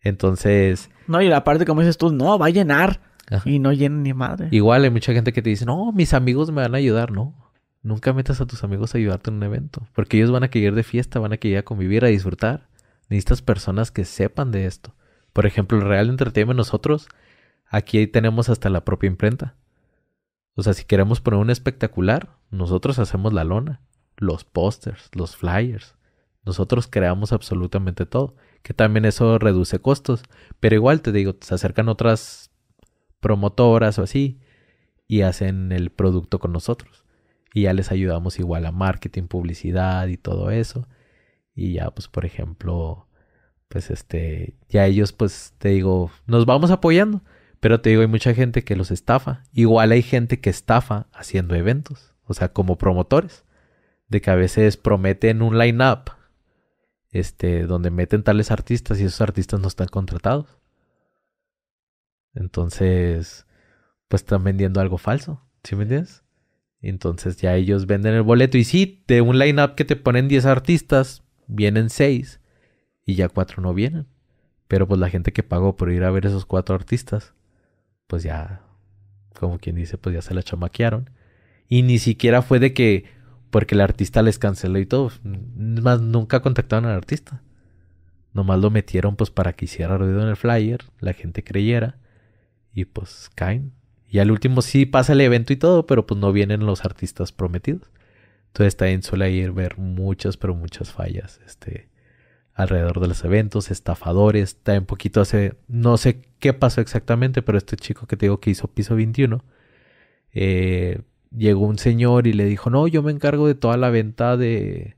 Entonces... No, y la parte como dices tú, no, va a llenar. Y no llena ni madre. Igual hay mucha gente que te dice, no, mis amigos me van a ayudar, ¿no? Nunca metas a tus amigos a ayudarte en un evento, porque ellos van a querer de fiesta, van a querer a convivir, a disfrutar. Necesitas personas que sepan de esto. Por ejemplo, el Real Entertainment nosotros, aquí tenemos hasta la propia imprenta. O sea, si queremos poner un espectacular, nosotros hacemos la lona, los pósters, los flyers. Nosotros creamos absolutamente todo, que también eso reduce costos, pero igual te digo, se acercan otras promotoras o así y hacen el producto con nosotros y ya les ayudamos igual a marketing, publicidad y todo eso. Y ya, pues, por ejemplo, pues este, ya ellos, pues, te digo, nos vamos apoyando. Pero te digo, hay mucha gente que los estafa. Igual hay gente que estafa haciendo eventos, o sea, como promotores, de que a veces prometen un line-up, este, donde meten tales artistas y esos artistas no están contratados. Entonces, pues están vendiendo algo falso, ¿sí me entiendes? Entonces ya ellos venden el boleto. Y sí, de un line-up que te ponen 10 artistas, vienen 6 y ya 4 no vienen. Pero pues la gente que pagó por ir a ver esos 4 artistas, pues ya, como quien dice, pues ya se la chamaquearon. Y ni siquiera fue de que, porque el artista les canceló y todo. Más nunca contactaron al artista. Nomás lo metieron pues para que hiciera ruido en el flyer, la gente creyera. Y pues caen y al último sí pasa el evento y todo, pero pues no vienen los artistas prometidos. Entonces también suele ir ver muchas, pero muchas fallas este, alrededor de los eventos, estafadores. un poquito hace, no sé qué pasó exactamente, pero este chico que te digo que hizo piso 21, eh, llegó un señor y le dijo, no, yo me encargo de toda la venta de...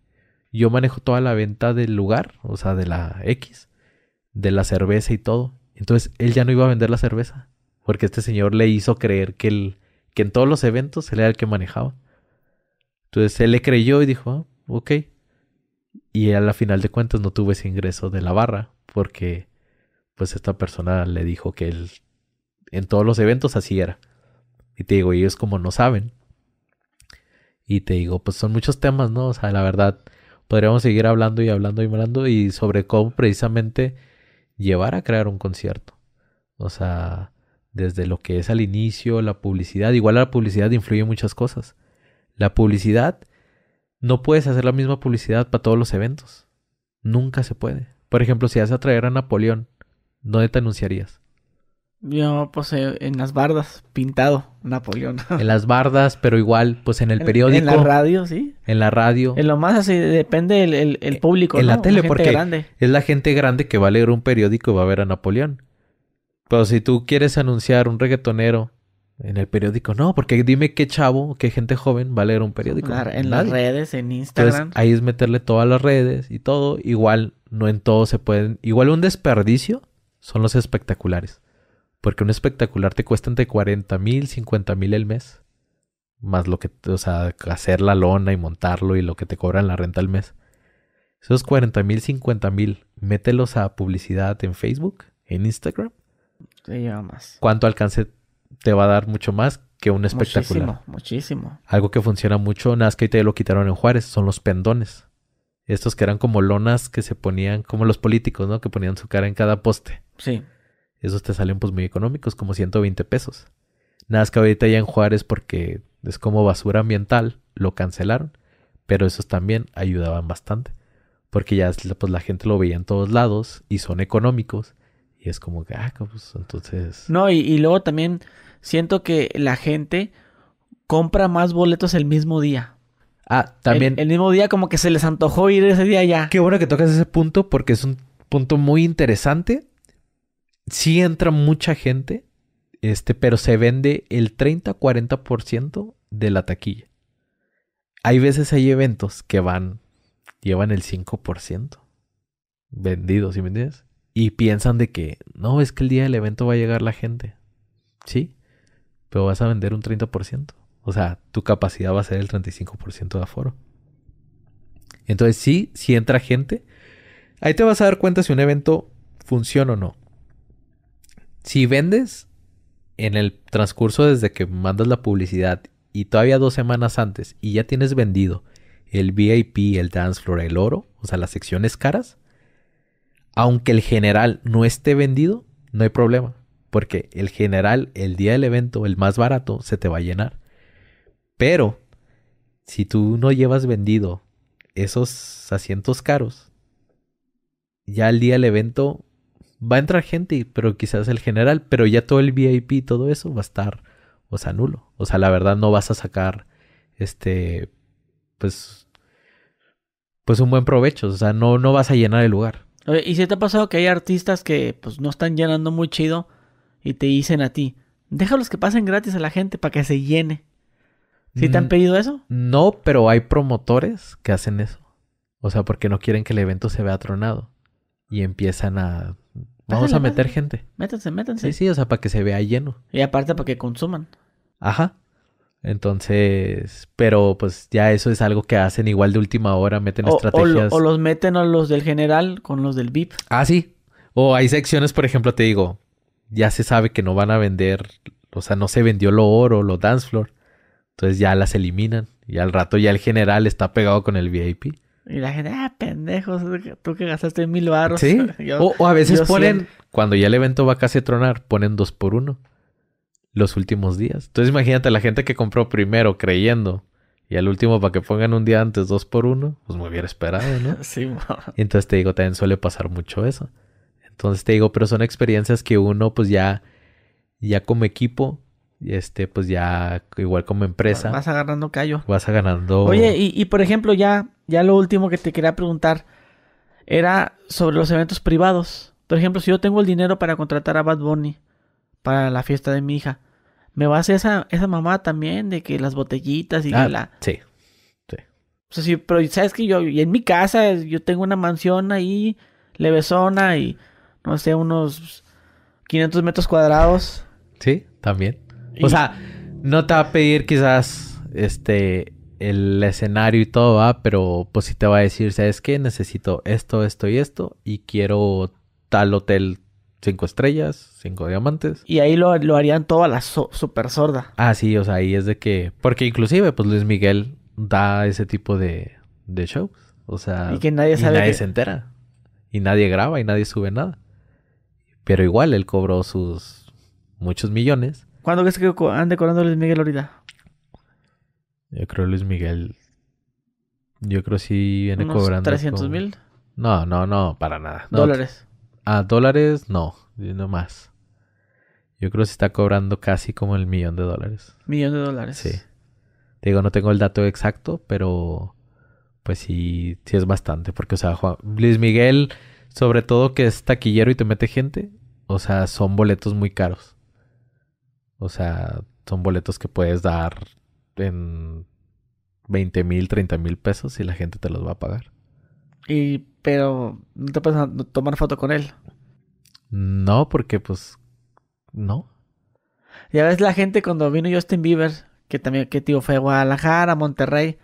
Yo manejo toda la venta del lugar, o sea, de la X, de la cerveza y todo. Entonces él ya no iba a vender la cerveza porque este señor le hizo creer que, él, que en todos los eventos él era el que manejaba. Entonces él le creyó y dijo, ah, ok. Y a la final de cuentas no tuvo ese ingreso de la barra porque pues esta persona le dijo que él en todos los eventos así era. Y te digo, ellos como no saben. Y te digo, pues son muchos temas, ¿no? O sea, la verdad, podríamos seguir hablando y hablando y hablando y sobre cómo precisamente llevar a crear un concierto. O sea, desde lo que es al inicio, la publicidad. Igual la publicidad influye muchas cosas. La publicidad no puedes hacer la misma publicidad para todos los eventos. Nunca se puede. Por ejemplo, si vas a traer a Napoleón, ¿dónde te anunciarías? Yo, pues, eh, en las bardas, pintado, Napoleón. En las bardas, pero igual, pues en el periódico. En la radio, sí. En la radio. En lo más así, depende el, el, el público. En ¿no? la tele, gente porque grande. es la gente grande que va a leer un periódico y va a ver a Napoleón. Pero si tú quieres anunciar un reggaetonero en el periódico, no, porque dime qué chavo, qué gente joven va a leer un periódico. La- en las redes, en Entonces, Instagram. ahí es meterle todas las redes y todo. Igual, no en todo se pueden. Igual un desperdicio son los espectaculares. Porque un espectacular te cuesta entre 40 mil, 50 mil el mes. Más lo que, o sea, hacer la lona y montarlo y lo que te cobran la renta al mes. Esos 40 mil, 50 mil, mételos a publicidad en Facebook, en Instagram. Sí, lleva más. ¿Cuánto alcance te va a dar mucho más que un espectacular? Muchísimo, muchísimo. Algo que funciona mucho, nada que ahorita ya lo quitaron en Juárez, son los pendones. Estos que eran como lonas que se ponían, como los políticos, ¿no? Que ponían su cara en cada poste. Sí. Esos te salen pues muy económicos, como 120 pesos. Nada que ahorita ya en Juárez, porque es como basura ambiental, lo cancelaron. Pero esos también ayudaban bastante. Porque ya pues la gente lo veía en todos lados y son económicos. Y es como que, ah, pues entonces... No, y, y luego también siento que la gente compra más boletos el mismo día. Ah, también... El, el mismo día como que se les antojó ir ese día ya. Qué bueno que tocas ese punto porque es un punto muy interesante. Sí entra mucha gente, este, pero se vende el 30-40% de la taquilla. Hay veces hay eventos que van, llevan el 5% vendidos, ¿sí me entiendes? Y piensan de que, no, es que el día del evento va a llegar la gente. Sí, pero vas a vender un 30%. O sea, tu capacidad va a ser el 35% de aforo. Entonces sí, si entra gente, ahí te vas a dar cuenta si un evento funciona o no. Si vendes en el transcurso desde que mandas la publicidad y todavía dos semanas antes y ya tienes vendido el VIP, el dance floor, el oro, o sea, las secciones caras, aunque el general no esté vendido, no hay problema. Porque el general, el día del evento, el más barato, se te va a llenar. Pero, si tú no llevas vendido esos asientos caros, ya el día del evento va a entrar gente, pero quizás el general, pero ya todo el VIP y todo eso va a estar, o sea, nulo. O sea, la verdad no vas a sacar, este, pues, pues un buen provecho. O sea, no, no vas a llenar el lugar. ¿Y si te ha pasado que hay artistas que pues no están llenando muy chido y te dicen a ti, déjalos que pasen gratis a la gente para que se llene? ¿Sí te han Mm, pedido eso? No, pero hay promotores que hacen eso. O sea, porque no quieren que el evento se vea tronado. Y empiezan a... Vamos Pásale, a meter pásale. gente. Métanse, métanse. Sí, sí, o sea, para que se vea lleno. Y aparte para que consuman. Ajá. Entonces, pero pues ya eso es algo que hacen igual de última hora, meten O, o lo- estrategias. o los meten a los del general con los del VIP. Ah, sí. O hay secciones, por ejemplo, te digo, ya se sabe que no van a vender, o sea, no se vendió lo oro, lo dance floor. Entonces ya las eliminan. Y al rato ya el general está pegado con el VIP. Y la gente, ah, pendejos, tú que gastaste mil baros. Sí. Yo- o, o a veces ponen, cuando ya el evento va casi a tronar, ponen dos por uno. Los últimos días. Entonces imagínate la gente que compró primero creyendo. Y al último para que pongan un día antes dos por uno. Pues me hubiera esperado, ¿no? Sí. Y entonces te digo, también suele pasar mucho eso. Entonces te digo, pero son experiencias que uno pues ya, ya como equipo, este, pues ya igual como empresa, Vas agarrando callo. vas a ganando. Oye, y, y por ejemplo, ya, ya lo último que te quería preguntar era sobre los eventos privados. Por ejemplo, si yo tengo el dinero para contratar a Bad Bunny para la fiesta de mi hija, ¿me va a hacer esa, esa mamá también de que las botellitas y Ah, la... Sí. O sea, sí, pero sabes que yo, y en mi casa, yo tengo una mansión ahí, levesona y, no sé, unos 500 metros cuadrados. Sí, también. Y- O sea, no te va a pedir quizás este el escenario y todo, ¿va? pero pues sí te va a decir, ¿sabes qué? Necesito esto, esto y esto y quiero tal hotel cinco estrellas, cinco diamantes. Y ahí lo, lo harían todo a la so- super sorda. Ah, sí, o sea, ahí es de que... Porque inclusive, pues Luis Miguel da ese tipo de, de shows. O sea... Y que nadie sabe nadie que- se entera. Y nadie graba y nadie sube nada. Pero igual, él cobró sus muchos millones. ¿Cuándo crees que ande cobrando Luis Miguel ahorita? Yo creo Luis Miguel... Yo creo sí viene Unos cobrando. 300 como- mil No, no, no, para nada. No, dólares. A dólares, no, no más. Yo creo que se está cobrando casi como el millón de dólares. Millón de dólares. Sí. Te digo, no tengo el dato exacto, pero pues sí, sí es bastante. Porque, o sea, Juan- Luis Miguel, sobre todo que es taquillero y te mete gente, o sea, son boletos muy caros. O sea, son boletos que puedes dar en 20 mil, 30 mil pesos y la gente te los va a pagar. Y, pero, no te puedes tomar foto con él. No, porque pues, no. Ya ves la gente cuando vino Justin Bieber, que también, que tío, fue a Guadalajara, a Monterrey.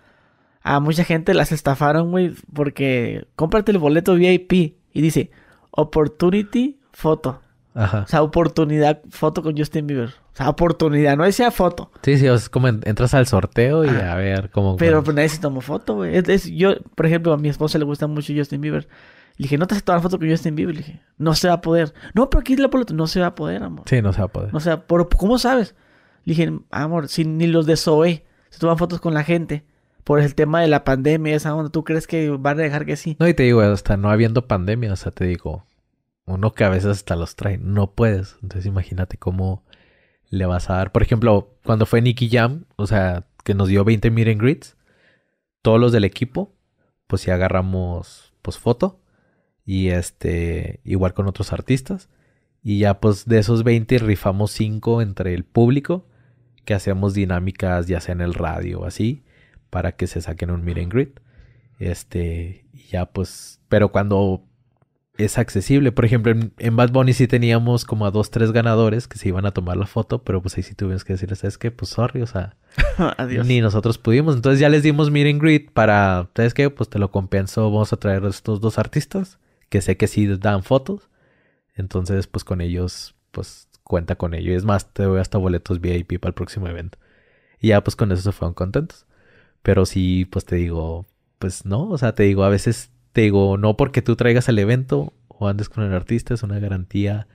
A mucha gente las estafaron, güey, porque cómprate el boleto VIP y dice Opportunity Foto. Ajá. O sea, oportunidad foto con Justin Bieber. O sea, oportunidad, no decía foto. Sí, sí, es como en- entras al sorteo y a ver cómo... Pero pues nadie se tomó foto, güey. Es- es- yo, por ejemplo, a mi esposa le gusta mucho Justin Bieber. Le dije, ¿no te has tomado foto con Justin Bieber? Le dije, no se va a poder. No, pero aquí es la boleto. No se va a poder, amor. Sí, no se va a poder. No sé, pero ¿cómo sabes? Le dije, amor, si ni los de Zoe se toman fotos con la gente por el tema de la pandemia, esa onda, ¿tú crees que van a dejar que sí? No, y te digo, hasta no habiendo pandemia, o sea, te digo, uno que a veces hasta los trae, no puedes. Entonces imagínate cómo le vas a dar. Por ejemplo, cuando fue Nicky Jam, o sea, que nos dio 20 meet and greets, todos los del equipo, pues sí agarramos, pues foto. Y este, igual con otros artistas. Y ya pues de esos 20 rifamos 5 entre el público, que hacemos dinámicas ya sea en el radio o así, para que se saquen un meet and greet. Este, ya pues, pero cuando es accesible, por ejemplo, en, en Bad Bunny sí teníamos como a dos, tres ganadores que se iban a tomar la foto, pero pues ahí sí tuvimos que decirles, ¿sabes qué? Pues sorry, o sea, Adiós. ni nosotros pudimos. Entonces ya les dimos meet and greet para, ¿sabes qué? Pues te lo compenso, vamos a traer a estos dos artistas, que sé que sí dan fotos. Entonces, pues con ellos, pues cuenta con ello. Y es más, te doy hasta boletos VIP para el próximo evento. Y ya pues con eso se fueron contentos. Pero sí, pues te digo, pues no, o sea, te digo, a veces te digo, no porque tú traigas el evento o andes con el artista, es una garantía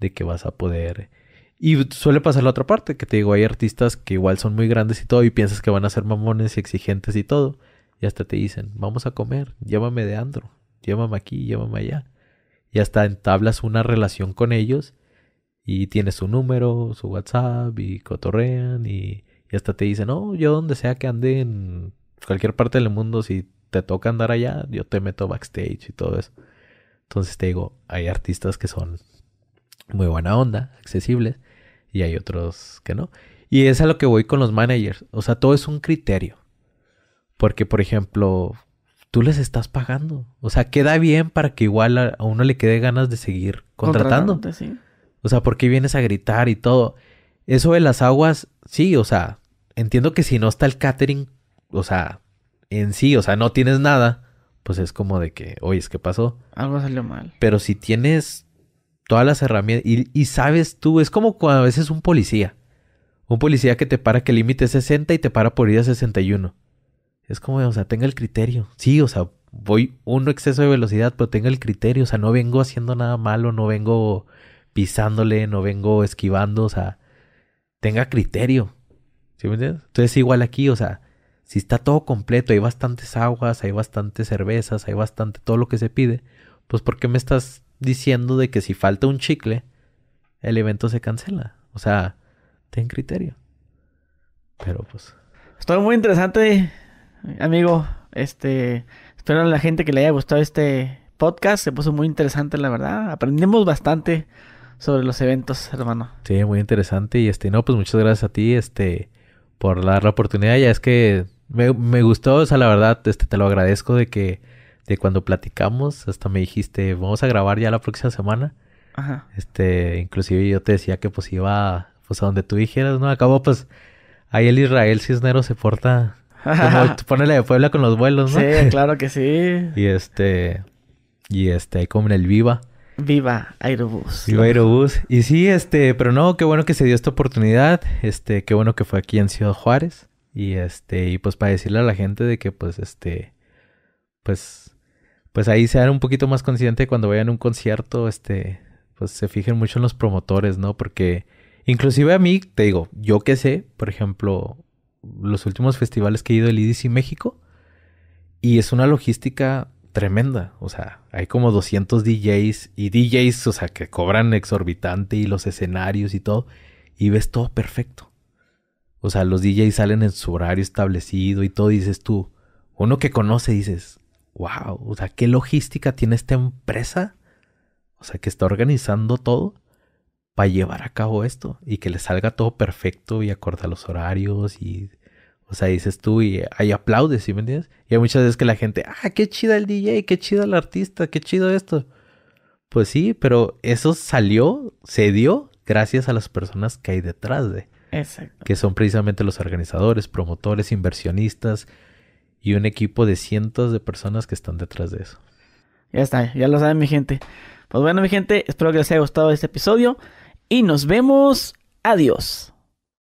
de que vas a poder. Y suele pasar la otra parte, que te digo, hay artistas que igual son muy grandes y todo, y piensas que van a ser mamones y exigentes y todo, y hasta te dicen, vamos a comer, llévame de andro, llévame aquí, llévame allá. Y hasta entablas una relación con ellos y tienes su número, su WhatsApp y cotorrean y, y hasta te dicen, no, yo donde sea que ande en cualquier parte del mundo, si te toca andar allá, yo te meto backstage y todo eso. Entonces te digo, hay artistas que son muy buena onda, accesibles, y hay otros que no. Y es a lo que voy con los managers. O sea, todo es un criterio. Porque, por ejemplo, tú les estás pagando. O sea, queda bien para que igual a, uno le quede ganas de seguir contratando. Sí. O sea, ¿por qué vienes a gritar y todo? Eso de las aguas, sí, o sea, entiendo que si no está el catering, o sea, en sí, o sea, no tienes nada, pues es como de que, oye, ¿qué pasó? Algo salió mal. Pero si tienes todas las herramientas y, y sabes tú, es como cuando a veces un policía. Un policía que te para que el límite es 60 y te para por ir a 61. Es como, o sea, tenga el criterio. Sí, o sea, voy un exceso de velocidad, pero tenga el criterio. O sea, no vengo haciendo nada malo, no vengo pisándole, no vengo esquivando, o sea, tenga criterio. Entonces, igual aquí, o sea, si está todo completo, hay bastantes aguas, hay bastantes cervezas, hay bastante todo lo que se pide, pues ¿por qué me estás diciendo de que si falta un chicle, el evento se cancela? O sea, ten criterio. Pero pues... Estuvo muy interesante, amigo. Este, espero a la gente que le haya gustado este podcast. Se puso muy interesante, la verdad. Aprendimos bastante sobre los eventos, hermano. Sí, muy interesante. Y este, no, pues muchas gracias a ti, este, por dar la oportunidad. Ya es que me, me gustó, o sea, la verdad, este, te lo agradezco de que, de cuando platicamos, hasta me dijiste, vamos a grabar ya la próxima semana. Ajá. Este, inclusive yo te decía que pues iba, pues a donde tú dijeras, ¿no? Acabó, pues, ahí el Israel Cisneros se porta como ponele de Puebla con los vuelos, ¿no? Sí, claro que sí. Y este, y este, ahí como en el Viva. Viva Aerobús. Viva Aerobús. Y sí, este, pero no, qué bueno que se dio esta oportunidad. Este, qué bueno que fue aquí en Ciudad Juárez. Y este, y pues para decirle a la gente de que pues este, pues, pues ahí sean un poquito más consciente cuando vayan a un concierto, este, pues se fijen mucho en los promotores, ¿no? Porque inclusive a mí, te digo, yo que sé, por ejemplo, los últimos festivales que he ido el IDC México, Y es una logística tremenda. O sea, hay como 200 DJs y DJs, o sea, que cobran exorbitante y los escenarios y todo. Y ves todo perfecto. O sea, los DJs salen en su horario establecido y todo. dices tú, uno que conoce, dices, wow, o sea, qué logística tiene esta empresa. O sea, que está organizando todo para llevar a cabo esto y que le salga todo perfecto y acorde a los horarios y o sea, dices tú y hay aplaudes, ¿sí me entiendes? Y hay muchas veces que la gente, ah, qué chida el DJ, qué chido el artista, qué chido esto. Pues sí, pero eso salió, se dio gracias a las personas que hay detrás de. Exacto. Que son precisamente los organizadores, promotores, inversionistas y un equipo de cientos de personas que están detrás de eso. Ya está, ya lo saben mi gente. Pues bueno mi gente, espero que les haya gustado este episodio y nos vemos. Adiós.